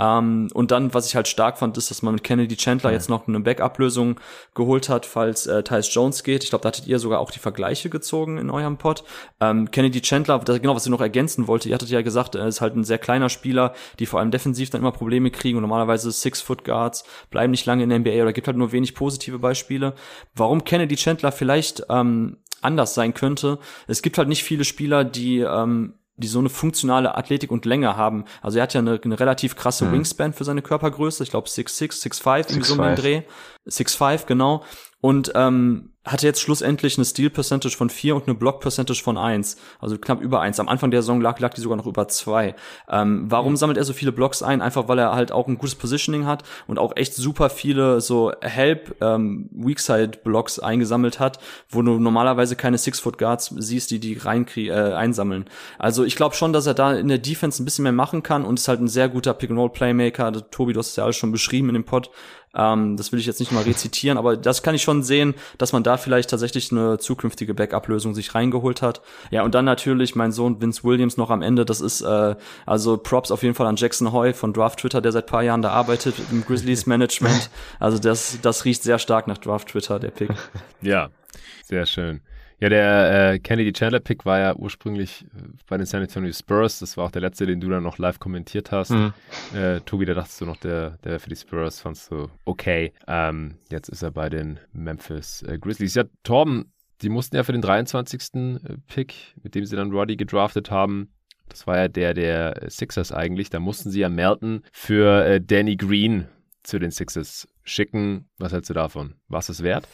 Ähm, und dann, was ich halt stark fand, ist, dass man mit Kennedy Chandler ja. jetzt noch eine Backup-Lösung geholt hat, falls äh, Tyus Jones geht. Ich glaube, da hattet ihr sogar auch die Vergleiche gezogen in eurem Pod. Ähm, Kennedy Chandler, das, genau, was ich noch ergänzen wollte, ihr hattet ja gesagt, er ist halt ein sehr kleiner Spieler, die vor allem defensiv dann immer Probleme kriegen und normalerweise Six-Foot-Guards bleiben nicht lange in der NBA oder gibt halt nur wenig positive Beispiele. Warum Kennedy Chandler vielleicht ähm, anders sein könnte. Es gibt halt nicht viele Spieler, die ähm, die so eine funktionale Athletik und Länge haben. Also er hat ja eine, eine relativ krasse mhm. Wingspan für seine Körpergröße. Ich glaube 6'6, 6'5, irgendwie so um den Dreh. 6'5, genau. Und ähm, hatte jetzt schlussendlich eine Steal Percentage von 4 und eine Block Percentage von 1, also knapp über 1. Am Anfang der Saison lag, lag die sogar noch über 2. Ähm, warum mhm. sammelt er so viele Blocks ein? Einfach weil er halt auch ein gutes Positioning hat und auch echt super viele so Help ähm, Weakside Blocks eingesammelt hat, wo du normalerweise keine Six Foot Guards siehst, die die rein äh, einsammeln. Also ich glaube schon, dass er da in der Defense ein bisschen mehr machen kann und ist halt ein sehr guter Pick and Roll Playmaker. Tobi, du hast es ja alles schon beschrieben in dem Pod. Ähm, das will ich jetzt nicht mal rezitieren, aber das kann ich schon sehen, dass man da vielleicht tatsächlich eine zukünftige Backup-Lösung sich reingeholt hat. Ja, und dann natürlich mein Sohn Vince Williams noch am Ende. Das ist äh, also Props auf jeden Fall an Jackson Hoy von Draft Twitter, der seit paar Jahren da arbeitet im Grizzlies Management. Also das, das riecht sehr stark nach Draft Twitter, der Pick. Ja, sehr schön. Ja, der äh, Kennedy Chandler Pick war ja ursprünglich äh, bei den San Antonio Spurs. Das war auch der letzte, den du dann noch live kommentiert hast. Mhm. Äh, Tobi, da dachtest du noch, der, der für die Spurs fandst du okay. Ähm, jetzt ist er bei den Memphis äh, Grizzlies. Ja, Torben, die mussten ja für den 23. Äh, Pick, mit dem sie dann Roddy gedraftet haben, das war ja der der Sixers eigentlich, da mussten sie ja Melton für äh, Danny Green zu den Sixers schicken. Was hältst du davon? War es wert?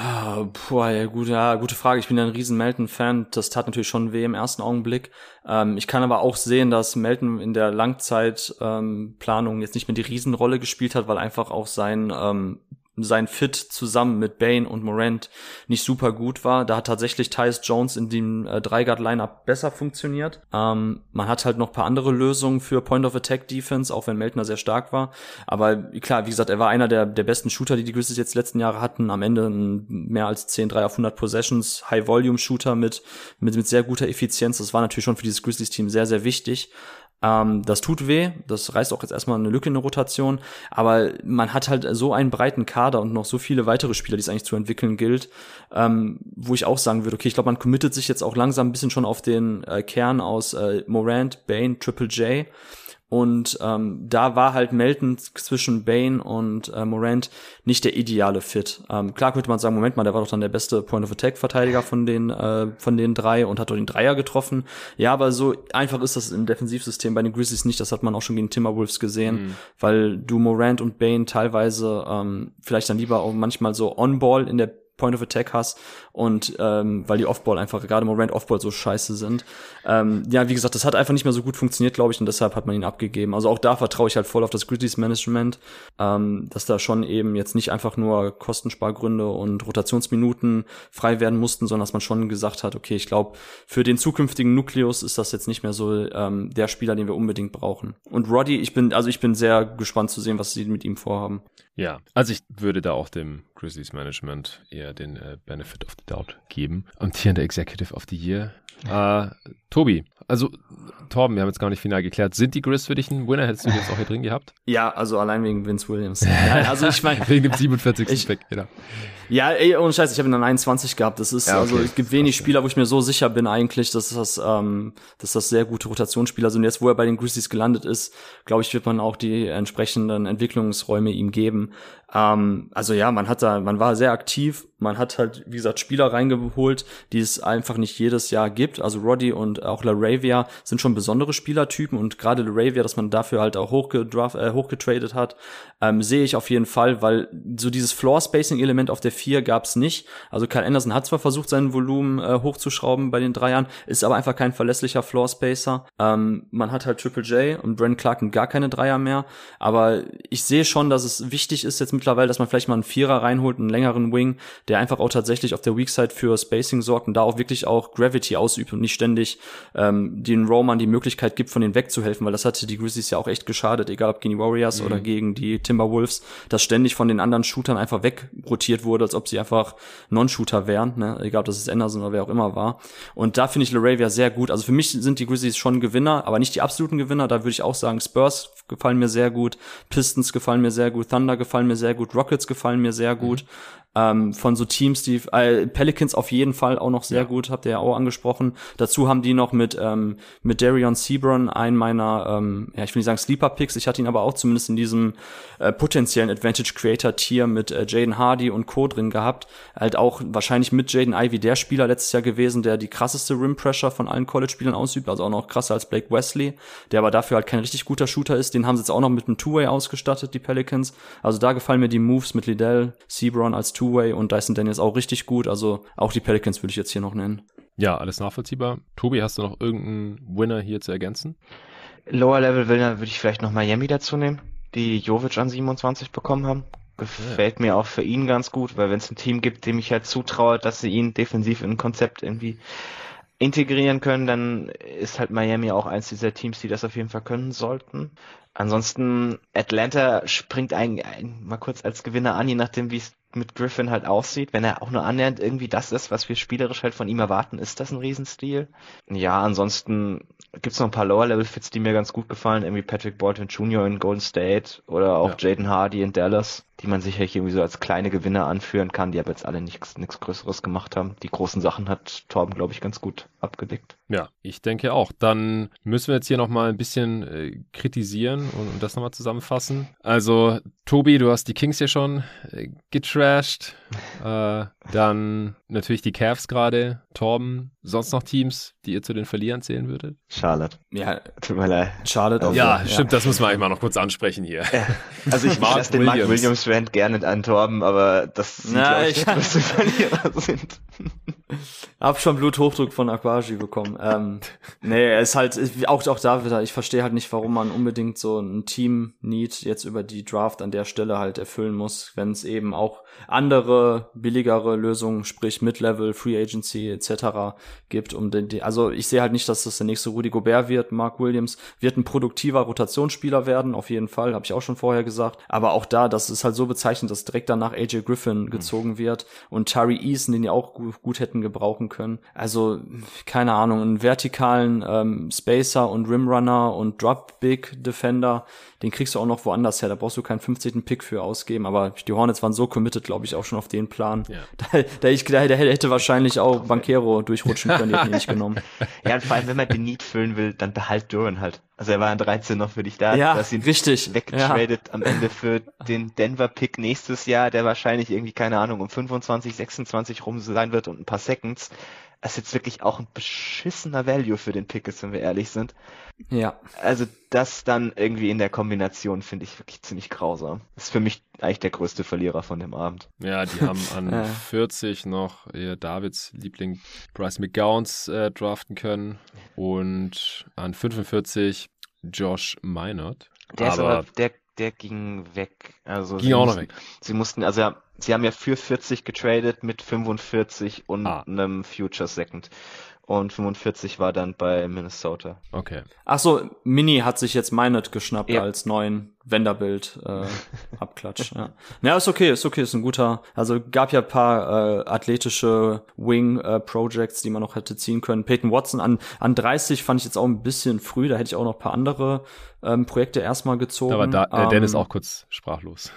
Ah, boah, ja, gut, ja, gute Frage. Ich bin ja ein riesen Melton-Fan. Das tat natürlich schon weh im ersten Augenblick. Ähm, ich kann aber auch sehen, dass Melton in der Langzeitplanung ähm, jetzt nicht mehr die Riesenrolle gespielt hat, weil einfach auch sein ähm, sein Fit zusammen mit Bane und Morant nicht super gut war. Da hat tatsächlich Tyus Jones in dem äh, Dreiguard-Lineup besser funktioniert. Ähm, man hat halt noch paar andere Lösungen für Point-of-Attack-Defense, auch wenn Meltner sehr stark war. Aber klar, wie gesagt, er war einer der, der besten Shooter, die die Grizzlies jetzt letzten Jahre hatten. Am Ende mehr als 10 3 auf 100 Possessions, High-Volume-Shooter mit, mit, mit sehr guter Effizienz. Das war natürlich schon für dieses Grizzlies-Team sehr, sehr wichtig. Ähm, das tut weh, das reißt auch jetzt erstmal eine Lücke in der Rotation, aber man hat halt so einen breiten Kader und noch so viele weitere Spieler, die es eigentlich zu entwickeln gilt, ähm, wo ich auch sagen würde, okay, ich glaube, man committet sich jetzt auch langsam ein bisschen schon auf den äh, Kern aus äh, Morant, Bane, Triple J und ähm, da war halt Melton zwischen Bane und äh, Morant nicht der ideale Fit. Ähm, klar könnte man sagen, Moment mal, der war doch dann der beste Point-of-Attack-Verteidiger von den äh, von den drei und hat doch den Dreier getroffen. Ja, aber so einfach ist das im Defensivsystem bei den Grizzlies nicht. Das hat man auch schon gegen Timberwolves gesehen, mhm. weil du Morant und Bane teilweise ähm, vielleicht dann lieber auch manchmal so On-Ball in der Point of Attack hast und ähm, weil die Offball einfach, gerade Morant Offball so scheiße sind. Ähm, ja, wie gesagt, das hat einfach nicht mehr so gut funktioniert, glaube ich, und deshalb hat man ihn abgegeben. Also auch da vertraue ich halt voll auf das Grizzlies Management, ähm, dass da schon eben jetzt nicht einfach nur Kostenspargründe und Rotationsminuten frei werden mussten, sondern dass man schon gesagt hat, okay, ich glaube, für den zukünftigen Nukleus ist das jetzt nicht mehr so ähm, der Spieler, den wir unbedingt brauchen. Und Roddy, ich bin, also ich bin sehr gespannt zu sehen, was sie mit ihm vorhaben. Ja, also ich würde da auch dem Grizzlies Management eher den äh, Benefit of the Doubt geben. Amtierender Executive of the Year. Äh, Tobi, also Torben, wir haben jetzt gar nicht final geklärt. Sind die Grizz für dich ein Winner? Hättest du jetzt auch hier drin gehabt? Ja, also allein wegen Vince Williams. Nein, also ich meine. wegen dem 47. Ich, Pick, genau. Ja, ey, ohne Scheiß, ich habe ihn dann 21 gehabt. Das ist, ja, okay. also es gibt wenig Spieler, wo ich mir so sicher bin eigentlich, dass das, ähm, dass das sehr gute Rotationsspieler sind. Jetzt, wo er bei den Grizzlies gelandet ist, glaube ich, wird man auch die entsprechenden Entwicklungsräume ihm geben. Ähm, also ja, man hat da, man war sehr aktiv, man hat halt, wie gesagt, Spieler reingeholt, die es einfach nicht jedes Jahr gibt. Also Roddy und auch LaRavia sind schon besondere Spielertypen und gerade LaRavia, dass man dafür halt auch hochgedraft, äh, hochgetradet hat, ähm, sehe ich auf jeden Fall, weil so dieses Floor-Spacing-Element auf der 4 gab's nicht. Also Kyle Anderson hat zwar versucht, sein Volumen äh, hochzuschrauben bei den Dreiern, ist aber einfach kein verlässlicher Floor-Spacer. Ähm, man hat halt Triple J und Brent Clark gar keine Dreier mehr, aber ich sehe schon, dass es wichtig ist jetzt mittlerweile, dass man vielleicht mal einen Vierer reinholt, einen längeren Wing, der einfach auch tatsächlich auf der Weak Side für Spacing sorgt und da auch wirklich auch Gravity ausübt und nicht ständig ähm, den Roman die Möglichkeit gibt, von denen wegzuhelfen, weil das hatte die Grizzlies ja auch echt geschadet, egal ob gegen die Warriors mhm. oder gegen die Timberwolves, dass ständig von den anderen Shootern einfach wegrotiert wurde, als ob sie einfach Non-Shooter wären, ne? egal ob das ist Anderson oder wer auch immer war. Und da finde ich LaRavia sehr gut. Also für mich sind die Grizzlies schon Gewinner, aber nicht die absoluten Gewinner. Da würde ich auch sagen, Spurs gefallen mir sehr gut, Pistons gefallen mir sehr gut, Thunder gefallen mir sehr gut, Rockets gefallen mir sehr gut. Mhm ähm, von so Teams, die äh, Pelicans auf jeden Fall auch noch sehr ja. gut, habt ihr ja auch angesprochen. Dazu haben die noch mit ähm, mit Darion Sebron einen meiner, ähm, ja ich will nicht sagen Sleeper Picks, ich hatte ihn aber auch zumindest in diesem äh, potenziellen Advantage Creator Tier mit äh, Jaden Hardy und Co drin gehabt. Halt auch wahrscheinlich mit Jaden Ivy der Spieler letztes Jahr gewesen, der die krasseste Rim Pressure von allen College-Spielern ausübt, also auch noch krasser als Blake Wesley, der aber dafür halt kein richtig guter Shooter ist. Den haben sie jetzt auch noch mit einem Two-Way ausgestattet, die Pelicans. Also da gefallen mir die Moves mit Liddell, Sebron als Two-Way und Dyson Daniels auch richtig gut. Also auch die Pelicans würde ich jetzt hier noch nennen. Ja, alles nachvollziehbar. Tobi, hast du noch irgendeinen Winner hier zu ergänzen? Lower Level Winner würde ich vielleicht noch Miami dazu nehmen, die Jovic an 27 bekommen haben. Gefällt ja. mir auch für ihn ganz gut, weil wenn es ein Team gibt, dem ich halt zutraue, dass sie ihn defensiv in ein Konzept irgendwie integrieren können, dann ist halt Miami auch eins dieser Teams, die das auf jeden Fall können sollten. Ansonsten, Atlanta springt ein, ein, mal kurz als Gewinner an, je nachdem, wie es mit Griffin halt aussieht. Wenn er auch nur annähernd irgendwie das ist, was wir spielerisch halt von ihm erwarten, ist das ein Riesenstil. Ja, ansonsten gibt's noch ein paar Lower-Level-Fits, die mir ganz gut gefallen, irgendwie Patrick Bolton Jr. in Golden State oder auch ja. Jaden Hardy in Dallas die man sicherlich irgendwie so als kleine Gewinner anführen kann, die aber jetzt alle nichts nichts Größeres gemacht haben. Die großen Sachen hat Torben, glaube ich, ganz gut abgedeckt. Ja, ich denke auch. Dann müssen wir jetzt hier nochmal ein bisschen äh, kritisieren und, und das nochmal zusammenfassen. Also, Tobi, du hast die Kings hier schon äh, getrashed. äh, dann natürlich die Cavs gerade. Torben, sonst noch Teams, die ihr zu den Verlierern zählen würdet? Charlotte. Ja, tut mir leid. Charlotte auch. Ja, so. stimmt, ja. das muss man eigentlich mal noch kurz ansprechen hier. Ja. Also ich lasse den Mark Williams Rand gerne an Torben, aber das sind, Na, ich, ich nicht, Verlierer sind. Hab schon Bluthochdruck von Aquaji bekommen. ähm, nee, es ist halt, auch, auch da wieder, ich verstehe halt nicht, warum man unbedingt so ein Team-Need jetzt über die Draft an der Stelle halt erfüllen muss, wenn es eben auch andere, billigere Lösungen, sprich Mid-Level, Free Agency etc. gibt, um den, also ich sehe halt nicht, dass das der nächste Rudy Gobert wird. Mark Williams wird ein produktiver Rotationsspieler werden, auf jeden Fall, habe ich auch schon vorher gesagt. Aber auch da, das ist halt so bezeichnend, dass direkt danach AJ Griffin mhm. gezogen mhm. wird und Tari Eason, den die auch gut, gut, hätten gebrauchen können. Also, keine Ahnung, einen vertikalen ähm, Spacer und Rimrunner und Drop Big Defender, den kriegst du auch noch woanders her. Da brauchst du keinen 15. Pick für ausgeben. Aber die Hornets waren so committed, glaube ich, auch schon auf den Plan. Ja. Da, da, ich, da, da hätte wahrscheinlich auch Banquero durchrutschen können, die hätten nicht genommen. Ja, und vor allem, wenn man den Need füllen will, dann behalt Duran halt. Also er war an 13 noch für dich da. Ja, dass ihn richtig. Weggetradet ja. am Ende für den Denver-Pick nächstes Jahr, der wahrscheinlich irgendwie, keine Ahnung, um 25, 26 rum sein wird und ein paar Seconds es jetzt wirklich auch ein beschissener Value für den Pick ist, wenn wir ehrlich sind. Ja. Also das dann irgendwie in der Kombination finde ich wirklich ziemlich grausam. Das ist für mich eigentlich der größte Verlierer von dem Abend. Ja, die haben an 40 noch ihr Davids Liebling Bryce McGowns äh, draften können und an 45 Josh Minot. Der aber, aber der, der ging weg. Also ging auch mussten, noch weg. Sie mussten, also ja, sie haben ja für 40 getradet mit 45 und ah. einem Future Second. und 45 war dann bei Minnesota. Okay. Ach so, Mini hat sich jetzt Minot geschnappt ja. als neuen Wenderbild äh, Abklatsch. ja. ja, ist okay, ist okay, ist ein guter. Also gab ja paar äh, athletische Wing äh, Projects, die man noch hätte ziehen können. Peyton Watson an an 30 fand ich jetzt auch ein bisschen früh. Da hätte ich auch noch ein paar andere ähm, Projekte erstmal gezogen. Aber da, äh, Dennis ähm, auch kurz sprachlos.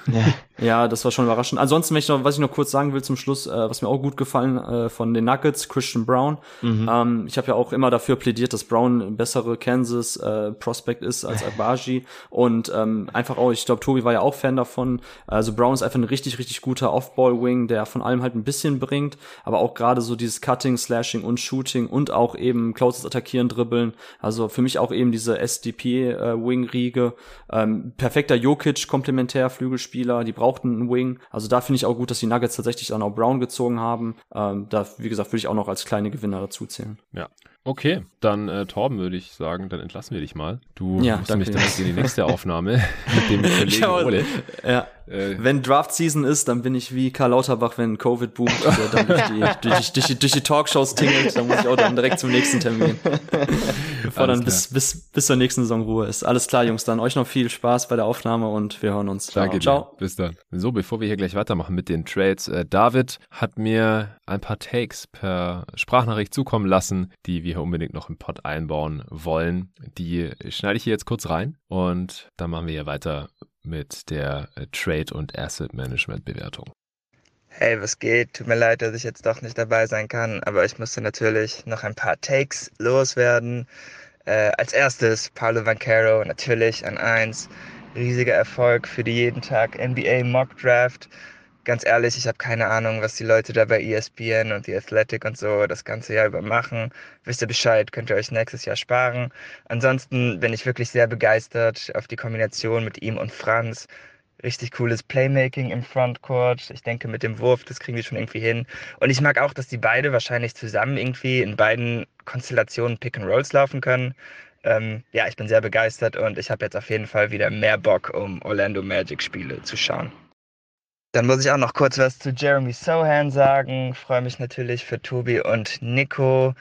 ja, das war schon überraschend. Ansonsten, ich noch, was ich noch kurz sagen will zum Schluss, äh, was mir auch gut gefallen äh, von den Nuggets, Christian Brown. Mhm. Ähm, ich habe ja auch immer dafür plädiert, dass Brown ein bessere Kansas äh, Prospect ist als Abaji und ähm, einfach auch, ich glaube, Tobi war ja auch Fan davon. Also Brown ist einfach ein richtig, richtig guter Off-Ball-Wing, der von allem halt ein bisschen bringt, aber auch gerade so dieses Cutting, Slashing und Shooting und auch eben Closes Attackieren, Dribbeln. Also für mich auch eben diese SDP-Wing äh. Ähm, perfekter Jokic, komplementär Flügelspieler, die brauchten einen Wing. Also da finde ich auch gut, dass die Nuggets tatsächlich dann auch Brown gezogen haben. Ähm, da, wie gesagt, würde ich auch noch als kleine Gewinner dazu zählen. Ja, Okay, dann äh, Torben würde ich sagen, dann entlassen wir dich mal. Du ja, musst mich direkt in die nächste Aufnahme mit dem Kollegen Ole. Ja. Äh, wenn Draft Season ist, dann bin ich wie Karl Lauterbach, wenn Covid boomt, der dann durch die, durch, durch, durch die Talkshows tingelt, dann muss ich auch dann direkt zum nächsten Termin. Bevor Alles dann bis, bis, bis zur nächsten Saison Ruhe ist. Alles klar, Jungs, dann euch noch viel Spaß bei der Aufnahme und wir hören uns. Danke Ciao. Ciao. Bis dann. So, bevor wir hier gleich weitermachen mit den Trades, äh, David hat mir ein paar Takes per Sprachnachricht zukommen lassen, die wir unbedingt noch im Pod einbauen wollen. Die schneide ich hier jetzt kurz rein und dann machen wir hier weiter mit der äh, Trade- und Asset-Management-Bewertung. Hey, was geht? Tut mir leid, dass ich jetzt doch nicht dabei sein kann, aber ich musste natürlich noch ein paar Takes loswerden. Äh, als erstes Paulo Vancaro, natürlich an 1. Riesiger Erfolg für die jeden Tag NBA Mock Draft ganz ehrlich, ich habe keine Ahnung, was die Leute da bei ESPN und The Athletic und so das ganze Jahr über machen. Wisst ihr Bescheid, könnt ihr euch nächstes Jahr sparen. Ansonsten bin ich wirklich sehr begeistert auf die Kombination mit ihm und Franz. Richtig cooles Playmaking im Frontcourt. Ich denke, mit dem Wurf, das kriegen wir schon irgendwie hin. Und ich mag auch, dass die beide wahrscheinlich zusammen irgendwie in beiden Konstellationen Pick and Rolls laufen können. Ähm, ja, ich bin sehr begeistert und ich habe jetzt auf jeden Fall wieder mehr Bock, um Orlando Magic Spiele zu schauen. Dann muss ich auch noch kurz was zu Jeremy Sohan sagen. Freue mich natürlich für Tobi und Nico.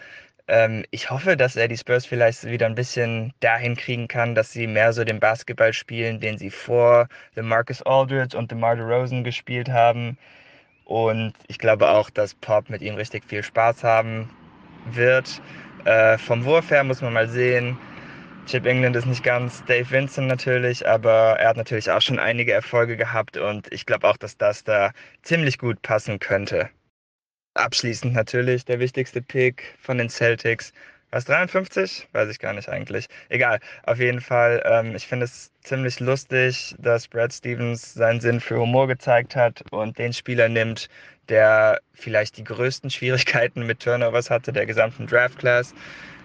Ähm, ich hoffe, dass er die Spurs vielleicht wieder ein bisschen dahin kriegen kann, dass sie mehr so den Basketball spielen, den sie vor The Marcus Aldridge und DeMar DeRozan gespielt haben. Und ich glaube auch, dass Pop mit ihm richtig viel Spaß haben wird. Äh, vom Wurf her muss man mal sehen. Chip England ist nicht ganz Dave Vincent natürlich, aber er hat natürlich auch schon einige Erfolge gehabt und ich glaube auch, dass das da ziemlich gut passen könnte. Abschließend natürlich der wichtigste Pick von den Celtics. Was 53? Weiß ich gar nicht eigentlich. Egal. Auf jeden Fall, ähm, ich finde es ziemlich lustig, dass Brad Stevens seinen Sinn für Humor gezeigt hat und den Spieler nimmt, der vielleicht die größten Schwierigkeiten mit Turnovers hatte der gesamten Draft Class.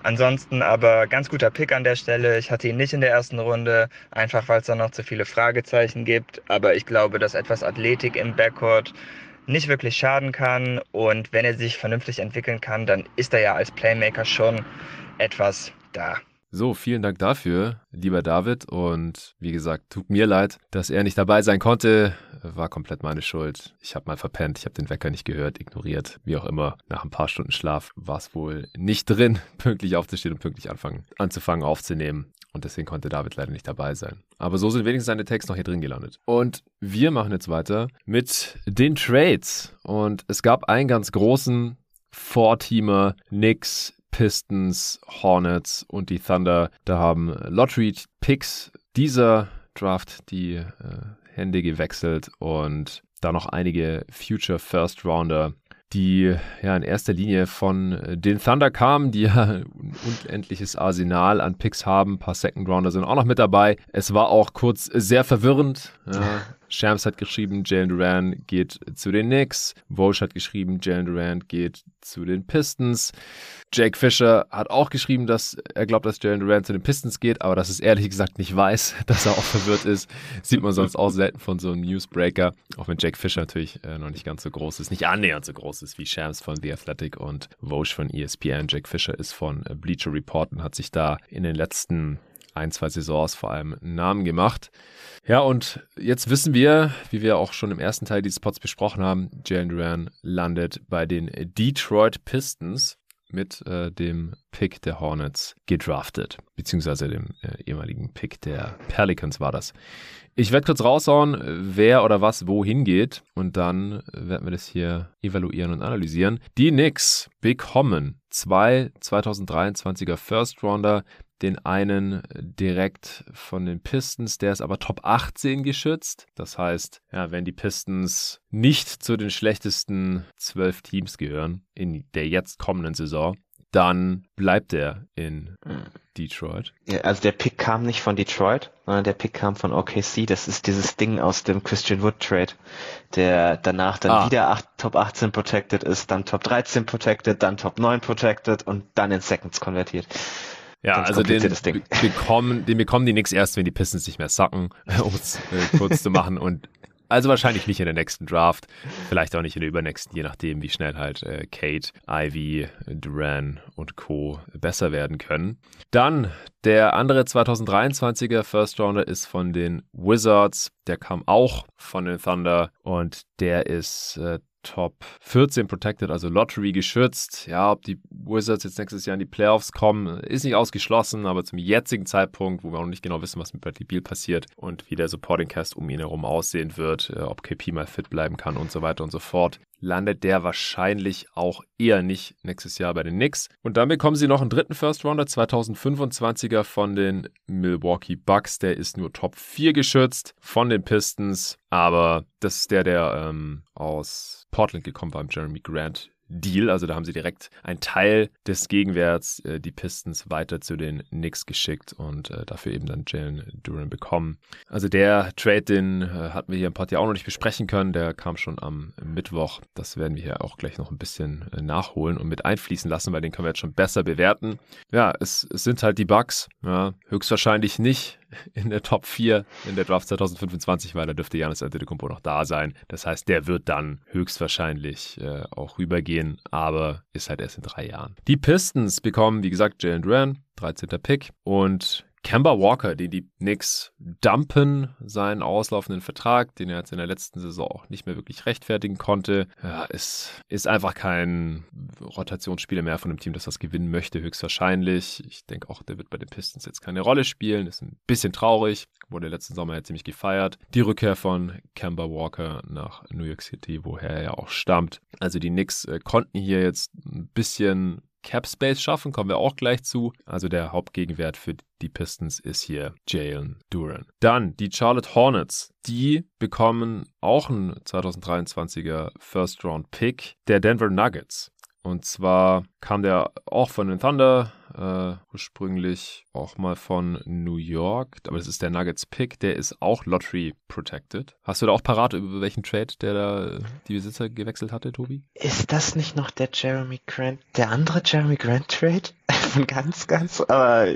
Ansonsten aber ganz guter Pick an der Stelle. Ich hatte ihn nicht in der ersten Runde, einfach weil es da noch zu viele Fragezeichen gibt. Aber ich glaube, dass etwas Athletik im Backcourt nicht wirklich schaden kann. Und wenn er sich vernünftig entwickeln kann, dann ist er ja als Playmaker schon etwas da. So, vielen Dank dafür, lieber David. Und wie gesagt, tut mir leid, dass er nicht dabei sein konnte. War komplett meine Schuld. Ich habe mal verpennt, ich habe den Wecker nicht gehört, ignoriert, wie auch immer. Nach ein paar Stunden Schlaf war es wohl nicht drin, pünktlich aufzustehen und pünktlich anfangen, anzufangen aufzunehmen. Und deswegen konnte David leider nicht dabei sein. Aber so sind wenigstens seine Texte noch hier drin gelandet. Und wir machen jetzt weiter mit den Trades. Und es gab einen ganz großen Vorteamer, Knicks, Pistons, Hornets und die Thunder. Da haben Lottery-Picks dieser Draft die äh, Hände gewechselt und da noch einige Future First Rounder, die ja in erster Linie von den Thunder kamen, die ja ein unendliches Arsenal an Picks haben. Ein paar Second Rounder sind auch noch mit dabei. Es war auch kurz sehr verwirrend. Ja, Shams hat geschrieben, Jalen Duran geht zu den Knicks. Walsh hat geschrieben, Jalen Duran geht zu den Pistons. Jake Fisher hat auch geschrieben, dass er glaubt, dass Jalen Duran zu den Pistons geht, aber dass es ehrlich gesagt nicht weiß, dass er auch verwirrt ist. Sieht man sonst auch selten von so einem Newsbreaker. Auch wenn Jake Fisher natürlich äh, noch nicht ganz so groß ist, nicht annähernd so groß ist wie Shams von The Athletic und Walsh von ESPN. Jake Fisher ist von Bleacher Report und hat sich da in den letzten ein, zwei Saisons vor allem einen Namen gemacht. Ja, und jetzt wissen wir, wie wir auch schon im ersten Teil dieses Pods besprochen haben, Jalen Duran landet bei den Detroit Pistons mit äh, dem Pick der Hornets gedraftet, beziehungsweise dem äh, ehemaligen Pick der Pelicans war das. Ich werde kurz raushauen, wer oder was wohin geht und dann werden wir das hier evaluieren und analysieren. Die Knicks bekommen zwei 2023er First Rounder, den einen direkt von den Pistons, der ist aber Top 18 geschützt. Das heißt, ja, wenn die Pistons nicht zu den schlechtesten zwölf Teams gehören in der jetzt kommenden Saison, dann bleibt er in Detroit. Ja, also der Pick kam nicht von Detroit, sondern der Pick kam von OKC. Das ist dieses Ding aus dem Christian Wood Trade, der danach dann ah. wieder 8, Top 18 protected ist, dann Top 13 protected, dann Top 9 protected und dann in Seconds konvertiert. Ja, also den bekommen, den bekommen die nix erst, wenn die Pistons nicht mehr sacken, um es äh, kurz zu machen. Und also wahrscheinlich nicht in der nächsten Draft, vielleicht auch nicht in der übernächsten, je nachdem, wie schnell halt äh, Kate, Ivy, Duran und Co. besser werden können. Dann der andere 2023er First Rounder ist von den Wizards. Der kam auch von den Thunder und der ist äh, Top 14 protected, also Lottery geschützt. Ja, ob die Wizards jetzt nächstes Jahr in die Playoffs kommen, ist nicht ausgeschlossen, aber zum jetzigen Zeitpunkt, wo wir auch nicht genau wissen, was mit Bradley Beal passiert und wie der Supporting Cast um ihn herum aussehen wird, äh, ob KP mal fit bleiben kann und so weiter und so fort, landet der wahrscheinlich auch eher nicht nächstes Jahr bei den Knicks. Und dann bekommen sie noch einen dritten First Rounder, 2025er von den Milwaukee Bucks. Der ist nur Top 4 geschützt von den Pistons, aber das ist der, der ähm, aus Portland gekommen war, Jeremy Grant Deal. Also da haben sie direkt einen Teil des Gegenwerts, äh, die Pistons, weiter zu den Knicks geschickt und äh, dafür eben dann Jalen Duran bekommen. Also der Trade, den äh, hatten wir hier im Pod ja auch noch nicht besprechen können. Der kam schon am Mittwoch. Das werden wir hier auch gleich noch ein bisschen äh, nachholen und mit einfließen lassen, weil den können wir jetzt schon besser bewerten. Ja, es, es sind halt die Bugs. Ja, höchstwahrscheinlich nicht in der Top 4 in der Draft 2025, weil da dürfte Janis Antetokounmpo noch da sein. Das heißt, der wird dann höchstwahrscheinlich äh, auch rübergehen, aber ist halt erst in drei Jahren. Die Pistons bekommen, wie gesagt, Jalen Duran, 13. Pick und Kemba Walker, den die Knicks dumpen, seinen auslaufenden Vertrag, den er jetzt in der letzten Saison auch nicht mehr wirklich rechtfertigen konnte, ja, ist, ist einfach kein Rotationsspieler mehr von einem Team, das das gewinnen möchte, höchstwahrscheinlich. Ich denke auch, der wird bei den Pistons jetzt keine Rolle spielen. Ist ein bisschen traurig. Wurde letzten Sommer ja ziemlich gefeiert. Die Rückkehr von Kemba Walker nach New York City, woher er ja auch stammt. Also die Knicks äh, konnten hier jetzt ein bisschen Cap Space schaffen, kommen wir auch gleich zu. Also der Hauptgegenwert für die Pistons ist hier Jalen Duran. Dann die Charlotte Hornets. Die bekommen auch einen 2023er First Round Pick der Denver Nuggets. Und zwar kam der auch von den Thunder, äh, ursprünglich auch mal von New York, aber das ist der Nuggets Pick, der ist auch Lottery protected. Hast du da auch parat, über welchen Trade der da die Besitzer gewechselt hatte, Tobi? Ist das nicht noch der Jeremy Grant, der andere Jeremy Grant Trade? Ganz, ganz, aber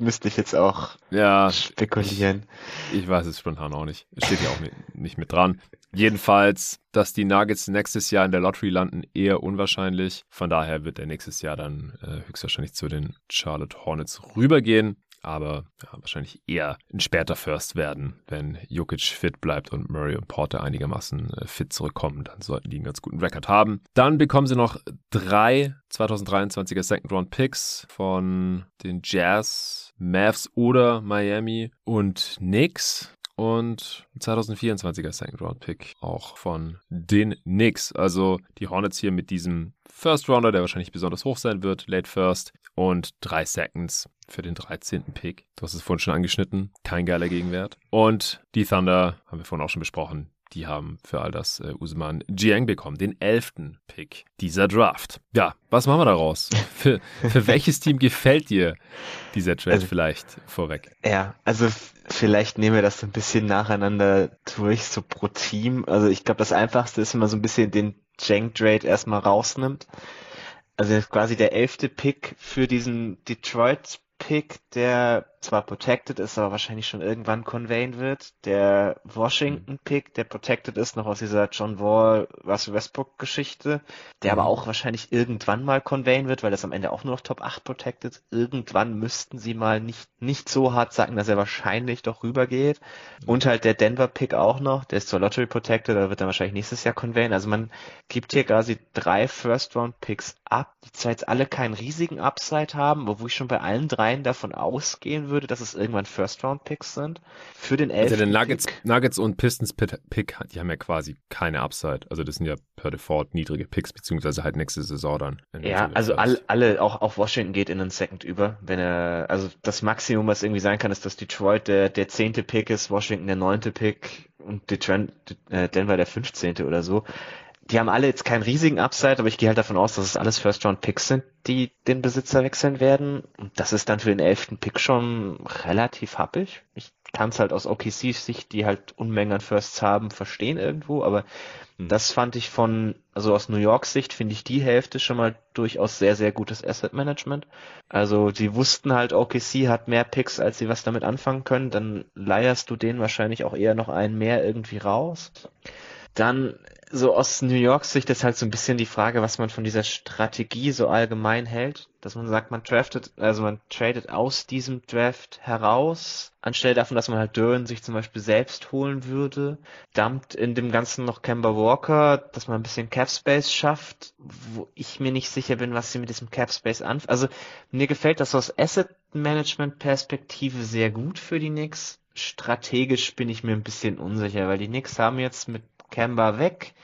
müsste ich jetzt auch ja, spekulieren. Ich, ich weiß es spontan auch nicht. Steht ja auch nicht, nicht mit dran. Jedenfalls, dass die Nuggets nächstes Jahr in der Lottery landen, eher unwahrscheinlich. Von daher wird er nächstes Jahr dann äh, höchstwahrscheinlich zu den Charlotte Hornets rübergehen aber ja, wahrscheinlich eher ein später First werden, wenn Jokic fit bleibt und Murray und Porter einigermaßen äh, fit zurückkommen. Dann sollten die einen ganz guten Rekord haben. Dann bekommen sie noch drei 2023er Second Round Picks von den Jazz, Mavs oder Miami und Knicks und 2024er Second Round Pick auch von den Knicks. Also die Hornets hier mit diesem First Rounder, der wahrscheinlich besonders hoch sein wird, Late First und drei Seconds für den 13. Pick. Du hast es vorhin schon angeschnitten. Kein geiler Gegenwert. Und die Thunder, haben wir vorhin auch schon besprochen, die haben für all das äh, Usman Jiang bekommen, den 11. Pick dieser Draft. Ja, was machen wir daraus? für, für welches Team gefällt dir dieser Trade also, vielleicht vorweg? Ja, also vielleicht nehmen wir das ein bisschen nacheinander durch, so pro Team. Also ich glaube, das Einfachste ist, wenn man so ein bisschen den Jiang Trade erstmal rausnimmt. Also quasi der elfte Pick für diesen Detroit Pick, der zwar protected ist, aber wahrscheinlich schon irgendwann conveyen wird. Der Washington-Pick, der protected ist, noch aus dieser John Wall, Russell Westbrook-Geschichte, der aber mhm. auch wahrscheinlich irgendwann mal conveyen wird, weil das am Ende auch nur noch Top 8 protected. Irgendwann müssten sie mal nicht, nicht so hart sagen, dass er wahrscheinlich doch rübergeht. Und halt der Denver-Pick auch noch, der ist zwar Lottery protected, aber wird dann wahrscheinlich nächstes Jahr conveyen. Also man gibt hier quasi drei First-Round-Picks ab, die zwar jetzt alle keinen riesigen Upside haben, wo ich schon bei allen dreien davon ausgehen würde, dass es irgendwann First-Round-Picks sind. Für den elften also Nuggets, Nuggets und Pistons Pick, die haben ja quasi keine Upside. Also das sind ja per Default niedrige Picks, beziehungsweise halt nächste Saison dann. Ja, also all, alle, auch, auch Washington geht in den Second über. Wenn er, also das Maximum, was irgendwie sein kann, ist, dass Detroit der, der zehnte Pick ist, Washington der neunte Pick und Detroit, äh, Denver der fünfzehnte oder so die haben alle jetzt keinen riesigen Upside, aber ich gehe halt davon aus, dass es alles First-Round-Picks sind, die den Besitzer wechseln werden. Und das ist dann für den elften Pick schon relativ happig. Ich kann es halt aus OKCs Sicht, die halt Unmengen an Firsts haben, verstehen irgendwo, aber hm. das fand ich von, also aus New York Sicht finde ich die Hälfte schon mal durchaus sehr, sehr gutes Asset Management. Also sie wussten halt, OKC hat mehr Picks, als sie was damit anfangen können, dann leierst du denen wahrscheinlich auch eher noch einen mehr irgendwie raus. Dann so aus New York Sicht ist halt so ein bisschen die Frage, was man von dieser Strategie so allgemein hält, dass man sagt, man draftet, also man tradet aus diesem Draft heraus, anstelle davon, dass man halt Duran sich zum Beispiel selbst holen würde, dumpt in dem Ganzen noch Kemba Walker, dass man ein bisschen Cap Space schafft, wo ich mir nicht sicher bin, was sie mit diesem Cap Space anfangen. Also mir gefällt das aus Asset Management Perspektive sehr gut für die Knicks. Strategisch bin ich mir ein bisschen unsicher, weil die Knicks haben jetzt mit Kemba weg.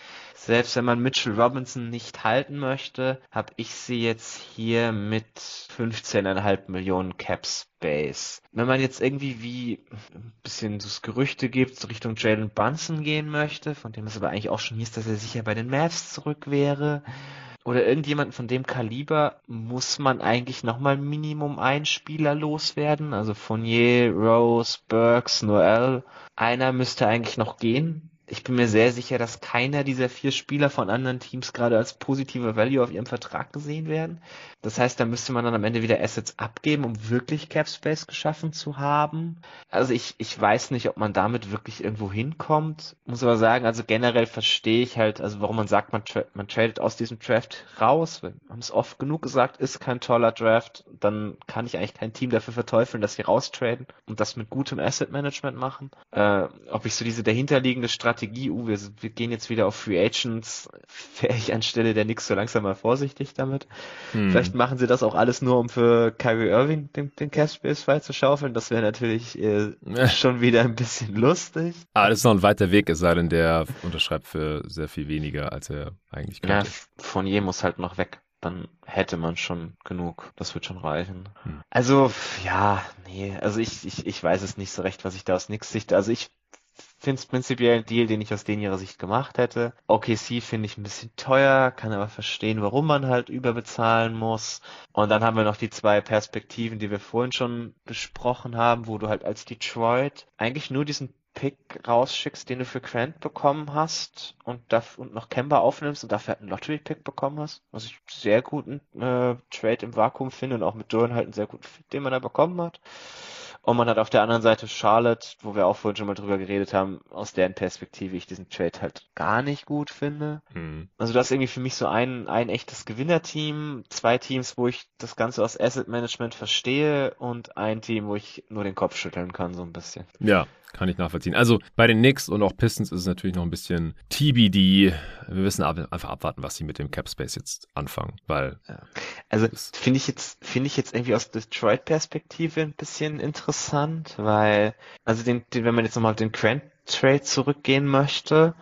Selbst wenn man Mitchell Robinson nicht halten möchte, habe ich sie jetzt hier mit 15,5 Millionen Cap Space. Wenn man jetzt irgendwie wie ein bisschen so Gerüchte gibt, Richtung Jalen Bunson gehen möchte, von dem es aber eigentlich auch schon hieß, dass er sicher bei den Mavs zurück wäre, oder irgendjemanden von dem Kaliber muss man eigentlich nochmal Minimum ein Spieler loswerden. Also Fournier, Rose, Burks, Noel. Einer müsste eigentlich noch gehen ich bin mir sehr sicher, dass keiner dieser vier Spieler von anderen Teams gerade als positiver Value auf ihrem Vertrag gesehen werden. Das heißt, da müsste man dann am Ende wieder Assets abgeben, um wirklich Cap Space geschaffen zu haben. Also ich, ich weiß nicht, ob man damit wirklich irgendwo hinkommt. Muss aber sagen, also generell verstehe ich halt, also warum man sagt, man, tra man tradet aus diesem Draft raus. Wir haben es oft genug gesagt, ist kein toller Draft. Dann kann ich eigentlich kein Team dafür verteufeln, dass sie raustraden und das mit gutem Asset Management machen. Äh, ob ich so diese dahinterliegende Strategie, uh, wir, wir gehen jetzt wieder auf Free Agents, wäre ich anstelle der Nix so langsam mal vorsichtig damit. Hm. Vielleicht machen sie das auch alles nur, um für Kyrie Irving den, den Cap Space freizuschaufeln. Das wäre natürlich äh, schon wieder ein bisschen lustig. Aber das ist noch ein weiter Weg, es sei denn, der unterschreibt für sehr viel weniger, als er eigentlich könnte. Ja, von je muss halt noch weg dann hätte man schon genug. Das wird schon reichen. Hm. Also, ja, nee, also ich, ich, ich weiß es nicht so recht, was ich da aus nix Sicht, also ich finde es prinzipiell ein Deal, den ich aus den ihrer Sicht gemacht hätte. OKC finde ich ein bisschen teuer, kann aber verstehen, warum man halt überbezahlen muss. Und dann haben wir noch die zwei Perspektiven, die wir vorhin schon besprochen haben, wo du halt als Detroit eigentlich nur diesen Pick rausschickst, den du für Grant bekommen hast und, dafür, und noch Kemba aufnimmst und dafür halt einen Lottery-Pick bekommen hast, was ich sehr guten äh, Trade im Vakuum finde und auch mit Duran halt einen sehr guten Fit, den man da bekommen hat. Und man hat auf der anderen Seite Charlotte, wo wir auch vorhin schon mal drüber geredet haben, aus deren Perspektive ich diesen Trade halt gar nicht gut finde. Hm. Also das ist irgendwie für mich so ein, ein echtes Gewinnerteam, zwei Teams, wo ich das Ganze aus Asset Management verstehe und ein Team, wo ich nur den Kopf schütteln kann, so ein bisschen. Ja, kann ich nachvollziehen. Also bei den Knicks und auch Pistons ist es natürlich noch ein bisschen TBD. Wir müssen einfach abwarten, was sie mit dem Cap Space jetzt anfangen, weil. Ja. Also finde ich jetzt finde ich jetzt irgendwie aus Detroit-Perspektive ein bisschen interessant, weil also den, den wenn man jetzt nochmal den Grant Trade zurückgehen möchte,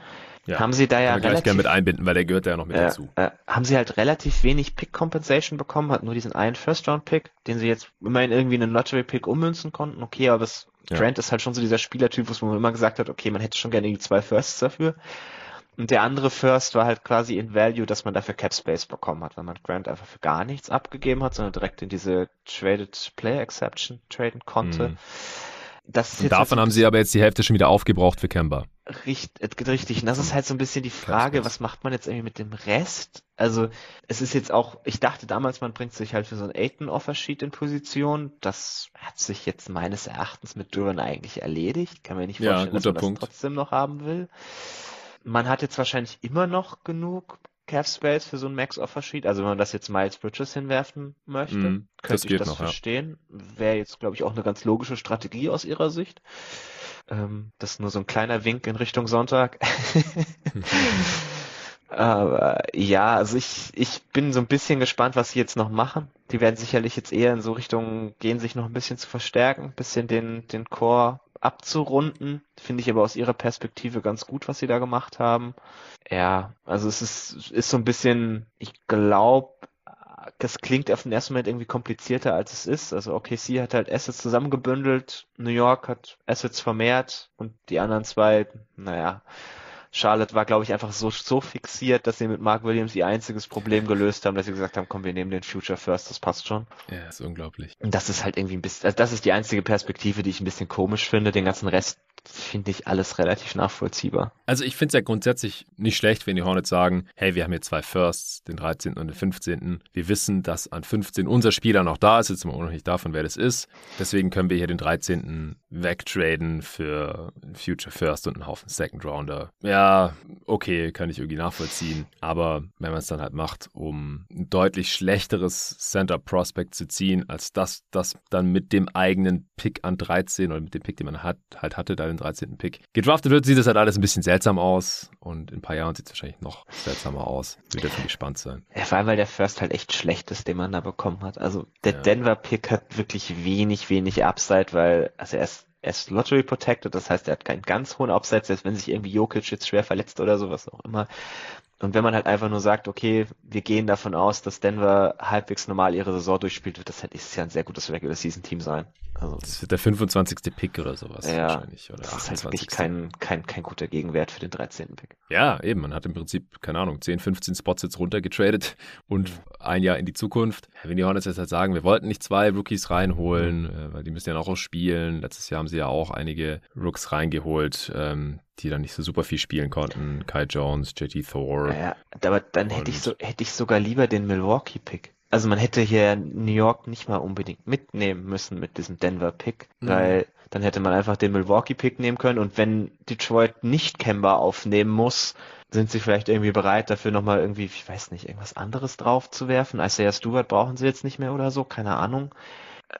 ja, haben sie da ja relativ gerne mit einbinden, weil der gehört ja noch mit äh, dazu. Äh, haben sie halt relativ wenig Pick Compensation bekommen, hat nur diesen einen First Round Pick, den sie jetzt immerhin irgendwie in einen Lottery Pick ummünzen konnten. Okay, aber das ja. Grant ist halt schon so dieser Spielertypus, wo man immer gesagt hat, okay, man hätte schon gerne die zwei Firsts dafür. Und der andere First war halt quasi in Value, dass man dafür Cap Space bekommen hat, weil man Grant einfach für gar nichts abgegeben hat, sondern direkt in diese Traded Player Exception traden konnte. Mhm. Das ist Und davon haben sie aber jetzt die Hälfte schon wieder aufgebraucht für Kemba. Richtig, richtig. Und das ist halt so ein bisschen die Frage, was macht man jetzt irgendwie mit dem Rest? Also, es ist jetzt auch, ich dachte damals, man bringt sich halt für so ein Aiton Offersheet in Position. Das hat sich jetzt meines Erachtens mit Duran eigentlich erledigt. Kann mir nicht vorstellen, ja, dass man Punkt. das trotzdem noch haben will. Man hat jetzt wahrscheinlich immer noch genug Cap Space für so ein Max Offersheet. Also wenn man das jetzt Miles Bridges hinwerfen möchte, mm, könnte ich das noch, verstehen. Ja. Wäre jetzt, glaube ich, auch eine ganz logische Strategie aus ihrer Sicht. Ähm, das ist nur so ein kleiner Wink in Richtung Sonntag. Aber ja, also ich, ich bin so ein bisschen gespannt, was sie jetzt noch machen. Die werden sicherlich jetzt eher in so Richtung gehen, sich noch ein bisschen zu verstärken, ein bisschen den, den Core abzurunden. Finde ich aber aus ihrer Perspektive ganz gut, was sie da gemacht haben. Ja, also es ist, ist so ein bisschen, ich glaube, das klingt auf den ersten Moment irgendwie komplizierter als es ist. Also OKC hat halt Assets zusammengebündelt, New York hat Assets vermehrt und die anderen zwei, naja, Charlotte war, glaube ich, einfach so, so fixiert, dass sie mit Mark Williams ihr einziges Problem gelöst haben, dass sie gesagt haben, komm, wir nehmen den Future First, das passt schon. Ja, ist unglaublich. Und das ist halt irgendwie ein bisschen, also das ist die einzige Perspektive, die ich ein bisschen komisch finde. Den ganzen Rest finde ich alles relativ nachvollziehbar. Also ich finde es ja grundsätzlich nicht schlecht, wenn die Hornets sagen, hey, wir haben hier zwei Firsts, den 13. und den 15. Wir wissen, dass an 15 unser Spieler noch da ist, jetzt noch nicht davon, wer das ist. Deswegen können wir hier den 13. wegtraden für Future First und einen Haufen Second Rounder. Ja, okay, kann ich irgendwie nachvollziehen. Aber wenn man es dann halt macht, um ein deutlich schlechteres Center Prospect zu ziehen, als das, das dann mit dem eigenen Pick an 13 oder mit dem Pick, den man hat, halt hatte, da den 13. Pick gedraftet wird, sieht das halt alles ein bisschen seltsam aus. Und in ein paar Jahren sieht es wahrscheinlich noch seltsamer aus. Wird dafür gespannt sein. Ja, vor allem, weil der First halt echt schlecht ist, den man da bekommen hat. Also der ja. Denver-Pick hat wirklich wenig, wenig Upside, weil, also er ist er ist Lottery Protected, das heißt, er hat keinen ganz hohen Upside, selbst wenn sich irgendwie Jokic jetzt schwer verletzt oder sowas auch immer. Und wenn man halt einfach nur sagt, okay, wir gehen davon aus, dass Denver halbwegs normal ihre Saison durchspielt, wird das halt ist ja ein sehr gutes Regular Season Team sein. Also, das wird der 25. Pick oder sowas ja, wahrscheinlich. Oder das ist halt wirklich kein, kein, kein guter Gegenwert für den 13. Pick. Ja, eben. Man hat im Prinzip, keine Ahnung, 10, 15 Spots jetzt runtergetradet und ein Jahr in die Zukunft. Wenn die Hornets jetzt halt sagen, wir wollten nicht zwei Rookies reinholen, mhm. weil die müssen ja noch auch spielen. Letztes Jahr haben sie ja auch einige Rooks reingeholt. Ähm, die dann nicht so super viel spielen konnten. Kai Jones, JT Thor. Ja, aber dann hätte ich so, hätte ich sogar lieber den Milwaukee Pick. Also man hätte hier New York nicht mal unbedingt mitnehmen müssen mit diesem Denver Pick, mhm. weil dann hätte man einfach den Milwaukee Pick nehmen können und wenn Detroit nicht Kemba aufnehmen muss, sind sie vielleicht irgendwie bereit dafür nochmal irgendwie, ich weiß nicht, irgendwas anderes drauf zu werfen. Isaiah Stewart brauchen sie jetzt nicht mehr oder so, keine Ahnung.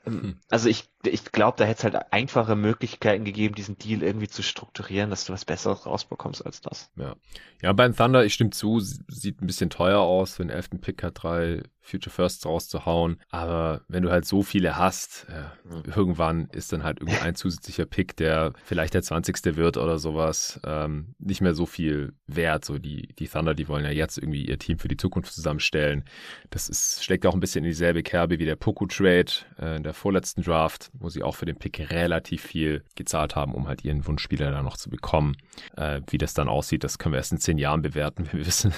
Hm. Also ich, ich glaube, da hätte es halt einfache Möglichkeiten gegeben, diesen Deal irgendwie zu strukturieren, dass du was Besseres rausbekommst als das. Ja, ja beim Thunder, ich stimme zu, sieht ein bisschen teuer aus, wenn 11. Pick hat, drei Future Firsts rauszuhauen. Aber wenn du halt so viele hast, äh, irgendwann ist dann halt irgendwie ein zusätzlicher Pick, der vielleicht der 20. wird oder sowas, ähm, nicht mehr so viel wert. So die, die Thunder, die wollen ja jetzt irgendwie ihr Team für die Zukunft zusammenstellen. Das ist, schlägt auch ein bisschen in dieselbe Kerbe wie der Poku-Trade äh, in der vorletzten Draft, wo sie auch für den Pick relativ viel gezahlt haben, um halt ihren Wunschspieler da noch zu bekommen. Äh, wie das dann aussieht, das können wir erst in zehn Jahren bewerten. Wir wissen,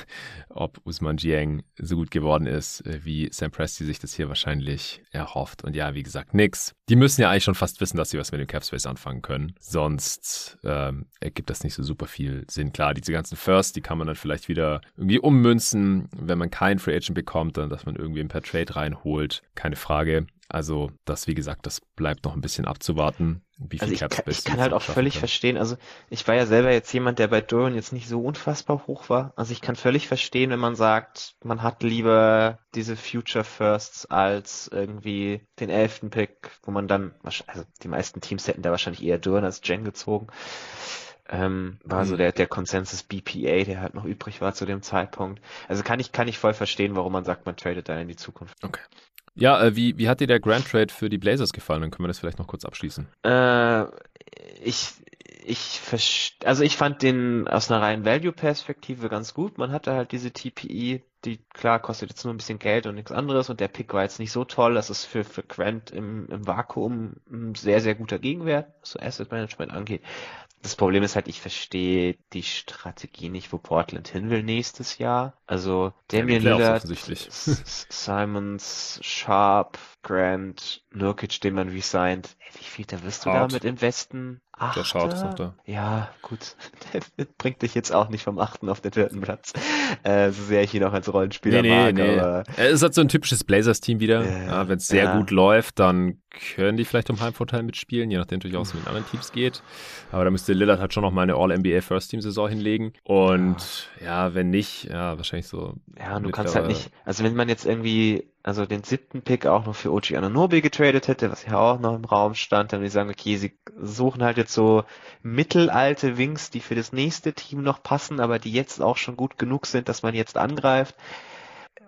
ob Usman Jiang so gut geworden ist, äh, wie Sam Presti sich das hier wahrscheinlich erhofft. Und ja, wie gesagt, nix. Die müssen ja eigentlich schon fast wissen, dass sie was mit dem Capspace anfangen können. Sonst ähm, ergibt das nicht so super viel Sinn. Klar, diese ganzen First, die kann man dann vielleicht wieder irgendwie ummünzen, wenn man keinen Free Agent bekommt, dann dass man irgendwie ein paar Trade reinholt. Keine Frage. Also das, wie gesagt, das bleibt noch ein bisschen abzuwarten. Wie viel also ich, kann, ich kann halt auch völlig kann. verstehen, also ich war ja selber jetzt jemand, der bei Duran jetzt nicht so unfassbar hoch war. Also ich kann völlig verstehen, wenn man sagt, man hat lieber diese Future Firsts als irgendwie den elften Pick, wo man dann, also die meisten Teams hätten da wahrscheinlich eher Duran als Jen gezogen. Ähm, war hm. so der, der Consensus BPA, der halt noch übrig war zu dem Zeitpunkt. Also kann ich, kann ich voll verstehen, warum man sagt, man tradet da in die Zukunft. Okay. Ja, äh, wie, wie hat dir der Grand Trade für die Blazers gefallen? Dann können wir das vielleicht noch kurz abschließen. Äh, ich, ich, also ich fand den aus einer reinen Value-Perspektive ganz gut. Man hatte halt diese TPE die, klar, kostet jetzt nur ein bisschen Geld und nichts anderes und der Pick war jetzt nicht so toll. Das ist für, für Grant im, im Vakuum ein sehr, sehr guter Gegenwert, was so Asset Management angeht. Das Problem ist halt, ich verstehe die Strategie nicht, wo Portland hin will nächstes Jahr. Also Damian ja, Lillard, Simons, Sharp, Grant, Nurkic, den man resigned. Wie viel da wirst du Hart. damit investen? Achter? Der Schaut ist noch da. Ja, gut. Der bringt dich jetzt auch nicht vom achten auf den vierten Platz. Äh, so sehr ich ihn auch als Rollenspieler nee, nee, mag. Nee. Aber... Er ist halt so ein typisches Blazers-Team wieder. Äh, ja, Wenn es sehr ja. gut läuft, dann können die vielleicht um Heimvorteil mitspielen, je nachdem natürlich auch, wie es mit anderen Teams geht. Aber da müsste Lillard halt schon noch mal eine All-NBA First-Team-Saison hinlegen. Und ja. ja. wenn nicht, ja, wahrscheinlich so. Ja, und du kannst halt nicht, also wenn man jetzt irgendwie also den siebten Pick auch noch für Ochi Ananobi getradet hätte, was ja auch noch im Raum stand, dann würde ich sagen, okay, sie suchen halt jetzt so mittelalte Wings, die für das nächste Team noch passen, aber die jetzt auch schon gut genug sind, dass man jetzt angreift.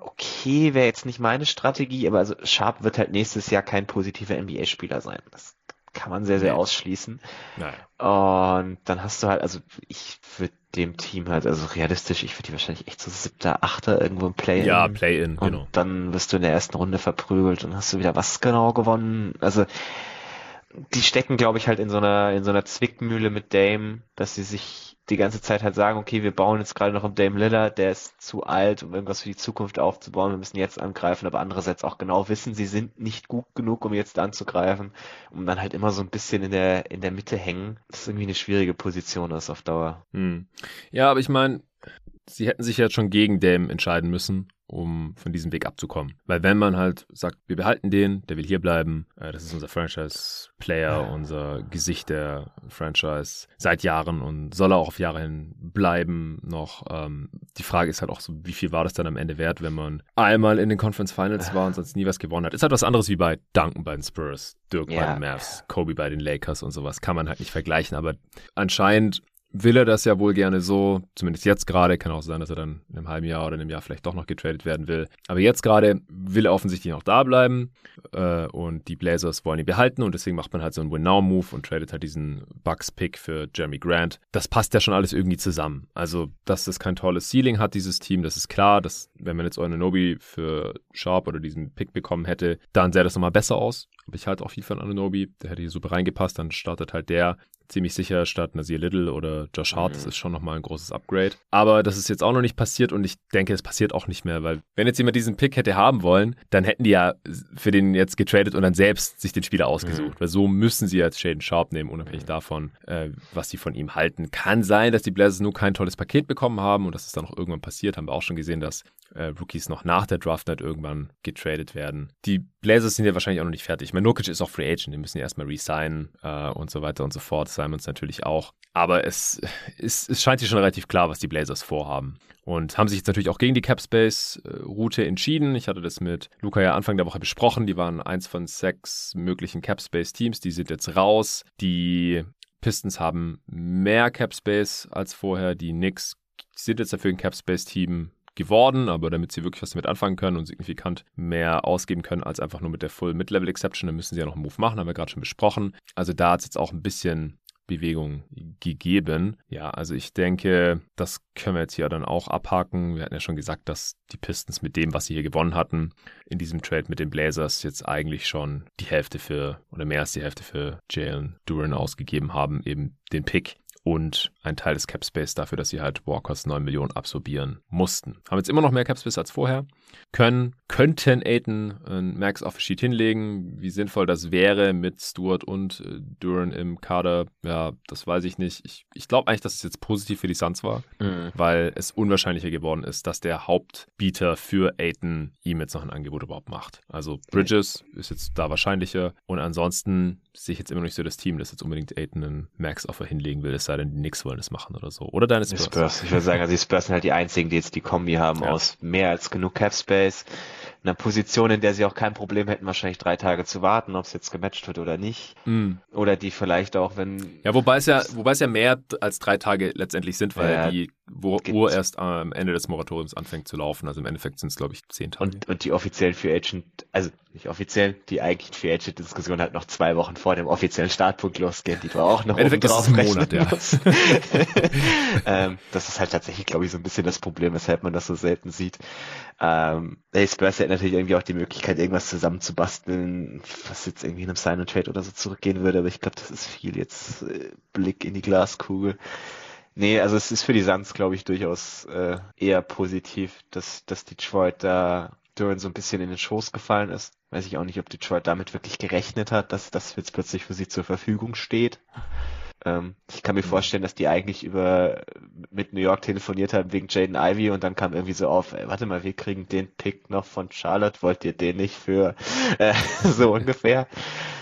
Okay, wäre jetzt nicht meine Strategie, aber also Sharp wird halt nächstes Jahr kein positiver NBA-Spieler sein. Das kann man sehr, sehr ausschließen. Nein. Und dann hast du halt, also ich würde dem Team halt, also realistisch, ich würde die wahrscheinlich echt so siebter, achter irgendwo im Play-In. Ja, Play-In, genau. Und dann wirst du in der ersten Runde verprügelt und hast du wieder was genau gewonnen. Also die stecken, glaube ich, halt in so einer, in so einer Zwickmühle mit Dame, dass sie sich die ganze Zeit halt sagen, okay, wir bauen jetzt gerade noch um Dame Lillard, der ist zu alt, um irgendwas für die Zukunft aufzubauen, wir müssen jetzt angreifen, aber andererseits auch genau wissen, sie sind nicht gut genug, um jetzt anzugreifen, um dann halt immer so ein bisschen in der, in der Mitte hängen. Das ist irgendwie eine schwierige Position ist auf Dauer. Hm. Ja, aber ich meine, sie hätten sich jetzt schon gegen Dame entscheiden müssen um von diesem Weg abzukommen. Weil wenn man halt sagt, wir behalten den, der will hier bleiben, äh, das ist unser Franchise-Player, unser Gesicht der Franchise seit Jahren und soll er auch auf Jahre hin bleiben noch. Ähm, die Frage ist halt auch so, wie viel war das dann am Ende wert, wenn man einmal in den Conference Finals war und sonst nie was gewonnen hat. Ist halt was anderes wie bei Duncan bei den Spurs, Dirk ja. bei den Mavs, Kobe bei den Lakers und sowas. Kann man halt nicht vergleichen, aber anscheinend will er das ja wohl gerne so, zumindest jetzt gerade, kann auch sein, dass er dann in einem halben Jahr oder in einem Jahr vielleicht doch noch getradet werden will. Aber jetzt gerade will er offensichtlich noch da bleiben äh, und die Blazers wollen ihn behalten und deswegen macht man halt so einen Win-Now-Move und tradet halt diesen Bucks-Pick für Jeremy Grant. Das passt ja schon alles irgendwie zusammen. Also, dass das kein tolles Ceiling hat, dieses Team, das ist klar, dass wenn man jetzt Nobi für Sharp oder diesen Pick bekommen hätte, dann sähe das nochmal besser aus. Aber ich halte auch viel von Ananobi, der hätte hier super reingepasst, dann startet halt der ziemlich sicher statt Nasir Little oder Josh Hart. Mhm. Das ist schon nochmal ein großes Upgrade. Aber das ist jetzt auch noch nicht passiert und ich denke, es passiert auch nicht mehr, weil wenn jetzt jemand diesen Pick hätte haben wollen, dann hätten die ja für den jetzt getradet und dann selbst sich den Spieler ausgesucht. Mhm. Weil so müssen sie jetzt Shaden Sharp nehmen, unabhängig mhm. davon, äh, was sie von ihm halten. Kann sein, dass die Blazers nur kein tolles Paket bekommen haben und dass es dann auch irgendwann passiert. Haben wir auch schon gesehen, dass äh, Rookies noch nach der Draft Night irgendwann getradet werden. Die Blazers sind ja wahrscheinlich auch noch nicht fertig. Ich meine, Nurkic ist auch Free Agent, die müssen ja erstmal resignen äh, und so weiter und so fort. Simons natürlich auch. Aber es, es, es scheint sich schon relativ klar, was die Blazers vorhaben. Und haben sich jetzt natürlich auch gegen die Capspace-Route entschieden. Ich hatte das mit Luca ja Anfang der Woche besprochen. Die waren eins von sechs möglichen Capspace-Teams. Die sind jetzt raus. Die Pistons haben mehr Capspace als vorher. Die Knicks sind jetzt dafür ein Capspace-Team geworden, aber damit sie wirklich was damit anfangen können und signifikant mehr ausgeben können als einfach nur mit der Full Mid-Level Exception, dann müssen sie ja noch einen Move machen, haben wir gerade schon besprochen. Also da hat es jetzt auch ein bisschen Bewegung gegeben. Ja, also ich denke, das können wir jetzt hier dann auch abhaken. Wir hatten ja schon gesagt, dass die Pistons mit dem, was sie hier gewonnen hatten, in diesem Trade mit den Blazers jetzt eigentlich schon die Hälfte für oder mehr als die Hälfte für Jalen Duran ausgegeben haben, eben den Pick und ein Teil des Capspace dafür, dass sie halt Walkers 9 Millionen absorbieren mussten. Haben jetzt immer noch mehr Capspace als vorher. Können, könnten Aiden ein Max auf Sheet hinlegen. Wie sinnvoll das wäre mit Stewart und äh, Duran im Kader, ja, das weiß ich nicht. Ich, ich glaube eigentlich, dass es jetzt positiv für die Suns war, mhm. weil es unwahrscheinlicher geworden ist, dass der Hauptbieter für Aiden ihm jetzt noch ein Angebot überhaupt macht. Also Bridges ist jetzt da wahrscheinlicher und ansonsten sehe ich jetzt immer noch nicht so das Team, das jetzt unbedingt Aiden einen Max-Offer hinlegen will, es sei denn, die Knicks wollen es machen oder so. Oder deine Spurs. Spurs. Ich würde sagen, also die Spurs sind halt die einzigen, die jetzt die Kombi haben ja. aus mehr als genug Cap Space einer Position, in der sie auch kein Problem hätten, wahrscheinlich drei Tage zu warten, ob es jetzt gematcht wird oder nicht. Mm. Oder die vielleicht auch, wenn. Ja, wobei es ja, wobei es ja mehr als drei Tage letztendlich sind, weil ja, die Uhr erst am Ende des Moratoriums anfängt zu laufen. Also im Endeffekt sind es, glaube ich, zehn Tage. Und, und die offiziellen Free Agent also nicht offiziell, die eigentlichen Free Agent Diskussion halt noch zwei Wochen vor dem offiziellen Startpunkt losgehen, die du auch noch Im drauf Monat, ja. ähm, das ist halt tatsächlich, glaube ich, so ein bisschen das Problem, weshalb man das so selten sieht. Ähm, hey, Spurs hat natürlich irgendwie auch die Möglichkeit, irgendwas zusammenzubasteln, was jetzt irgendwie in einem Sign and Trade oder so zurückgehen würde, aber ich glaube, das ist viel jetzt äh, Blick in die Glaskugel. Nee, also es ist für die Suns, glaube ich, durchaus äh, eher positiv, dass, dass Detroit da Duran so ein bisschen in den Schoß gefallen ist. Weiß ich auch nicht, ob Detroit damit wirklich gerechnet hat, dass das jetzt plötzlich für sie zur Verfügung steht. Ähm, ich kann mir mhm. vorstellen, dass die eigentlich über mit New York telefoniert haben wegen Jaden Ivy und dann kam irgendwie so auf, ey, warte mal, wir kriegen den Pick noch von Charlotte, wollt ihr den nicht für äh, so ungefähr?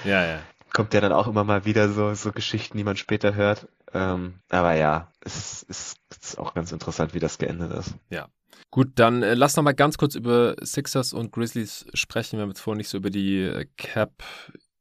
Ja, ja. Kommt ja dann auch immer mal wieder so, so Geschichten, die man später hört. Ähm, aber ja, es, es ist auch ganz interessant, wie das geendet ist. Ja. Gut, dann äh, lass noch mal ganz kurz über Sixers und Grizzlies sprechen. Wir haben jetzt vorhin nicht so über die äh, Cap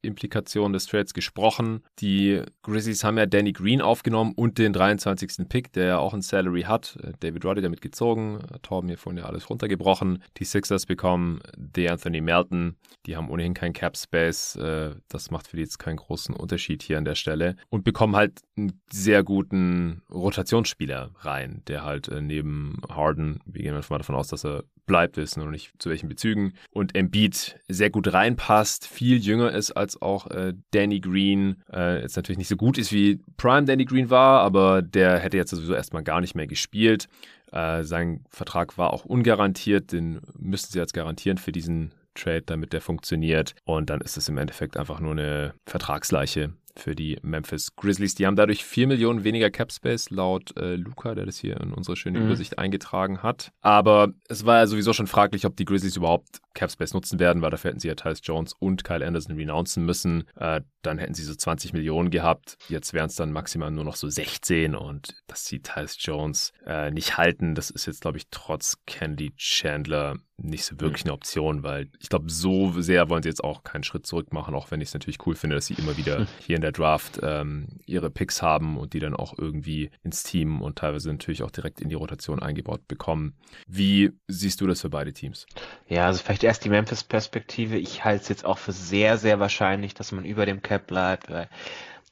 Implikationen des Trades gesprochen. Die Grizzlies haben ja Danny Green aufgenommen und den 23. Pick, der ja auch ein Salary hat. Äh, David Roddy damit gezogen. Äh, Torben hier vorhin ja alles runtergebrochen. Die Sixers bekommen The Anthony Melton. Die haben ohnehin keinen Cap Space. Äh, das macht für die jetzt keinen großen Unterschied hier an der Stelle. Und bekommen halt einen sehr guten Rotationsspieler rein, der halt neben Harden, wir gehen mal davon aus, dass er bleibt, wissen noch nicht zu welchen Bezügen. Und Embiid sehr gut reinpasst, viel jünger ist als auch äh, Danny Green. Äh, jetzt natürlich nicht so gut ist wie Prime Danny Green war, aber der hätte jetzt sowieso erstmal gar nicht mehr gespielt. Äh, sein Vertrag war auch ungarantiert, den müssten sie jetzt garantieren für diesen Trade, damit der funktioniert. Und dann ist es im Endeffekt einfach nur eine Vertragsleiche für die Memphis Grizzlies. Die haben dadurch 4 Millionen weniger Cap Space laut äh, Luca, der das hier in unsere schöne mhm. Übersicht eingetragen hat. Aber es war ja sowieso schon fraglich, ob die Grizzlies überhaupt Cap Space nutzen werden, weil dafür hätten sie ja Tyus Jones und Kyle Anderson renouncen müssen. Äh, dann hätten sie so 20 Millionen gehabt. Jetzt wären es dann maximal nur noch so 16 und das sieht Tyus Jones äh, nicht halten. Das ist jetzt, glaube ich, trotz Candy Chandler nicht so wirklich eine Option, weil ich glaube, so sehr wollen sie jetzt auch keinen Schritt zurück machen, auch wenn ich es natürlich cool finde, dass sie immer wieder hier in der Draft ähm, ihre Picks haben und die dann auch irgendwie ins Team und teilweise natürlich auch direkt in die Rotation eingebaut bekommen. Wie siehst du das für beide Teams? Ja, also vielleicht erst die Memphis-Perspektive. Ich halte es jetzt auch für sehr, sehr wahrscheinlich, dass man über dem Cap bleibt, weil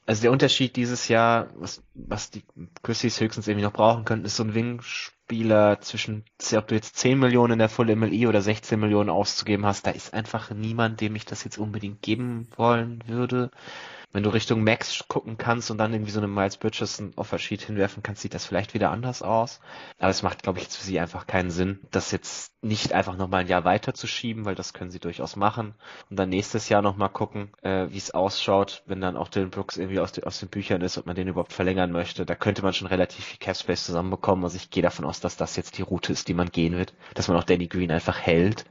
also der Unterschied dieses Jahr, was, was die Grizzlies höchstens irgendwie noch brauchen könnten, ist so ein Wing-Spieler zwischen, ob du jetzt 10 Millionen in der Full MLI oder 16 Millionen auszugeben hast, da ist einfach niemand, dem ich das jetzt unbedingt geben wollen würde wenn du Richtung Max gucken kannst und dann irgendwie so eine Miles Bridges ein Offersheet hinwerfen kannst, sieht das vielleicht wieder anders aus. Aber es macht, glaube ich, jetzt für sie einfach keinen Sinn, das jetzt nicht einfach nochmal ein Jahr weiter zu schieben, weil das können sie durchaus machen. Und dann nächstes Jahr nochmal gucken, äh, wie es ausschaut, wenn dann auch Dylan Brooks irgendwie aus, de aus den Büchern ist, ob man den überhaupt verlängern möchte. Da könnte man schon relativ viel Cap Space zusammenbekommen. Also ich gehe davon aus, dass das jetzt die Route ist, die man gehen wird. Dass man auch Danny Green einfach hält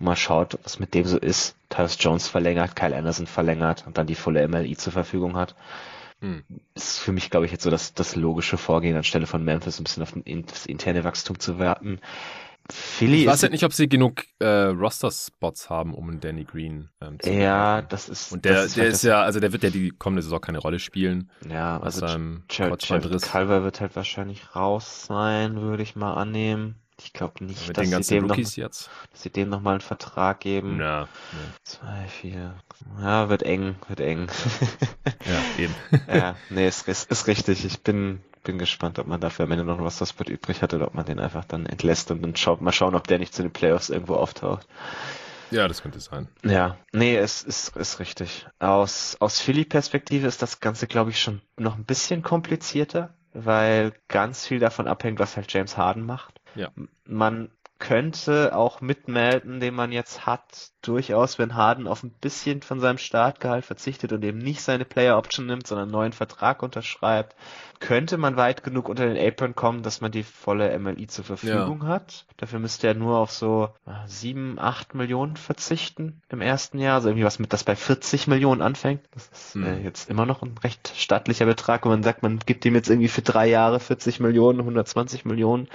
mal schaut, was mit dem so ist. Tyus Jones verlängert, Kyle Anderson verlängert und dann die volle MLI zur Verfügung hat. Hm. Ist für mich, glaube ich, jetzt so das, das logische Vorgehen, anstelle von Memphis ein bisschen auf das interne Wachstum zu warten. Philly ich weiß halt nicht, ob sie genug äh, Roster-Spots haben, um einen Danny Green ähm, zu Ja, machen. das ist. Und der, ist der halt ist ja, also der wird ja die kommende Saison keine Rolle spielen. Ja, also Jared Calver wird halt wahrscheinlich raus sein, würde ich mal annehmen. Ich glaube nicht, Mit dass, sie noch, dass sie dem nochmal einen Vertrag geben. Ja. ja. Zwei, vier. Ja, wird eng, wird eng. ja, eben. ja, nee, ist, ist, ist richtig. Ich bin, bin gespannt, ob man dafür am Ende noch was das wird übrig hat oder ob man den einfach dann entlässt und dann schaut, mal schauen, ob der nicht zu den Playoffs irgendwo auftaucht. Ja, das könnte sein. Ja, nee, es ist, ist richtig. Aus, aus Philly-Perspektive ist das Ganze, glaube ich, schon noch ein bisschen komplizierter, weil ganz viel davon abhängt, was halt James Harden macht. Ja. Man könnte auch mit Melton, den man jetzt hat, durchaus, wenn Harden auf ein bisschen von seinem Startgehalt verzichtet und eben nicht seine Player Option nimmt, sondern einen neuen Vertrag unterschreibt, könnte man weit genug unter den Apron kommen, dass man die volle MLI zur Verfügung ja. hat. Dafür müsste er nur auf so äh, sieben, acht Millionen verzichten im ersten Jahr, also irgendwie was mit, das bei 40 Millionen anfängt. Das ist mhm. äh, jetzt immer noch ein recht stattlicher Betrag, wenn man sagt, man gibt ihm jetzt irgendwie für drei Jahre 40 Millionen, 120 Millionen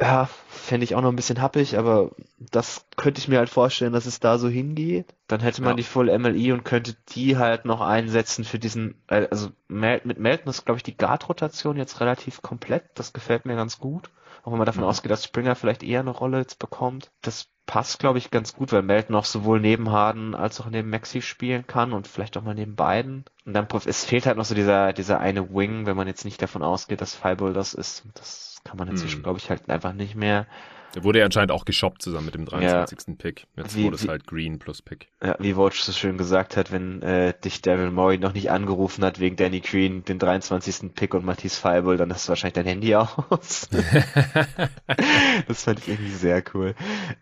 ja, fände ich auch noch ein bisschen happig, aber das könnte ich mir halt vorstellen, dass es da so hingeht. Dann hätte man ja. die Full MLI und könnte die halt noch einsetzen für diesen, also mit Melton ist, glaube ich, die Guard-Rotation jetzt relativ komplett. Das gefällt mir ganz gut. auch wenn man davon mhm. ausgeht, dass Springer vielleicht eher eine Rolle jetzt bekommt. Das passt, glaube ich, ganz gut, weil Melton auch sowohl neben Harden als auch neben Maxi spielen kann und vielleicht auch mal neben beiden. Und dann, es fehlt halt noch so dieser, dieser eine Wing, wenn man jetzt nicht davon ausgeht, dass Fireball das ist. Das kann man inzwischen, hm. glaube ich, halt einfach nicht mehr. Der wurde ja anscheinend auch geshoppt zusammen mit dem 23. Ja. Pick. Jetzt wie, wurde es halt Green plus Pick. Ja, wie Watch so schön gesagt hat, wenn äh, dich Daryl Morey noch nicht angerufen hat wegen Danny Green, den 23. Pick und Matisse Feibel, dann hast du wahrscheinlich dein Handy aus. das fand ich irgendwie sehr cool.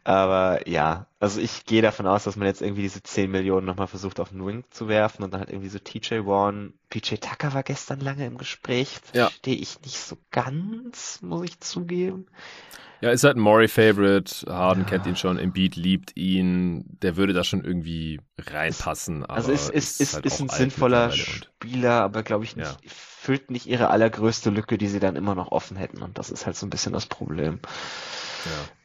Aber ja, also ich gehe davon aus, dass man jetzt irgendwie diese 10 Millionen nochmal versucht auf den Wing zu werfen und dann halt irgendwie so TJ Warren. PJ Tucker war gestern lange im Gespräch. Verstehe ja. ich nicht so ganz, muss ich zugeben. Ja, ist halt ein Maury-Favorite. Harden ja. kennt ihn schon, Embiid liebt ihn. Der würde da schon irgendwie reinpassen. also ist, ist, ist, halt ist ein sinnvoller Spieler, aber glaube ich nicht, ja. Füllt nicht ihre allergrößte Lücke, die sie dann immer noch offen hätten. Und das ist halt so ein bisschen das Problem.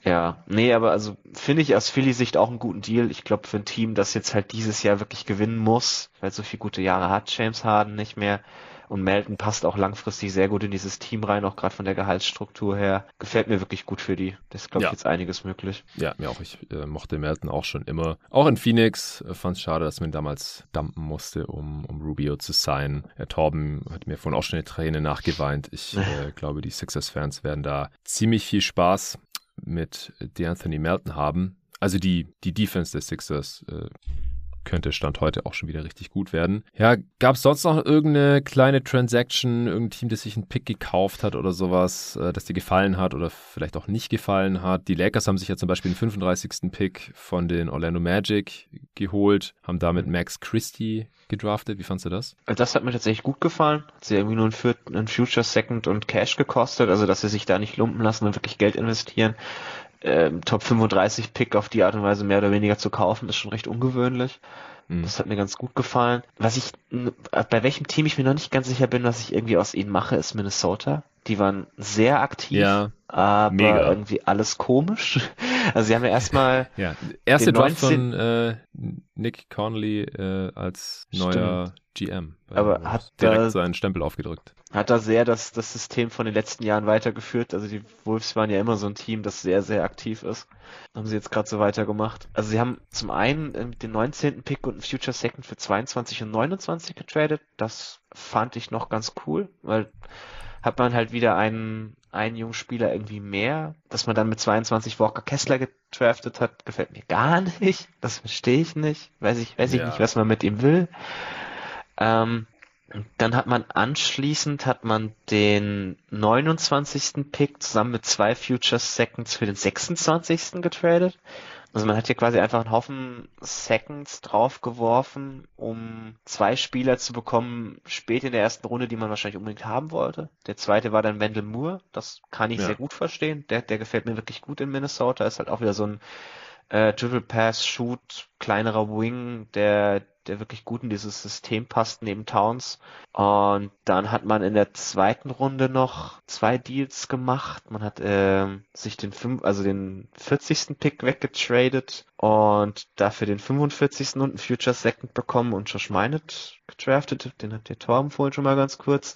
Ja. ja, nee, aber also finde ich aus Philly-Sicht auch einen guten Deal. Ich glaube, für ein Team, das jetzt halt dieses Jahr wirklich gewinnen muss, weil so viele gute Jahre hat James Harden nicht mehr, und Melton passt auch langfristig sehr gut in dieses Team rein, auch gerade von der Gehaltsstruktur her. Gefällt mir wirklich gut für die. Das ist, glaube ich, jetzt einiges möglich. Ja, mir auch. Ich äh, mochte Melton auch schon immer. Auch in Phoenix äh, fand es schade, dass man damals dumpen musste, um, um Rubio zu sein. Herr Torben hat mir vorhin auch schon eine Träne nachgeweint. Ich äh, glaube, die Sixers-Fans werden da ziemlich viel Spaß mit DeAnthony Melton haben. Also die, die Defense der Sixers äh, könnte Stand heute auch schon wieder richtig gut werden. Ja, gab es sonst noch irgendeine kleine Transaction, irgendein Team, das sich einen Pick gekauft hat oder sowas, äh, das dir gefallen hat oder vielleicht auch nicht gefallen hat? Die Lakers haben sich ja zum Beispiel den 35. Pick von den Orlando Magic geholt, haben damit Max Christie gedraftet. Wie fandst du das? Das hat mir tatsächlich gut gefallen. Hat sie irgendwie nur einen, Future Second und Cash gekostet, also dass sie sich da nicht lumpen lassen und wirklich Geld investieren ähm, Top 35 Pick auf die Art und Weise mehr oder weniger zu kaufen, ist schon recht ungewöhnlich. Mhm. Das hat mir ganz gut gefallen. Was ich, bei welchem Team ich mir noch nicht ganz sicher bin, was ich irgendwie aus ihnen mache, ist Minnesota. Die waren sehr aktiv, ja, aber mega. irgendwie alles komisch. Also sie haben ja erstmal. Ja, erste Draft von äh, Nick Connolly äh, als neuer GM. Aber hat direkt seinen Stempel aufgedrückt. Hat da sehr das, das System von den letzten Jahren weitergeführt. Also die Wolves waren ja immer so ein Team, das sehr, sehr aktiv ist. Haben sie jetzt gerade so weitergemacht. Also sie haben zum einen äh, den 19. Pick und einen Future Second für 22 und 29 getradet. Das fand ich noch ganz cool, weil hat man halt wieder einen, einen jungen Spieler irgendwie mehr. Dass man dann mit 22 Walker Kessler gedraftet hat, gefällt mir gar nicht. Das verstehe ich nicht. Weiß ich, weiß ich ja. nicht, was man mit ihm will. Ähm, dann hat man anschließend hat man den 29. Pick zusammen mit zwei Future Seconds für den 26. getradet. Also man hat hier quasi einfach einen Haufen Seconds draufgeworfen, um zwei Spieler zu bekommen, spät in der ersten Runde, die man wahrscheinlich unbedingt haben wollte. Der zweite war dann Wendell Moore, das kann ich ja. sehr gut verstehen. Der, der gefällt mir wirklich gut in Minnesota, ist halt auch wieder so ein äh, Dribble Pass, Shoot, kleinerer Wing, der der wirklich gut in dieses System passt neben Towns. Und dann hat man in der zweiten Runde noch zwei Deals gemacht. Man hat äh, sich den fünf, also den 40. Pick weggetradet und dafür den 45. und einen Future Second bekommen und Josh Minot gedraftet. Den hat der Torben vorhin schon mal ganz kurz.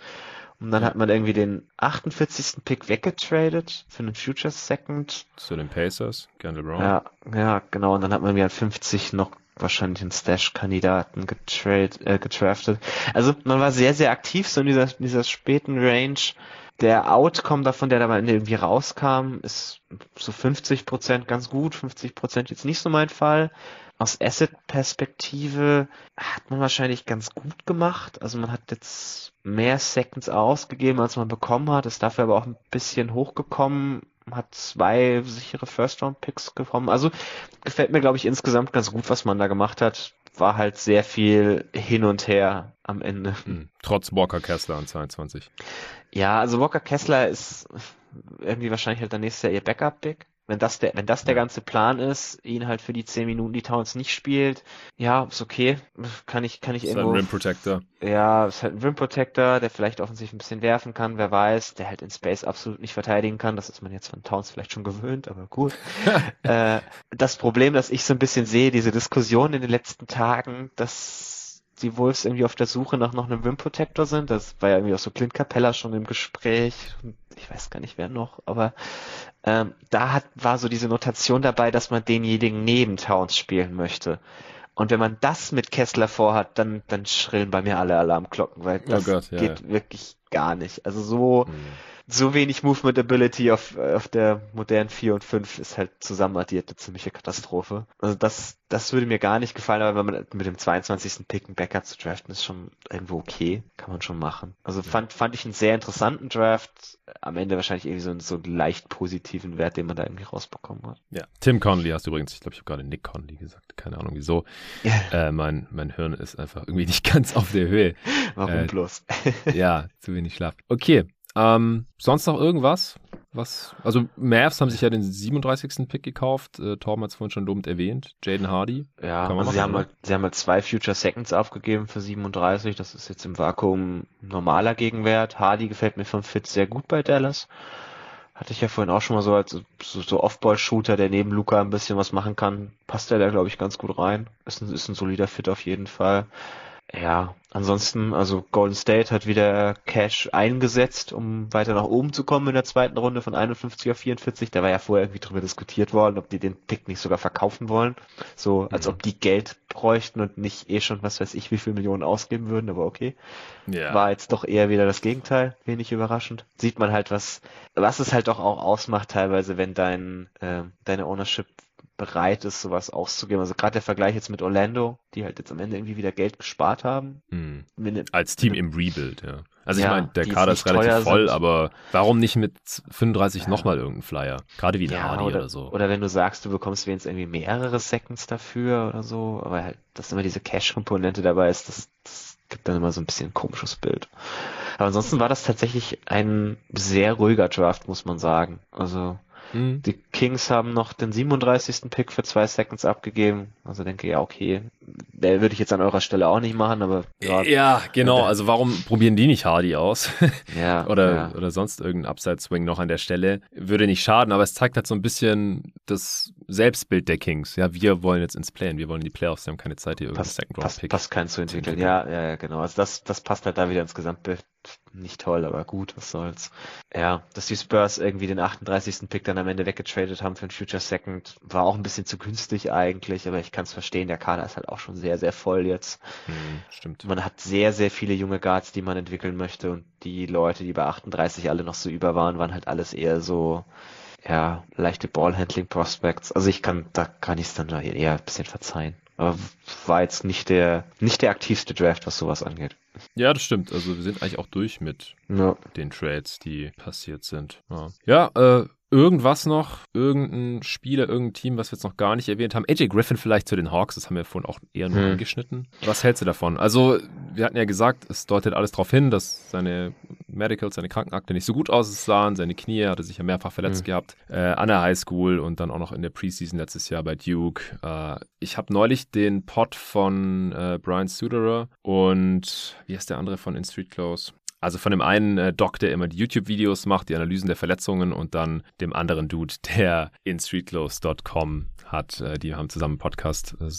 Und dann hat man irgendwie den 48. Pick weggetradet für einen Future Second. Zu den Pacers, Kendall Brown. Ja, ja, genau. Und dann hat man wieder 50 noch wahrscheinlich einen Stash-Kandidaten getrade, äh, getraftet. Also man war sehr, sehr aktiv so in dieser, in dieser späten Range. Der Outcome davon, der da mal irgendwie rauskam, ist so 50 Prozent ganz gut, 50 Prozent jetzt nicht so mein Fall. Aus Asset-Perspektive hat man wahrscheinlich ganz gut gemacht. Also man hat jetzt mehr Seconds ausgegeben, als man bekommen hat, ist dafür aber auch ein bisschen hochgekommen hat zwei sichere First-Round-Picks bekommen. Also gefällt mir, glaube ich, insgesamt ganz gut, was man da gemacht hat. War halt sehr viel hin und her am Ende. Hm. Trotz Walker Kessler an 22. Ja, also Walker Kessler ist irgendwie wahrscheinlich halt dann nächstes Jahr ihr Backup-Pick. Wenn das der, wenn das der ganze Plan ist, ihn halt für die 10 Minuten, die Towns nicht spielt, ja, ist okay. Kann ich, kann ich ist irgendwo. Halt ein Rim Protector. Ja, ist halt ein Rim Protector, der vielleicht offensichtlich ein bisschen werfen kann, wer weiß, der halt in Space absolut nicht verteidigen kann. Das ist man jetzt von Towns vielleicht schon gewöhnt, aber gut. äh, das Problem, das ich so ein bisschen sehe, diese Diskussion in den letzten Tagen, dass die Wolves irgendwie auf der Suche nach noch einem Rim Protector sind. Das war ja irgendwie auch so Clint Capella schon im Gespräch. Ich weiß gar nicht wer noch, aber ähm, da hat, war so diese Notation dabei, dass man denjenigen neben Towns spielen möchte. Und wenn man das mit Kessler vorhat, dann, dann schrillen bei mir alle Alarmglocken, weil oh das oh Gott, ja, geht ja. wirklich gar nicht. Also so, mhm so wenig Movement Ability auf, auf der modernen 4 und 5 ist halt zusammenaddiert eine ziemliche Katastrophe. Also das, das würde mir gar nicht gefallen, aber wenn man mit dem 22. Pick einen Backup zu draften, ist schon irgendwo okay. Kann man schon machen. Also fand, fand ich einen sehr interessanten Draft. Am Ende wahrscheinlich irgendwie so, einen, so einen leicht positiven Wert, den man da irgendwie rausbekommen hat. Ja, Tim Conley hast du übrigens, ich glaube, ich habe gerade Nick Conley gesagt. Keine Ahnung wieso. äh, mein, mein Hirn ist einfach irgendwie nicht ganz auf der Höhe. Warum äh, bloß? ja, zu wenig Schlaf. Okay, ähm, sonst noch irgendwas? Was, also Mavs haben sich ja den 37. Pick gekauft. Äh, Torben hat es vorhin schon lobend erwähnt. Jaden Hardy. Ja, also sie, haben halt, sie haben halt zwei Future Seconds aufgegeben für 37. Das ist jetzt im Vakuum normaler Gegenwert. Hardy gefällt mir vom Fit sehr gut bei Dallas. Hatte ich ja vorhin auch schon mal so als so, so Off-Ball-Shooter, der neben Luca ein bisschen was machen kann. Passt der da, glaube ich, ganz gut rein. Ist ein, ist ein solider Fit auf jeden Fall. Ja, ansonsten, also Golden State hat wieder Cash eingesetzt, um weiter nach oben zu kommen in der zweiten Runde von 51 auf 44. Da war ja vorher irgendwie drüber diskutiert worden, ob die den Pick nicht sogar verkaufen wollen. So, als mhm. ob die Geld bräuchten und nicht eh schon, was weiß ich, wie viel Millionen ausgeben würden, aber okay. Ja. War jetzt doch eher wieder das Gegenteil, wenig überraschend. Sieht man halt, was, was es halt doch auch ausmacht teilweise, wenn dein, äh, deine Ownership bereit ist, sowas auszugeben. Also gerade der Vergleich jetzt mit Orlando, die halt jetzt am Ende irgendwie wieder Geld gespart haben. Mhm. Als Team im Rebuild, ja. Also ja, ich meine, der Kader ist relativ voll, sind. aber warum nicht mit 35 ja. nochmal irgendeinen Flyer? Gerade wie ein ja, Hardy oder, oder, so. Oder wenn du sagst, du bekommst wenigstens irgendwie mehrere Seconds dafür oder so, aber halt, dass immer diese Cash-Komponente dabei ist, das, das gibt dann immer so ein bisschen ein komisches Bild. Aber ansonsten war das tatsächlich ein sehr ruhiger Draft, muss man sagen. Also Mhm. Die Kings haben noch den 37. Pick für zwei Seconds abgegeben. Also denke ja, okay, der würde ich jetzt an eurer Stelle auch nicht machen, aber ja. Ja, genau. Also warum probieren die nicht Hardy aus? ja. oder, ja. oder sonst irgendein Upside-Swing noch an der Stelle. Würde nicht schaden, aber es zeigt halt so ein bisschen das Selbstbild der Kings. Ja, wir wollen jetzt ins Playen, wir wollen in die Playoffs, wir haben keine Zeit, hier irgendeinen Second Round Pick. Passt keinen zu entwickeln. Ja, ja, genau. Also das, das passt halt da wieder ins Gesamtbild nicht toll, aber gut, was soll's. Ja, dass die Spurs irgendwie den 38. Pick dann am Ende weggetradet haben für einen Future Second, war auch ein bisschen zu günstig eigentlich, aber ich kann es verstehen, der Kader ist halt auch schon sehr, sehr voll jetzt. Mhm, stimmt. Man hat sehr, sehr viele junge Guards, die man entwickeln möchte und die Leute, die bei 38 alle noch so über waren, waren halt alles eher so, ja, leichte Ballhandling Prospects. Also ich kann, da kann ich es dann eher ein bisschen verzeihen. Aber war jetzt nicht der, nicht der aktivste Draft, was sowas angeht. Ja, das stimmt. Also wir sind eigentlich auch durch mit ja. den Trades, die passiert sind. Ja, ja äh, Irgendwas noch, irgendein Spieler, irgendein Team, was wir jetzt noch gar nicht erwähnt haben. AJ Griffin vielleicht zu den Hawks, das haben wir vorhin auch eher nur hm. angeschnitten. Was hältst du davon? Also, wir hatten ja gesagt, es deutet alles darauf hin, dass seine Medicals, seine Krankenakte nicht so gut aussahen. Seine Knie hatte sich ja mehrfach verletzt hm. gehabt. Äh, an der Highschool und dann auch noch in der Preseason letztes Jahr bei Duke. Äh, ich habe neulich den Pod von äh, Brian Suderer und wie heißt der andere von In Street Clothes? Also von dem einen äh, Doc, der immer die YouTube-Videos macht, die Analysen der Verletzungen und dann dem anderen Dude, der in streetclothes.com hat. Äh, die haben zusammen einen Podcast äh,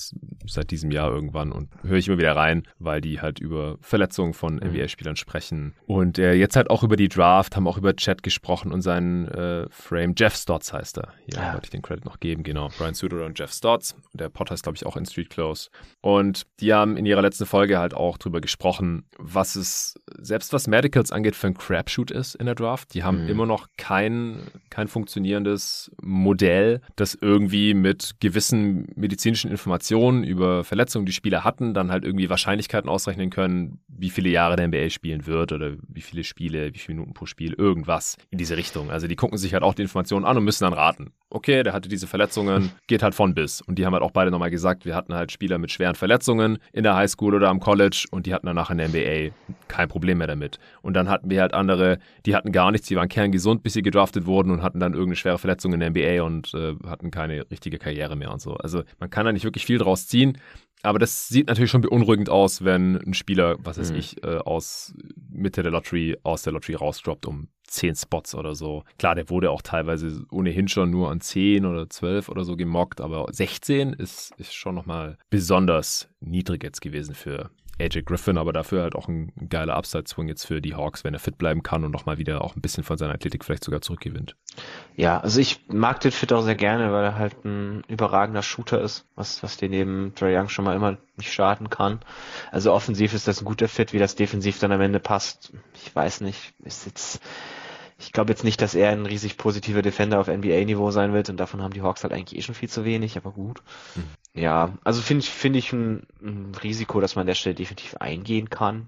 seit diesem Jahr irgendwann und höre ich immer wieder rein, weil die halt über Verletzungen von mhm. NBA-Spielern sprechen. Und jetzt halt auch über die Draft, haben auch über Chat gesprochen und seinen äh, Frame. Jeff Stotts heißt er. Hier ja. wollte ich den Credit noch geben, genau. Brian Suter und Jeff Stotts. Der Pod heißt, glaube ich, auch in Street Clothes. Und die haben in ihrer letzten Folge halt auch drüber gesprochen, was es, selbst was Medicals angeht, für ein Crapshoot ist in der Draft. Die haben mhm. immer noch kein, kein funktionierendes Modell, das irgendwie mit mit gewissen medizinischen Informationen über Verletzungen, die Spieler hatten, dann halt irgendwie Wahrscheinlichkeiten ausrechnen können, wie viele Jahre der NBA spielen wird oder wie viele Spiele, wie viele Minuten pro Spiel, irgendwas in diese Richtung. Also die gucken sich halt auch die Informationen an und müssen dann raten. Okay, der hatte diese Verletzungen, geht halt von bis. Und die haben halt auch beide nochmal gesagt, wir hatten halt Spieler mit schweren Verletzungen in der Highschool oder am College und die hatten danach in der NBA kein Problem mehr damit. Und dann hatten wir halt andere, die hatten gar nichts, die waren kerngesund, bis sie gedraftet wurden und hatten dann irgendeine schwere Verletzung in der NBA und äh, hatten keine richtige Karriere mehr und so. Also man kann da nicht wirklich viel draus ziehen. Aber das sieht natürlich schon beunruhigend aus, wenn ein Spieler, was weiß mhm. ich, äh, aus Mitte der Lottery, aus der Lottery rausdroppt um 10 Spots oder so. Klar, der wurde auch teilweise ohnehin schon nur an 10 oder 12 oder so gemockt, aber 16 ist, ist schon nochmal besonders niedrig jetzt gewesen für AJ Griffin, aber dafür halt auch ein geiler Upside-Swing jetzt für die Hawks, wenn er fit bleiben kann und nochmal wieder auch ein bisschen von seiner Athletik vielleicht sogar zurückgewinnt. Ja, also ich mag den Fit auch sehr gerne, weil er halt ein überragender Shooter ist, was, was den neben Dre Young schon mal immer nicht starten kann. Also offensiv ist das ein guter Fit, wie das defensiv dann am Ende passt. Ich weiß nicht, ist jetzt, ich glaube jetzt nicht, dass er ein riesig positiver Defender auf NBA-Niveau sein wird und davon haben die Hawks halt eigentlich eh schon viel zu wenig, aber gut. Hm. Ja, also finde ich, finde ich ein, ein, Risiko, dass man an der Stelle definitiv eingehen kann.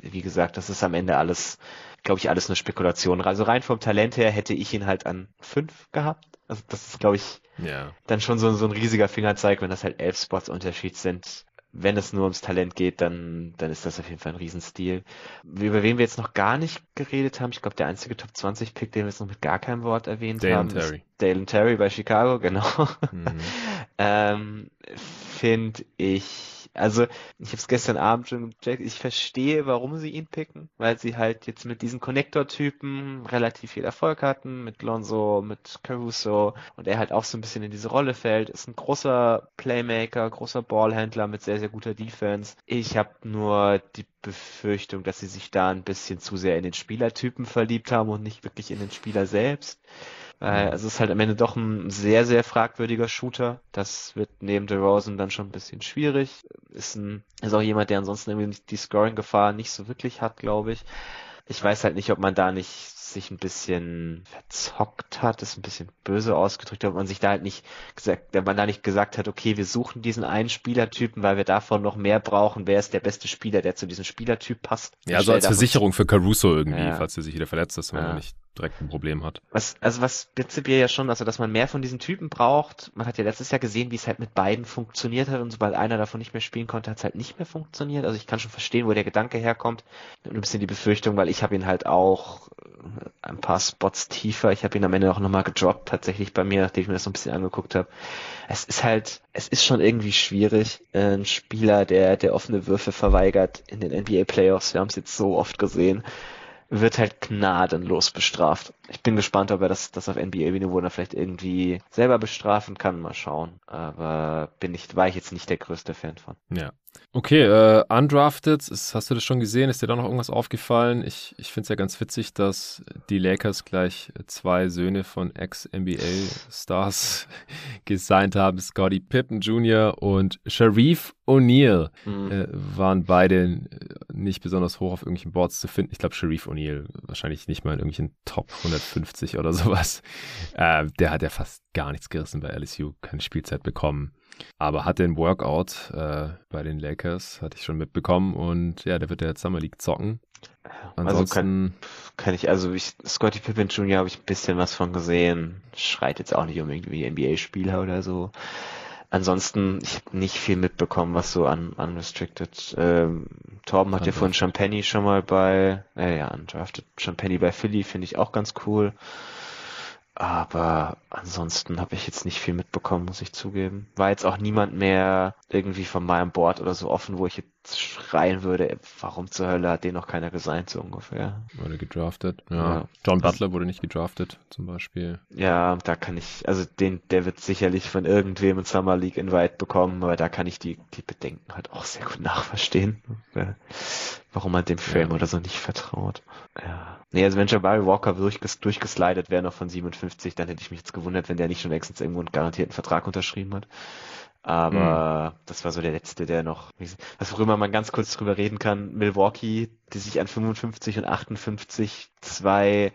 Wie gesagt, das ist am Ende alles, glaube ich, alles eine Spekulation. Also rein vom Talent her hätte ich ihn halt an fünf gehabt. Also das ist, glaube ich, ja. dann schon so, so ein riesiger Fingerzeig, wenn das halt elf Spots Unterschied sind wenn es nur ums Talent geht, dann, dann ist das auf jeden Fall ein Riesenstil. Über wen wir jetzt noch gar nicht geredet haben, ich glaube, der einzige Top 20 Pick, den wir jetzt noch mit gar keinem Wort erwähnt Dalen haben, Terry. ist Dalen Terry bei Chicago, genau. Mhm. ähm, Finde ich also, ich habe es gestern Abend schon gecheckt, ich verstehe, warum sie ihn picken, weil sie halt jetzt mit diesen Connector-Typen relativ viel Erfolg hatten, mit Lonzo, mit Caruso und er halt auch so ein bisschen in diese Rolle fällt, ist ein großer Playmaker, großer Ballhändler mit sehr, sehr guter Defense. Ich habe nur die Befürchtung, dass sie sich da ein bisschen zu sehr in den Spielertypen verliebt haben und nicht wirklich in den Spieler selbst. Also es ist halt am Ende doch ein sehr, sehr fragwürdiger Shooter. Das wird neben DeRozan dann schon ein bisschen schwierig. Ist, ein, ist auch jemand, der ansonsten irgendwie die Scoring-Gefahr nicht so wirklich hat, glaube ich. Ich weiß halt nicht, ob man da nicht sich ein bisschen verzockt hat, ist ein bisschen böse ausgedrückt, ob man sich da halt nicht gesagt, wenn man da nicht gesagt hat, okay, wir suchen diesen einen Spielertypen, weil wir davon noch mehr brauchen. Wer ist der beste Spieler, der zu diesem Spielertyp passt? Ja, so als Versicherung für Caruso irgendwie, ja. falls er sich wieder verletzt ist, wenn ja. nicht direkt ein Problem hat. Was, also was prinzipiell ja schon, also dass man mehr von diesen Typen braucht. Man hat ja letztes Jahr gesehen, wie es halt mit beiden funktioniert hat und sobald einer davon nicht mehr spielen konnte, hat es halt nicht mehr funktioniert. Also ich kann schon verstehen, wo der Gedanke herkommt. Und ein bisschen die Befürchtung, weil ich habe ihn halt auch ein paar Spots tiefer. Ich habe ihn am Ende auch nochmal gedroppt, tatsächlich bei mir, nachdem ich mir das so ein bisschen angeguckt habe. Es ist halt, es ist schon irgendwie schwierig, äh, ein Spieler, der, der offene Würfe verweigert in den NBA Playoffs. Wir haben es jetzt so oft gesehen wird halt gnadenlos bestraft. Ich bin gespannt, ob er das, das auf NBA-Niveau dann vielleicht irgendwie selber bestrafen kann. Mal schauen. Aber bin ich, war ich jetzt nicht der größte Fan von. Ja. Okay, äh, undrafted, ist, hast du das schon gesehen? Ist dir da noch irgendwas aufgefallen? Ich, ich finde es ja ganz witzig, dass die Lakers gleich zwei Söhne von Ex-NBA-Stars gesigned haben. Scotty Pippen Jr. und Sharif O'Neal mhm. äh, waren beide nicht besonders hoch auf irgendwelchen Boards zu finden. Ich glaube, Sharif O'Neal wahrscheinlich nicht mal in irgendwelchen Top 150 oder sowas. Äh, der hat ja fast gar nichts gerissen bei LSU, keine Spielzeit bekommen. Aber hat den Workout äh, bei den Lakers, hatte ich schon mitbekommen. Und ja, der wird ja jetzt Summer League zocken. Ansonsten also kann, kann ich, also ich, Scotty Pippen Jr. habe ich ein bisschen was von gesehen. Schreit jetzt auch nicht unbedingt wie NBA-Spieler oder so. Ansonsten, ich habe nicht viel mitbekommen, was so an Unrestricted. Ähm, Torben hat ja vorhin Champagne schon mal bei, äh, ja, Undrafted Champagne bei Philly, finde ich auch ganz cool. Aber ansonsten habe ich jetzt nicht viel mitbekommen, muss ich zugeben. War jetzt auch niemand mehr irgendwie von meinem Board oder so offen, wo ich jetzt schreien würde, warum zur Hölle hat den noch keiner gesigned, so ungefähr. Wurde gedraftet, ja. ja. John Butler wurde nicht gedraftet, zum Beispiel. Ja, da kann ich, also den, der wird sicherlich von irgendwem in Summer League Invite bekommen, aber da kann ich die, die Bedenken halt auch sehr gut nachverstehen warum man dem Film ja. oder so nicht vertraut. Ja. Nee, also wenn Jabari Walker durchges durchgeslidet wäre noch von 57, dann hätte ich mich jetzt gewundert, wenn der nicht schon längstens irgendwo einen garantierten Vertrag unterschrieben hat. Aber mhm. das war so der letzte, der noch, was worüber man ganz kurz drüber reden kann, Milwaukee, die sich an 55 und 58 zwei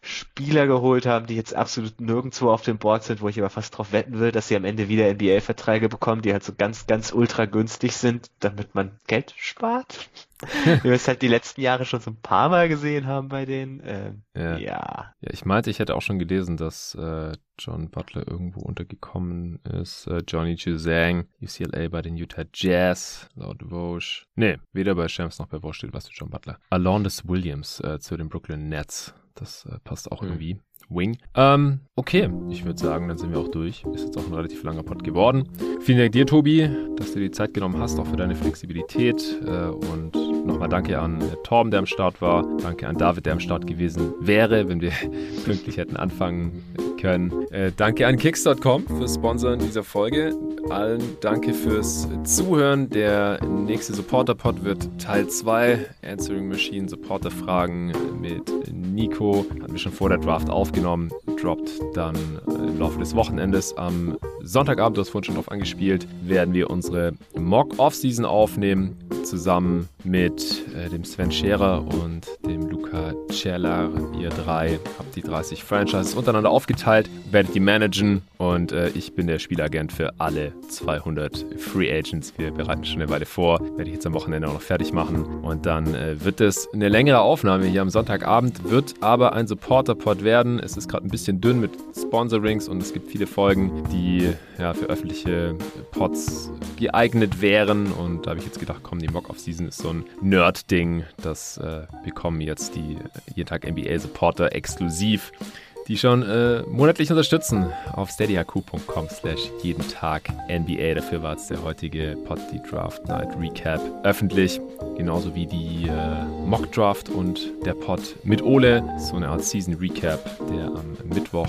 Spieler geholt haben, die jetzt absolut nirgendwo auf dem Board sind, wo ich aber fast drauf wetten will, dass sie am Ende wieder NBA-Verträge bekommen, die halt so ganz, ganz ultra günstig sind, damit man Geld spart. Wie wir es halt die letzten Jahre schon so ein paar Mal gesehen haben bei denen. Ähm, ja. ja. ja. ich meinte, ich hätte auch schon gelesen, dass äh, John Butler irgendwo untergekommen ist. Äh, Johnny Juzang, UCLA bei den Utah Jazz, laut Vosch. Nee, weder bei Shams noch bei Vosch steht was für John Butler. Alondis Williams äh, zu den Brooklyn Nets. Das äh, passt auch mhm. irgendwie. Wing. Ähm, okay, ich würde sagen, dann sind wir auch durch. Ist jetzt auch ein relativ langer Pod geworden. Vielen Dank dir, Tobi, dass du dir die Zeit genommen hast, auch für deine Flexibilität. Äh, und nochmal danke an äh, Torben, der am Start war. Danke an David, der am Start gewesen wäre, wenn wir pünktlich hätten anfangen können. Äh, danke an Kicks.com fürs Sponsoren dieser Folge. Allen danke fürs Zuhören. Der nächste Supporter-Pod wird Teil 2. Answering Machine Supporter-Fragen mit Nico. Hatten wir schon vor der Draft aufgenommen. Droppt dann im Laufe des Wochenendes am Sonntagabend, du hast vorhin schon drauf angespielt, werden wir unsere Mock-Off-Season aufnehmen. Zusammen mit äh, dem Sven Scherer und dem Luca Celler. Ihr drei habt die 30 Franchises untereinander aufgeteilt, werdet die managen und äh, ich bin der Spielagent für alle 200 Free Agents. Wir bereiten schon eine Weile vor, werde ich jetzt am Wochenende auch noch fertig machen und dann äh, wird es eine längere Aufnahme hier am Sonntagabend, wird aber ein Supporter-Pod werden. Es ist gerade ein bisschen dünn mit Sponsorings und es gibt viele Folgen, die ja, für öffentliche Pods geeignet wären und da habe ich jetzt gedacht, komm, die Mock-Off-Season ist so ein Nerd-Ding. Das äh, bekommen jetzt die äh, jeden Tag NBA-Supporter exklusiv die schon äh, monatlich unterstützen auf steadyhq.com slash jeden Tag NBA. Dafür war jetzt der heutige die Draft Night Recap öffentlich. Genauso wie die äh, Mock Draft und der Pod mit Ole. So eine Art Season Recap, der am Mittwoch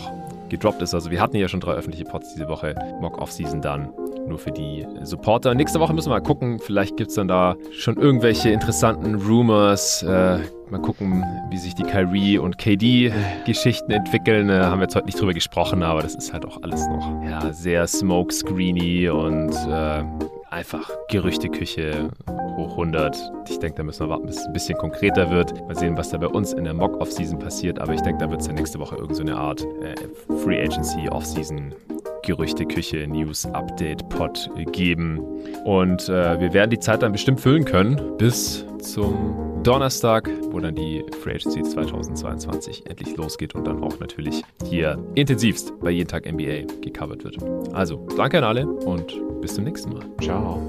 gedroppt ist. Also wir hatten ja schon drei öffentliche Pods diese Woche. Mock Off Season dann nur für die Supporter. Nächste Woche müssen wir mal gucken. Vielleicht gibt es dann da schon irgendwelche interessanten Rumors. Äh, mal gucken, wie sich die Kyrie und KD-Geschichten entwickeln. Äh, haben wir jetzt heute nicht drüber gesprochen, aber das ist halt auch alles noch ja, sehr smokescreeny und äh, einfach Gerüchteküche hoch 100. Ich denke, da müssen wir warten, bis es ein bisschen konkreter wird. Mal sehen, was da bei uns in der Mock-Off-Season passiert. Aber ich denke, da wird es ja nächste Woche irgendeine so Art äh, Free Agency Off-Season Gerüchteküche News Update Pod geben. Und äh, wir werden die Zeit dann bestimmt füllen können bis zum Donnerstag, wo dann die Free Agency 2022 endlich losgeht und dann auch natürlich hier intensivst bei jeden Tag NBA gecovert wird. Also, danke an alle und bis zum nächsten Mal. Ciao.